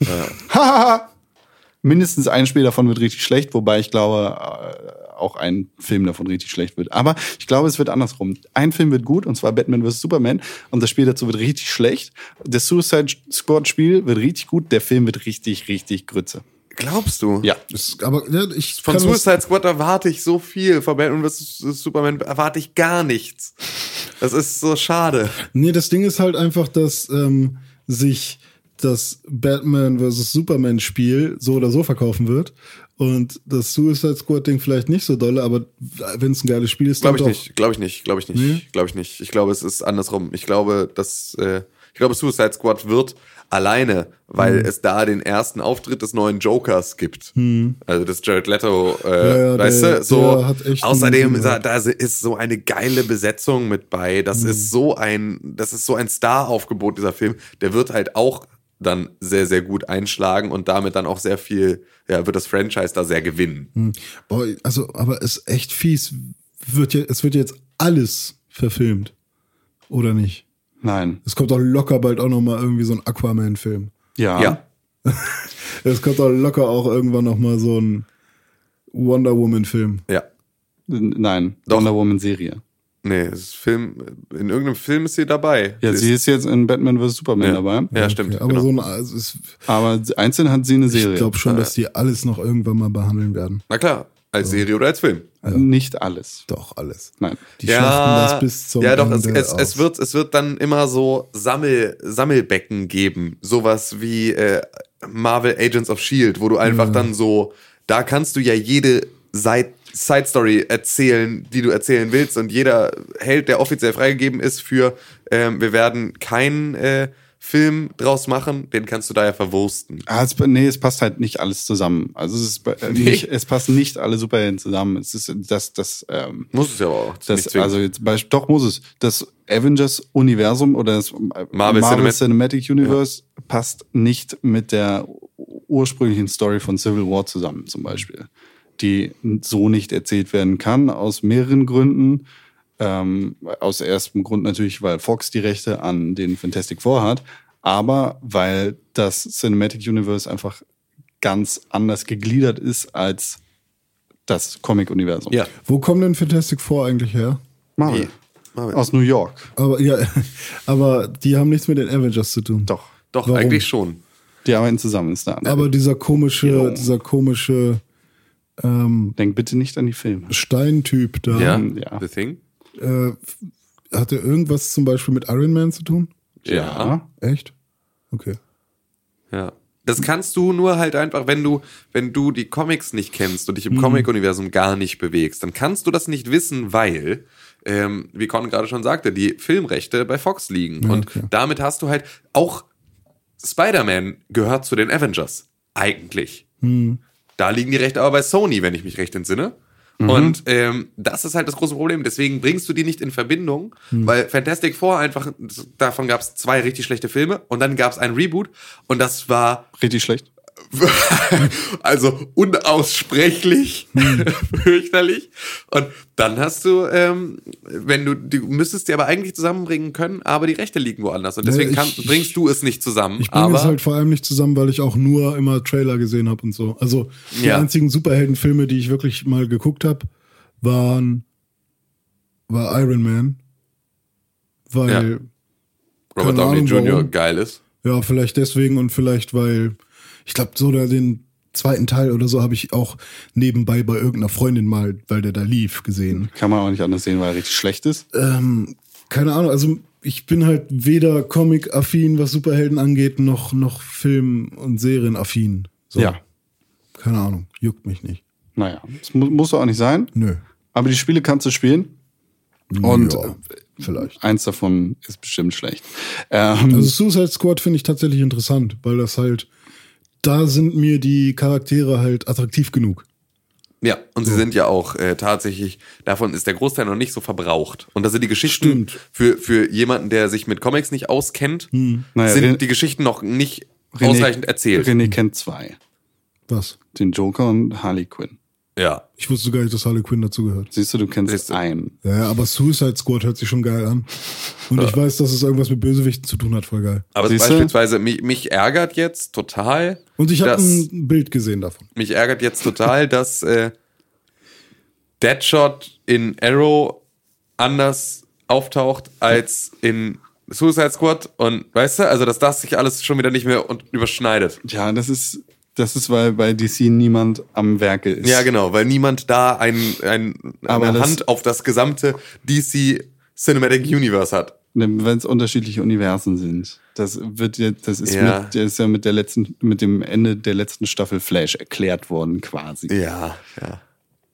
Hahaha. Mindestens ein Spiel davon wird richtig schlecht, wobei ich glaube, äh, auch ein Film davon richtig schlecht wird. Aber ich glaube, es wird andersrum. Ein Film wird gut, und zwar Batman vs. Superman, und das Spiel dazu wird richtig schlecht. Das Suicide Squad Spiel wird richtig gut, der Film wird richtig, richtig Grütze. Glaubst du? Ja. Das, aber ja, ich Von Suicide Squad erwarte ich so viel. Von Batman vs. Superman erwarte ich gar nichts. Das ist so schade. Nee, das Ding ist halt einfach, dass ähm, sich das Batman vs. Superman Spiel so oder so verkaufen wird. Und das Suicide Squad Ding vielleicht nicht so dolle, aber wenn es ein geiles Spiel ist, Glaube ich dann doch. nicht. Glaube ich nicht. Glaube ich nicht. Nee? Glaube ich nicht. Ich glaube, es ist andersrum. Ich glaube, dass äh, ich glaube, Suicide Squad wird alleine, weil Hm. es da den ersten Auftritt des neuen Jokers gibt. Also das Jared Leto, äh, Ja, ja, weißt der- du, so. der hat echt Außerdem ist, da, da ist so eine geile Besetzung mit bei. Das Hm. ist so ein, das ist so ein Star-Aufgebot dieser Film. Der wird halt auch dann sehr, sehr gut einschlagen und damit dann auch sehr viel, ja, wird das Franchise da sehr gewinnen. Boah, also, aber es ist echt fies. Wird ja, es wird jetzt alles verfilmt. Oder nicht? Nein. Es kommt doch locker bald auch noch mal irgendwie so ein Aquaman-Film. Ja. Ja. Es kommt doch locker auch irgendwann noch mal so ein Wonder Woman-Film. Ja. Nein, Doch. Wonder Woman Serie. Nee, es ist Film, in irgendeinem Film ist sie dabei. Ja, sie ist jetzt in Batman vs. Superman ja. dabei. Ja, stimmt. Okay, aber genau. so ein, also es, Aber einzeln hat sie eine Serie. ich glaube schon, dass die alles noch irgendwann mal behandeln werden. Na klar, als Serie oder als Film. Nicht alles. Doch, alles. Nein. Die schlachten das bis zum ja, doch, es, Ende es, es, aus. wird, es wird dann immer so Sammel, Sammelbecken geben. Sowas wie äh, Marvel Agents of Shield, wo du einfach dann so, da kannst du ja jede Side, Side Story erzählen, die du erzählen willst. Und jeder Held, der offiziell freigegeben ist für, ähm, wir werden keinen äh, Film draus machen, den kannst du da ja verwursten. Ah, es, nee, es passt halt nicht alles zusammen. Also es ist äh, nicht, es passen nicht alle Superhelden zusammen. Es ist das, das, ähm, Muss es ja aber auch. Das also jetzt doch muss es. Das Avengers-Universum oder das äh, Marvel Cinematic- Cinematic Universe passt nicht mit der ursprünglichen Story von Civil War zusammen, zum Beispiel. Die so nicht erzählt werden kann, aus mehreren Gründen. Ähm, aus erstem Grund natürlich, weil Fox die Rechte an den Fantastic Four hat, aber weil das Cinematic Universe einfach ganz anders gegliedert ist als das Comic-Universum. ja. Wo kommen denn Fantastic Four eigentlich her? Marvel. Wie? Marvel. Aus New York. Aber ja, aber die haben nichts mit den Avengers zu tun. Doch. Doch, Warum? eigentlich schon. Die arbeiten zusammen, ist da. Aber dieser komische, dieser komische ähm, Denk bitte nicht an die Filme. Steintyp da, Ja, ja. The Thing. Äh, hat er irgendwas zum Beispiel mit Iron Man zu tun? Ja. Echt? Okay. Ja. Das kannst du nur halt einfach, wenn du, wenn du die Comics nicht kennst und dich im Comic-Universum gar nicht bewegst, dann kannst du das nicht wissen, weil, ähm, wie Con gerade schon sagte, die Filmrechte bei Fox liegen. Ja, und okay. damit hast du halt auch Spider-Man gehört zu den Avengers. Eigentlich. Da liegen die Rechte aber bei Sony, wenn ich mich recht entsinne. Und ähm, das ist halt das große Problem. Deswegen bringst du die nicht in Verbindung, weil Fantastic Four einfach, davon gab es zwei richtig schlechte Filme und dann gab es ein Reboot und das war Richtig schlecht. also unaussprechlich fürchterlich. Und dann hast du, ähm, wenn du, du müsstest die aber eigentlich zusammenbringen können, aber die Rechte liegen woanders. Und deswegen Ja, kann, ich- bringst du es nicht zusammen. Ich bringe es halt vor allem nicht zusammen, weil ich auch nur immer Trailer gesehen habe und so. Also die Ja. einzigen Superheldenfilme, die ich wirklich mal geguckt habe, waren war Iron Man. Weil, ja. Robert Downey Jr. geil ist. vielleicht deswegen und vielleicht, weil, ich glaube, so da den zweiten Teil oder so habe ich auch nebenbei bei irgendeiner Freundin mal, weil der da lief, gesehen. Kann man auch nicht anders sehen, weil er richtig schlecht ist. Ähm, keine Ahnung, also ich bin halt weder Comic-affin, was Superhelden angeht, noch, noch Film- und Serien-affin. So. Ja. Keine Ahnung, juckt mich nicht. Naja, das mu muss auch nicht sein. Nö. Aber die Spiele kannst du spielen. Und Ja, vielleicht. eins davon ist bestimmt schlecht. Ähm, Also Suicide Squad finde ich tatsächlich interessant, weil das halt, da sind mir die Charaktere halt attraktiv genug. Ja, und sie sind ja auch äh, tatsächlich, davon ist der Großteil noch nicht so verbraucht. Und da sind die Geschichten Stimmt. für, für jemanden, der sich mit Comics nicht auskennt, Naja, sind die Geschichten noch nicht ausreichend erzählt. René kennt zwei. Was? Den Joker und Harley Quinn. Ja. Ich wusste gar nicht, dass Harley Quinn dazu gehört. Siehst du, du kennst Siehst einen. Ja, ja, aber Suicide Squad hört sich schon geil an. Und ich weiß, dass es irgendwas mit Bösewichten zu tun hat, voll geil. Aber Siehst du? beispielsweise, mich, mich ärgert jetzt total. Und ich habe ein Bild gesehen davon. mich ärgert jetzt total, dass äh, Deadshot in Arrow anders auftaucht als in Suicide Squad und weißt du, also dass das sich alles schon wieder nicht mehr und überschneidet. Ja, das ist, das ist, weil bei DC niemand am Werke ist. Ja, genau, weil niemand da ein, ein, eine das- Hand auf das gesamte DC Cinematic Universe hat. Wenn es unterschiedliche Universen sind. Das wird ja, das ist, Ja. mit, das ist ja mit der letzten, mit dem Ende der letzten Staffel Flash erklärt worden, quasi. Ja, ja.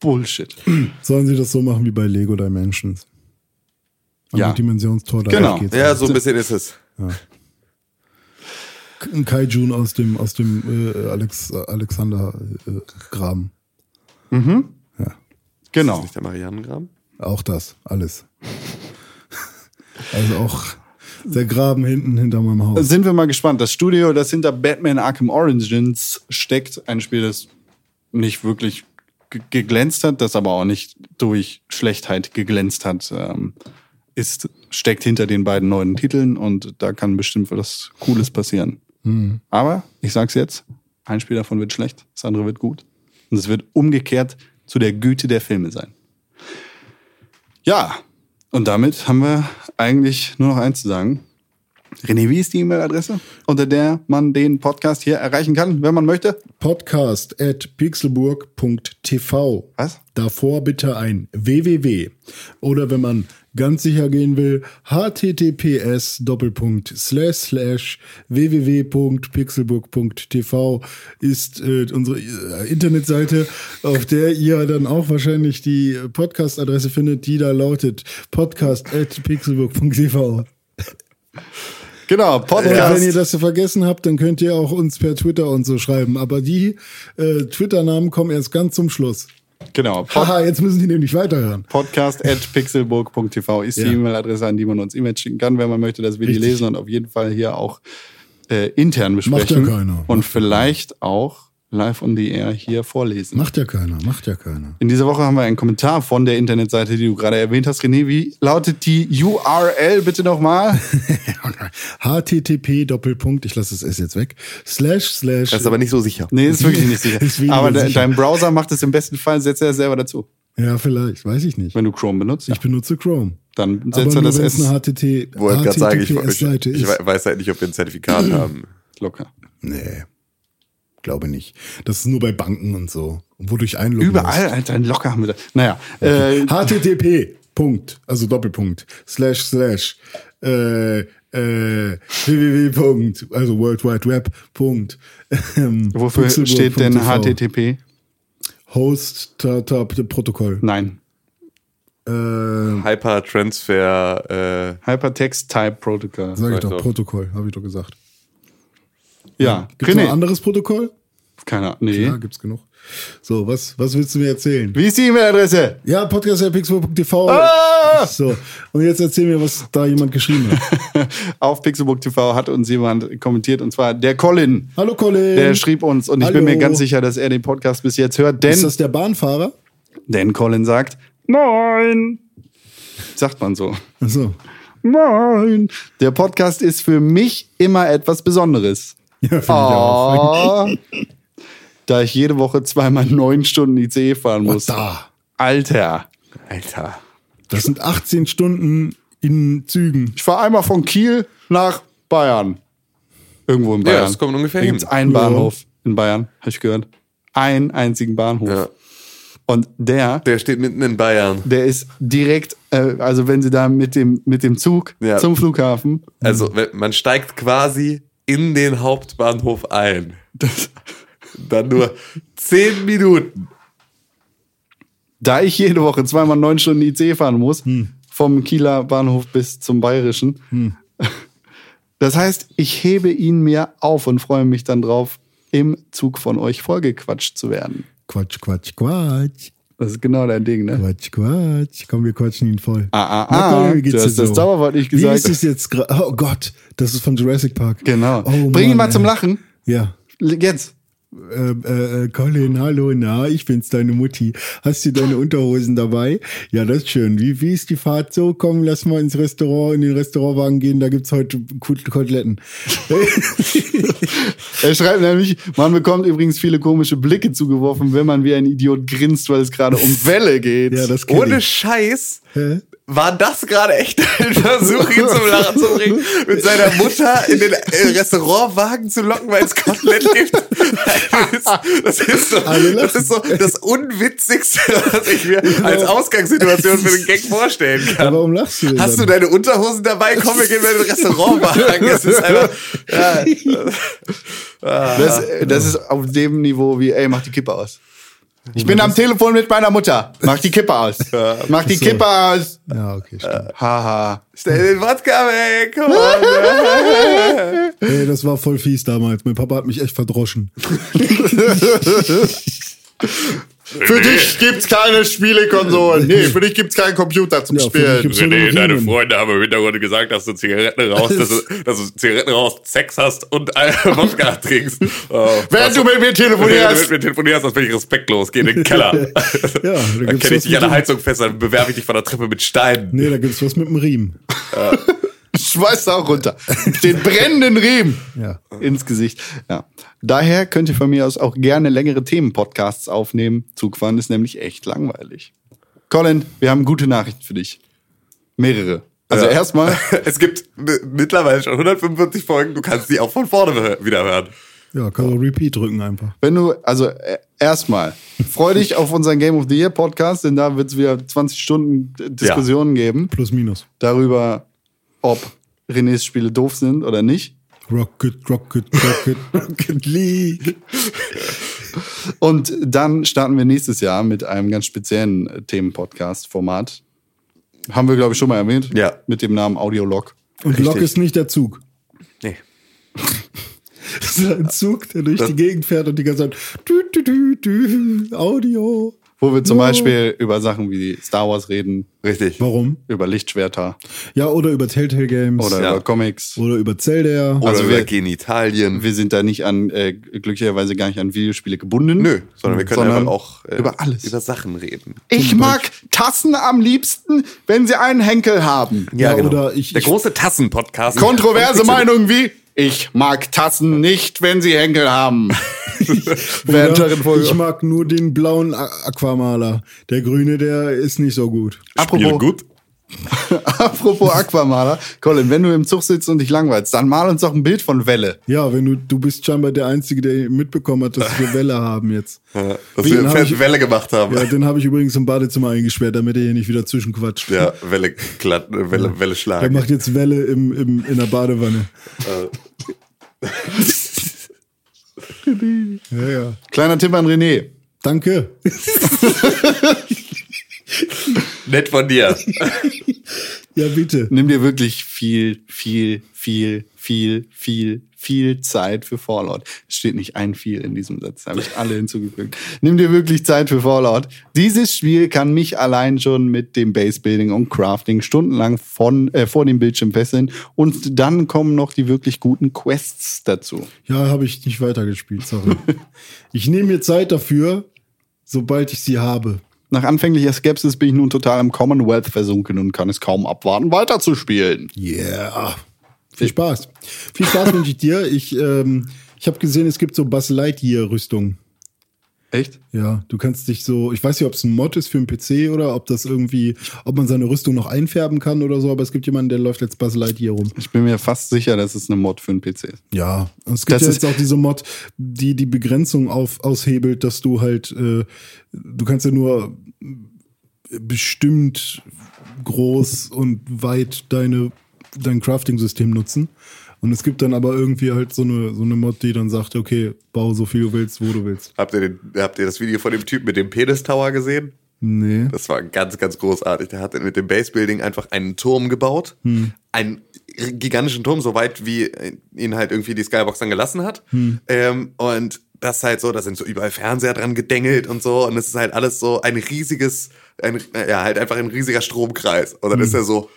Bullshit. Sollen sie das so machen wie bei Lego Dimensions? Am Ja. Dimensionstor, da Genau. geht's. Ja, so ein bisschen ist es. Ein Kaijun aus dem, aus dem äh, Alex, Alexander äh, Graben. Ja, Genau. Nicht der Marianengraben? auch das, alles. also auch der Graben hinten hinter meinem Haus. Sind wir mal gespannt. Das Studio, das hinter Batman Arkham Origins steckt, ein Spiel, das nicht wirklich ge- geglänzt hat, das aber auch nicht durch Schlechtheit geglänzt hat, ähm, ist, steckt hinter den beiden neuen Titeln und da kann bestimmt was Cooles passieren. Aber ich sag's jetzt, ein Spiel davon wird schlecht, das andere wird gut. Und es wird umgekehrt zu der Güte der Filme sein. Ja, und damit haben wir eigentlich nur noch eins zu sagen. René, wie ist die E-Mail-Adresse, unter der man den Podcast hier erreichen kann, wenn man möchte? Podcast at pixelburg.tv. Was? Davor bitte ein www. Oder wenn man ganz sicher gehen will, https Doppelpunkt slash slash www.pixelburg.tv ist äh, unsere äh, Internetseite, auf der ihr dann auch wahrscheinlich die Podcast-Adresse findet, die da lautet podcast at pixelburg.tv. Genau, Und Podcast. wenn ihr das so vergessen habt, dann könnt ihr auch uns per Twitter und so schreiben. Aber die äh, Twitter-Namen kommen erst ganz zum Schluss. Genau, Pod Haha, jetzt müssen die nämlich weiterhören. podcast at pixelburg.tv ist Ja. die E-Mail-Adresse, an die man uns E-Mails schicken kann, wenn man möchte, dass wir die Richtig. lesen und auf jeden Fall hier auch äh, intern Macht ja besprechen. keiner. Und vielleicht auch live on the air hier vorlesen. Macht ja keiner, macht ja keiner. In dieser Woche haben wir einen Kommentar von der Internetseite, die du gerade erwähnt hast. René, wie lautet die URL bitte nochmal? http Doppelpunkt, ich lasse das S jetzt weg, slash slash. Das ist aber nicht so sicher. Nee, ist wirklich nicht sicher. Aber de sicher. dein Browser macht es im besten Fall, setzt er selber dazu. ja, vielleicht, weiß ich nicht. Wenn du Chrome benutzt, ja. Ich benutze Chrome. dann Aber setzt er das S eine HTT, Wollte gerade sagen, ich, ich, ich weiß halt nicht, ob wir ein Zertifikat haben. locker. Nee, glaube nicht. Das ist nur bei Banken und so. Wodurch einloggen Überall, Alter, locker haben wir das. Naja, äh, HTTP, Punkt, also Doppelpunkt, slash, slash, äh, äh, www. Punkt, also World Wide Web, Punkt. ähm, wofür steht denn. HTTP? Host, ta, ta, Protokoll. Nein. Äh, Hypertransfer, äh, Hypertext Type Protocol. sag ich doch, doch. Protokoll, habe ich doch gesagt. Ja, Gibt's noch ein anderes Protokoll? Keine Ahnung. Nee. Ja, gibt's genug. So, was, was willst du mir erzählen? Wie ist die E-Mail-Adresse? Ja, podcast.pixelburg.tv. Ah! So, und jetzt erzähl mir, was da jemand geschrieben hat. Auf Pixelbook TV hat uns jemand kommentiert und zwar der Colin. Hallo Colin. Der schrieb uns und ich bin Hallo. mir ganz sicher, dass er den Podcast bis jetzt hört, Ist denn, das der Bahnfahrer? denn Colin sagt, Moin. Sagt man so. Achso. Moin. Der Podcast ist für mich immer etwas Besonderes. Ja, finde ich auch. Oh, da ich jede Woche zweimal neun Stunden ICE fahren muss. da. Alter. Alter. Das sind 18 Stunden in Zügen. Ich fahre einmal von Kiel nach Bayern. Irgendwo in Ja, Bayern. das kommt ungefähr Da hin. gibt's einen Ja. Bahnhof in Bayern, habe ich gehört. Einen einzigen Bahnhof. Ja. Und der, Der steht mitten in Bayern. der ist direkt, äh, also wenn sie da mit dem, mit dem Zug Ja. zum Flughafen, Also man steigt quasi in den Hauptbahnhof ein. Dann nur zehn Minuten. da ich jede Woche zweimal neun Stunden IC fahren muss, vom Kieler Bahnhof bis zum Bayerischen. Das heißt, ich hebe ihn mir auf und freue mich dann drauf, im Zug von euch vollgequatscht zu werden. Quatsch, Quatsch, Quatsch. Das ist genau dein Ding, ne? Quatsch, Quatsch. Komm, wir quatschen ihn voll. Ah, ah, ah. Wie geht's Du hast das so? Zauberwort nicht Wie gesagt. ist es jetzt gerade? Oh Gott, das ist von Jurassic Park. Genau. Oh, Bring ihn Mann, mal zum ey. Lachen. Ja. Jetzt. Äh, äh, äh, Colin, hallo, na, ich bin's, deine Mutti. Hast du deine Unterhosen dabei? Ja, das ist schön. Wie, wie ist die Fahrt so? Komm, lass mal ins Restaurant, in den Restaurantwagen gehen, da gibt's heute Kot- Koteletten. Er schreibt nämlich, man bekommt übrigens viele komische Blicke zugeworfen, wenn man wie ein Idiot grinst, weil es gerade um Welle geht. ja, das Ohne ich. Scheiß. Hä? War das gerade echt ein Versuch, ihn zum Lachen zu bringen, mit seiner Mutter in den äh, Restaurantwagen zu locken, weil es Kotelett gibt? Das ist, so, das ist so das Unwitzigste, was ich mir als Ausgangssituation für den Gag vorstellen kann. warum lachst du denn Hast du deine Unterhosen dabei? Komm, wir gehen mal in den Restaurantwagen. Das ist einfach. Ja, Das, das ist auf dem Niveau wie, ey, mach die Kippe aus. Ich bin am Telefon mit meiner Mutter. Mach die Kippe aus. Mach die So. Kippe aus. Ja, okay, stimmt. Haha. stell den Wodka weg. Ey, das war voll fies damals. Mein Papa hat mich echt verdroschen. Für dich gibt's keine Spielekonsolen. Nee, für dich gibt's keinen Computer zum Ja, Spielen. René, deine. Freunde haben im Hintergrund gesagt, dass du Zigaretten rauchst, dass du, dass du Zigaretten rauchst, Sex hast und äh, Wodka trinkst. Oh, Während du mit mir Wenn du telefonierst. mit mir telefonierst, dann bin ich respektlos. Geh in den Keller. da dann kenne ich dich an der Heizung fest, dann bewerfe ich dich von der Treppe mit Steinen. Nee, da gibt's was mit dem Riemen. Schmeißt auch runter. Den brennenden Riemen. Ja. ins Gesicht. Ja. Daher könnt ihr von mir aus auch gerne längere Themen-Podcasts aufnehmen. Zugfahren ist nämlich echt langweilig. Colin, wir haben gute Nachrichten für dich. Mehrere. Also Ja. erstmal, Es gibt mittlerweile schon 145 Folgen, du kannst die auch von vorne wieder hören. Ja, kann man Repeat drücken einfach. wenn du, also äh, erstmal, freu dich auf unseren Game of the Year Podcast, denn da wird es wieder 20 Stunden Diskussionen geben Plus minus. darüber, ob Renés Spiele doof sind oder nicht. Rocket, Rocket, Rocket, Rocket League. Und dann starten wir nächstes Jahr mit einem ganz speziellen Themen-Podcast-Format. Haben wir, glaube ich, schon mal erwähnt. Ja. Mit dem Namen Audiolog. Und Lok ist nicht der Zug. Nee. Das ist ein Zug, der durch Das- die Gegend fährt und die ganze Zeit dü, dü, dü, dü, Audio. Wo wir zum Ja. Beispiel über Sachen wie Star Wars reden, Richtig. Warum? über Lichtschwerter Ja, oder über Telltale Games. oder Ja. über Comics. oder über Zelda. Oder Also über wir- Genitalien. Wir sind da nicht an, äh, glücklicherweise gar nicht an Videospiele gebunden. Nö, sondern wir können Sondern einfach auch äh, über alles. über Sachen reden. Ich mag Tassen am liebsten, wenn sie einen Henkel haben. Ja, oder ich- Der ich- große Tassen-Podcast. Kontroverse Meinungen wie, ich mag Tassen nicht, wenn sie Henkel haben. Ich mag nur den blauen Aquamaler. Der grüne, der ist nicht so gut. Spiel Apropos, gut. apropos Aquamaler. Colin, wenn du im Zug sitzt und dich langweilst, dann mal uns doch ein Bild von Welle. Ja, wenn du, du bist scheinbar der Einzige, der mitbekommen hat, dass wir Welle haben jetzt. Ja, dass Wie, wir den hab ich- Welle gemacht haben. Ja, den habe ich übrigens im Badezimmer eingesperrt, damit er hier nicht wieder zwischenquatscht. Ja, Welle, glatt, äh, Welle, Welle Der schlagen. macht jetzt Welle im, im, in der Badewanne. ja, ja. Kleiner Tipp an René. Danke. Nett von dir. Ja, bitte. Nimm dir wirklich viel, viel, viel, viel, viel, viel Zeit für Fallout. Es steht nicht ein viel in diesem Satz, da habe ich alle hinzugefügt. Nimm dir wirklich Zeit für Fallout. Dieses Spiel kann mich allein schon mit dem Basebuilding und Crafting stundenlang von, äh, vor dem Bildschirm fesseln. Und dann kommen noch die wirklich guten Quests dazu. Ja, habe ich nicht weitergespielt, sorry. Ich nehme mir Zeit dafür, sobald ich sie habe. Nach anfänglicher Skepsis bin ich nun total im Commonwealth versunken und kann es kaum abwarten, weiterzuspielen. Yeah. Viel Spaß. Viel Spaß wünsche ich dir. Ich, ähm, ich habe gesehen, es gibt so Buzz Lightyear-Rüstung. Echt? Ja, du kannst dich so, ich weiß nicht, ob es ein Mod ist für einen PC oder ob das irgendwie, ob man seine Rüstung noch einfärben kann oder so, aber es gibt jemanden, der läuft jetzt Buzz Lightyear rum. Ich bin mir fast sicher, dass es eine Mod für einen PC ist. Ja, und es gibt Das ja ist- jetzt auch diese Mod, die die Begrenzung auf, aushebelt, dass du halt, äh, du kannst ja nur bestimmt groß und weit deine, dein Crafting-System nutzen. Und es gibt dann aber irgendwie halt so eine, so eine Mod, die dann sagt, okay, bau so viel du willst, wo du willst. habt, ihr den, habt ihr das Video von dem Typ mit dem Penis-Tower gesehen? Nee. Das war ganz, ganz großartig. Der hat mit dem Basebuilding einfach einen Turm gebaut. Einen gigantischen Turm, so weit wie ihn halt irgendwie die Skybox dann gelassen hat. Ähm, und das ist halt so, da sind so überall Fernseher dran gedengelt und so. Und es ist halt alles so ein riesiges, ein, ja, halt einfach ein riesiger Stromkreis. Und dann ist er so,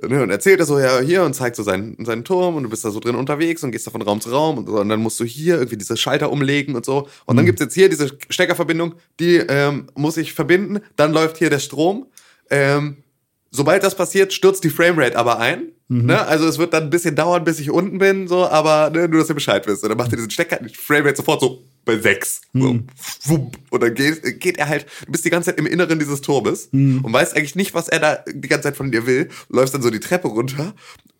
ne, und erzählt er so, ja, hier und zeigt so seinen, seinen Turm und du bist da so drin unterwegs und gehst da von Raum zu Raum und, so, und dann musst du hier irgendwie diese Schalter umlegen und so. Und dann gibt's jetzt hier diese Steckerverbindung, die ähm, muss ich verbinden, dann läuft hier der Strom. Ähm, sobald das passiert, stürzt die Framerate aber ein. Ne? Also es wird dann ein bisschen dauern, bis ich unten bin, so, aber ne, nur, dass ihr Bescheid wisst. Und dann macht er diesen Stecker, die Framerate sofort so bei sechs. So, wupp. und dann geht, geht er halt, du bist die ganze Zeit im Inneren dieses Turmes und weißt eigentlich nicht, was er da die ganze Zeit von dir will. Läufst dann so die Treppe runter.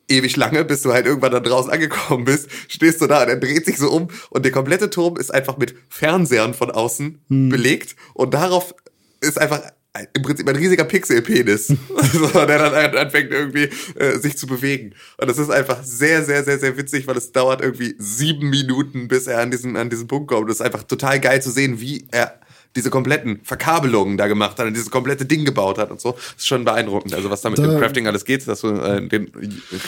Ewig lange, bis du halt irgendwann da draußen angekommen bist, stehst du da und er dreht sich so um und der komplette Turm ist einfach mit Fernsehern von außen belegt und darauf ist einfach ein- im Prinzip ein riesiger Pixel-Penis, so, der dann an- anfängt irgendwie äh, sich zu bewegen. Und das ist einfach sehr, sehr, sehr, sehr witzig, weil es dauert irgendwie sieben Minuten, bis er an diesen, an diesen Punkt kommt. Und es ist einfach total geil zu sehen, wie er diese kompletten Verkabelungen da gemacht hat und dieses komplette Ding gebaut hat und so. Das ist schon beeindruckend. Also was da mit Da- dem Crafting alles geht, dass du äh, den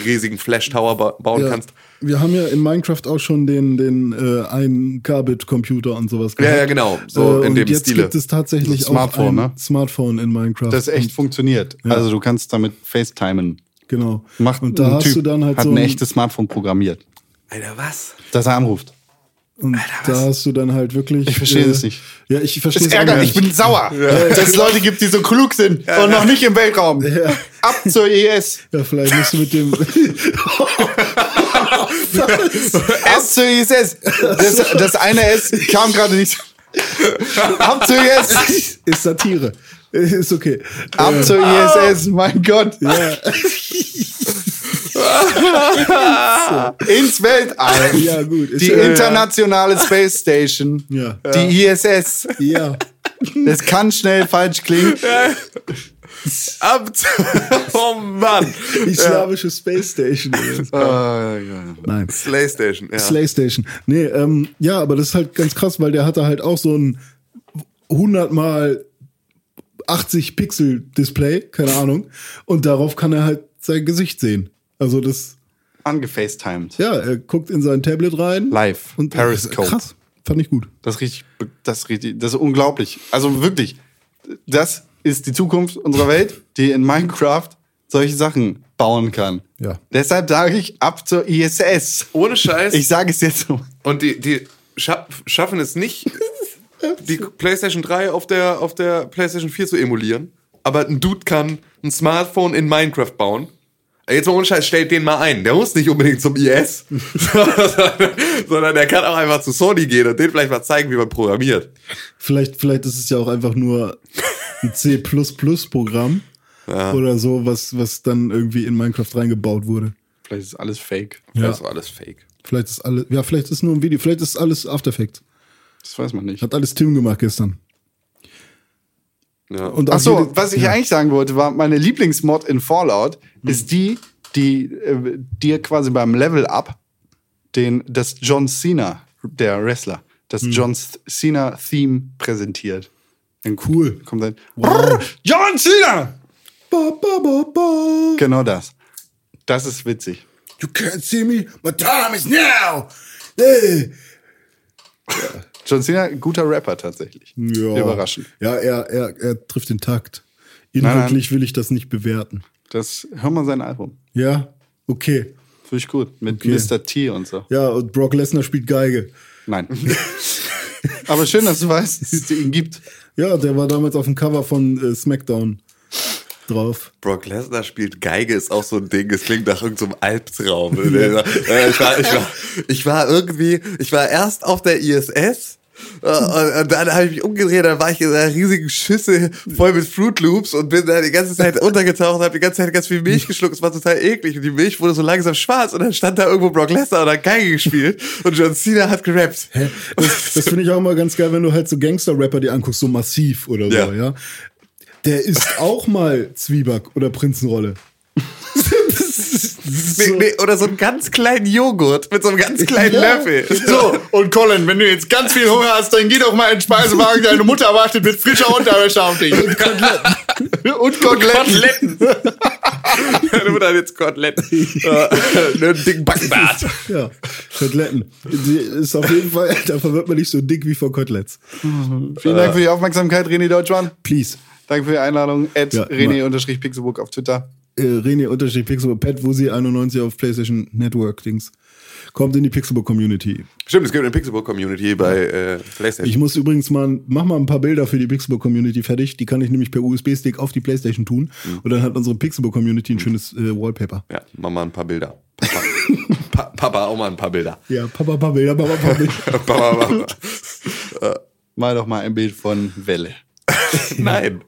riesigen Flash-Tower ba bauen Ja, kannst. wir haben ja in Minecraft auch schon den, den äh, 1Kbit-Computer und sowas Ja, ja, genau. So äh, in und dem jetzt Stile. gibt es tatsächlich Das Smartphone, auch ein ne? Smartphone in Minecraft. Das echt funktioniert. Also du kannst damit FaceTimen. genau. Macht und da ein hast typ, du dann halt hat so ein ein- echtes Smartphone programmiert, Alter, was? dass er anruft. Und da hast du dann halt wirklich. Ich verstehe das nicht. Ja, ich verstehe Das ärgert mich, ich bin sauer, dass es Leute gibt, die so klug sind und noch nicht im Weltraum. Ab zur ES. Ja, vielleicht musst du mit dem. Ab zur ISS. Das, das eine S kam gerade nicht. Ab zur IS. ist Satire. Ist okay. Ab zur ISS, mein Gott. Ja, Ins Weltall. ja gut. Die ja, internationale Space Station. Ja. Die ISS. ja. Das kann schnell falsch klingen. Ab oh Mann. Die slawische Space Station. Ah, ja. Nein. PlayStation, ja. Slay Station. Nee, ähm, ja, aber das ist halt ganz krass, weil der hatte halt auch so ein 100 mal 80 Pixel Display, keine Ahnung. Und darauf kann er halt sein Gesicht sehen. Also das, Angefacetimed. ja, er guckt in sein Tablet rein. Live. Und Periscope. Krass. Fand ich gut. Das ist richtig, das ist richtig, das ist unglaublich. Also wirklich, das ist die Zukunft unserer Welt, die in Minecraft solche Sachen bauen kann. Ja. Deshalb sage ich ab zur ISS. Ohne Scheiß. Ich sage es jetzt so. Und die, die scha schaffen es nicht, die PlayStation 3 auf der, auf der PlayStation 4 zu emulieren. Aber ein Dude kann ein Smartphone in Minecraft bauen. Jetzt mal ohne Scheiß, stellt den mal ein. Der muss nicht unbedingt zum IS, sondern, sondern der kann auch einfach zu Sony gehen und denen vielleicht mal zeigen, wie man programmiert. Vielleicht, vielleicht ist es ja auch einfach nur ein C++-Programm oder so, was, was dann irgendwie in Minecraft reingebaut wurde. Vielleicht ist alles fake. Ja. Das war alles fake. Vielleicht ist alles, ja, vielleicht ist nur ein Video, vielleicht ist alles After Effects. Das weiß man nicht. Hat alles Tim gemacht gestern. Ja. Und Ach so, jede- was ich ja. eigentlich sagen wollte, war, meine Lieblingsmod in Fallout ist die, die äh, dir quasi beim Level Up den, das John Cena, der Wrestler, das John Cena Theme präsentiert. Dann Cool. Kommt dann, Wow. John Cena! Ba, ba, ba, ba. Genau das. Das ist witzig. You can't see me, my time is now. Hey. John Cena, guter Rapper tatsächlich. Ja. Überraschend. Ja, er, er, er trifft den Takt. Inhaltlich will ich das nicht bewerten. Das, hör mal sein Album. Ja, okay. Finde ich gut. Mit Okay. Mr. T und so. Ja, und Brock Lesnar spielt Geige. Nein. Aber schön, dass du weißt, dass es ihn gibt. Ja, der war damals auf dem Cover von äh, SmackDown drauf. Brock Lesnar spielt Geige, ist auch so ein Ding. Es klingt nach irgendeinem so Albtraum. Äh, ich, war, ich, war, ich war irgendwie, ich war erst auf der ISS. Äh, Und, dann habe ich mich umgedreht, dann war ich in einer riesigen Schüssel voll mit Fruit Loops und bin da die ganze Zeit untergetaucht und habe die ganze Zeit ganz viel Milch geschluckt. Es war total eklig und die Milch wurde so langsam schwarz und dann stand da irgendwo Brock Lesnar und hat Geige gespielt und John Cena hat gerappt. Hä? Das, das finde ich auch immer ganz geil, wenn du halt so Gangster-Rapper die anguckst, so massiv oder so, Ja. ja. Der ist auch mal Zwieback oder Prinzenrolle. Nee, nee, oder so einen ganz kleinen Joghurt mit so einem ganz kleinen Ja. Löffel. So, und Colin, wenn du jetzt ganz viel Hunger hast, dann geh doch mal in den Speisewagen. Deine Mutter wartet mit frischer Unterwäsche auf dich. Und Koteletten. Und Koteletten. Koteletten. Meine Mutter hat jetzt Koteletten. Einen dicken Backbart. Ja, Koteletten. Die ist auf jeden Fall, da wird man nicht so dick wie vor Koteletts. Vielen Dank für die Aufmerksamkeit, René Deutschmann. Please. Danke für die Einladung. At Ja, René-Pixelbook auf Twitter. Äh, René Unterstrich Pixelbook, Pat Wusi 91 auf PlayStation Network Dings. Kommt in die Pixelbook Community. Stimmt, es gibt eine Pixelbook-Community bei äh, PlayStation. Ich muss übrigens mal, mach mal ein paar Bilder für die Pixelbook Community fertig. Die kann ich nämlich per USB-Stick auf die PlayStation tun. Und dann hat unsere Pixelbook Community ein schönes äh, Wallpaper. ja, mach mal ein paar Bilder. Papa. pa Papa, auch mal ein paar Bilder. Ja, Papa, paar Bilder, Papa, paar Bilder. Papa, Papa. Mal doch mal ein Bild von Welle. Nein.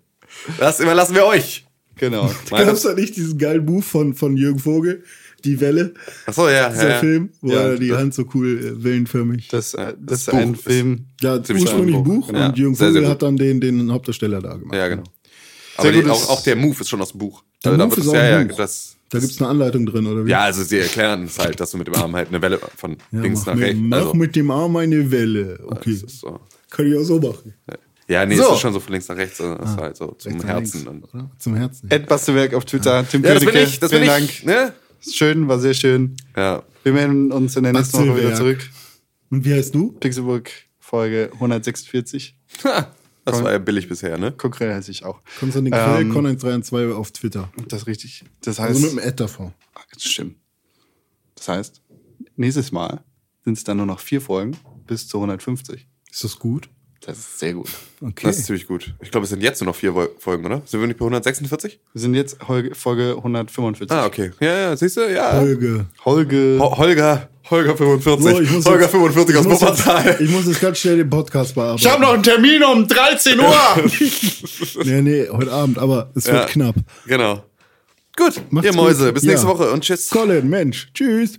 Das überlassen wir euch. Genau. Gab's da nicht diesen geilen Move von, von Jürgen Vogel? Die Welle, Achso, ja. dieser ja. Film, wo Ja, er die das- Hand so cool äh, wellenförmig. Das, äh, das ist Buch ein ist- Film. Ja, ursprünglich ein stark. Buch Ja, und Jürgen sehr, sehr Vogel gut. hat dann den, den Hauptdarsteller da gemacht. Ja, genau. Aber die, auch, auch der Move ist schon aus dem Buch. Der Also da Move ist es- auch ja, Buch. das, Da gibt's eine Anleitung drin, oder wie? ja, also sie erklären es halt, dass du mit dem Arm halt eine Welle von Ja, links nach rechts. mach Also, mit dem Arm eine Welle. Okay. das ist so. Kann ich auch so machen. Ja, nee, So. es ist schon so von links nach rechts, sondern es ist halt so zum Herzen. links, Und, oder? Zum Herzen. Ed Bastewerk auf Twitter. Tim ja, das bin ich, das bin vielen ich. Dank. Ne? Schön, war sehr schön. Ja. Wir melden uns in der nächsten Woche wieder zurück. Und wie heißt du? Pixelburg Folge 146. Ha, Das war ja billig bisher, ne? Konkret heiße ich auch. Konstantin Ähm, Quell, Con132 auf Twitter. Das ist richtig. Das heißt, Also mit dem Ad davor. Ah, das stimmt. Das heißt, nächstes Mal sind es dann nur noch vier Folgen bis zu 150. Ist das gut? Das ist sehr gut. Okay. Das ist ziemlich gut. Ich glaube, es sind jetzt nur noch vier Folgen, oder? Sind wir nicht bei 146? Wir sind jetzt Holge- Folge 145. Ah, okay. Ja, ja, siehst du? Ja. Folge. Holge. Ho Holger, Holger 45. So, Holger jetzt- 45 aus ich muss jetzt- Wuppertal. Ich muss jetzt ganz schnell den Podcast bearbeiten. Ich habe noch einen Termin um 13 Uhr. Nee, nee, heute Abend, aber es wird Ja. knapp. Genau. Gut, Macht's ihr Mäuse. gut. Bis nächste Ja. Woche und tschüss. Colin, Mensch, tschüss.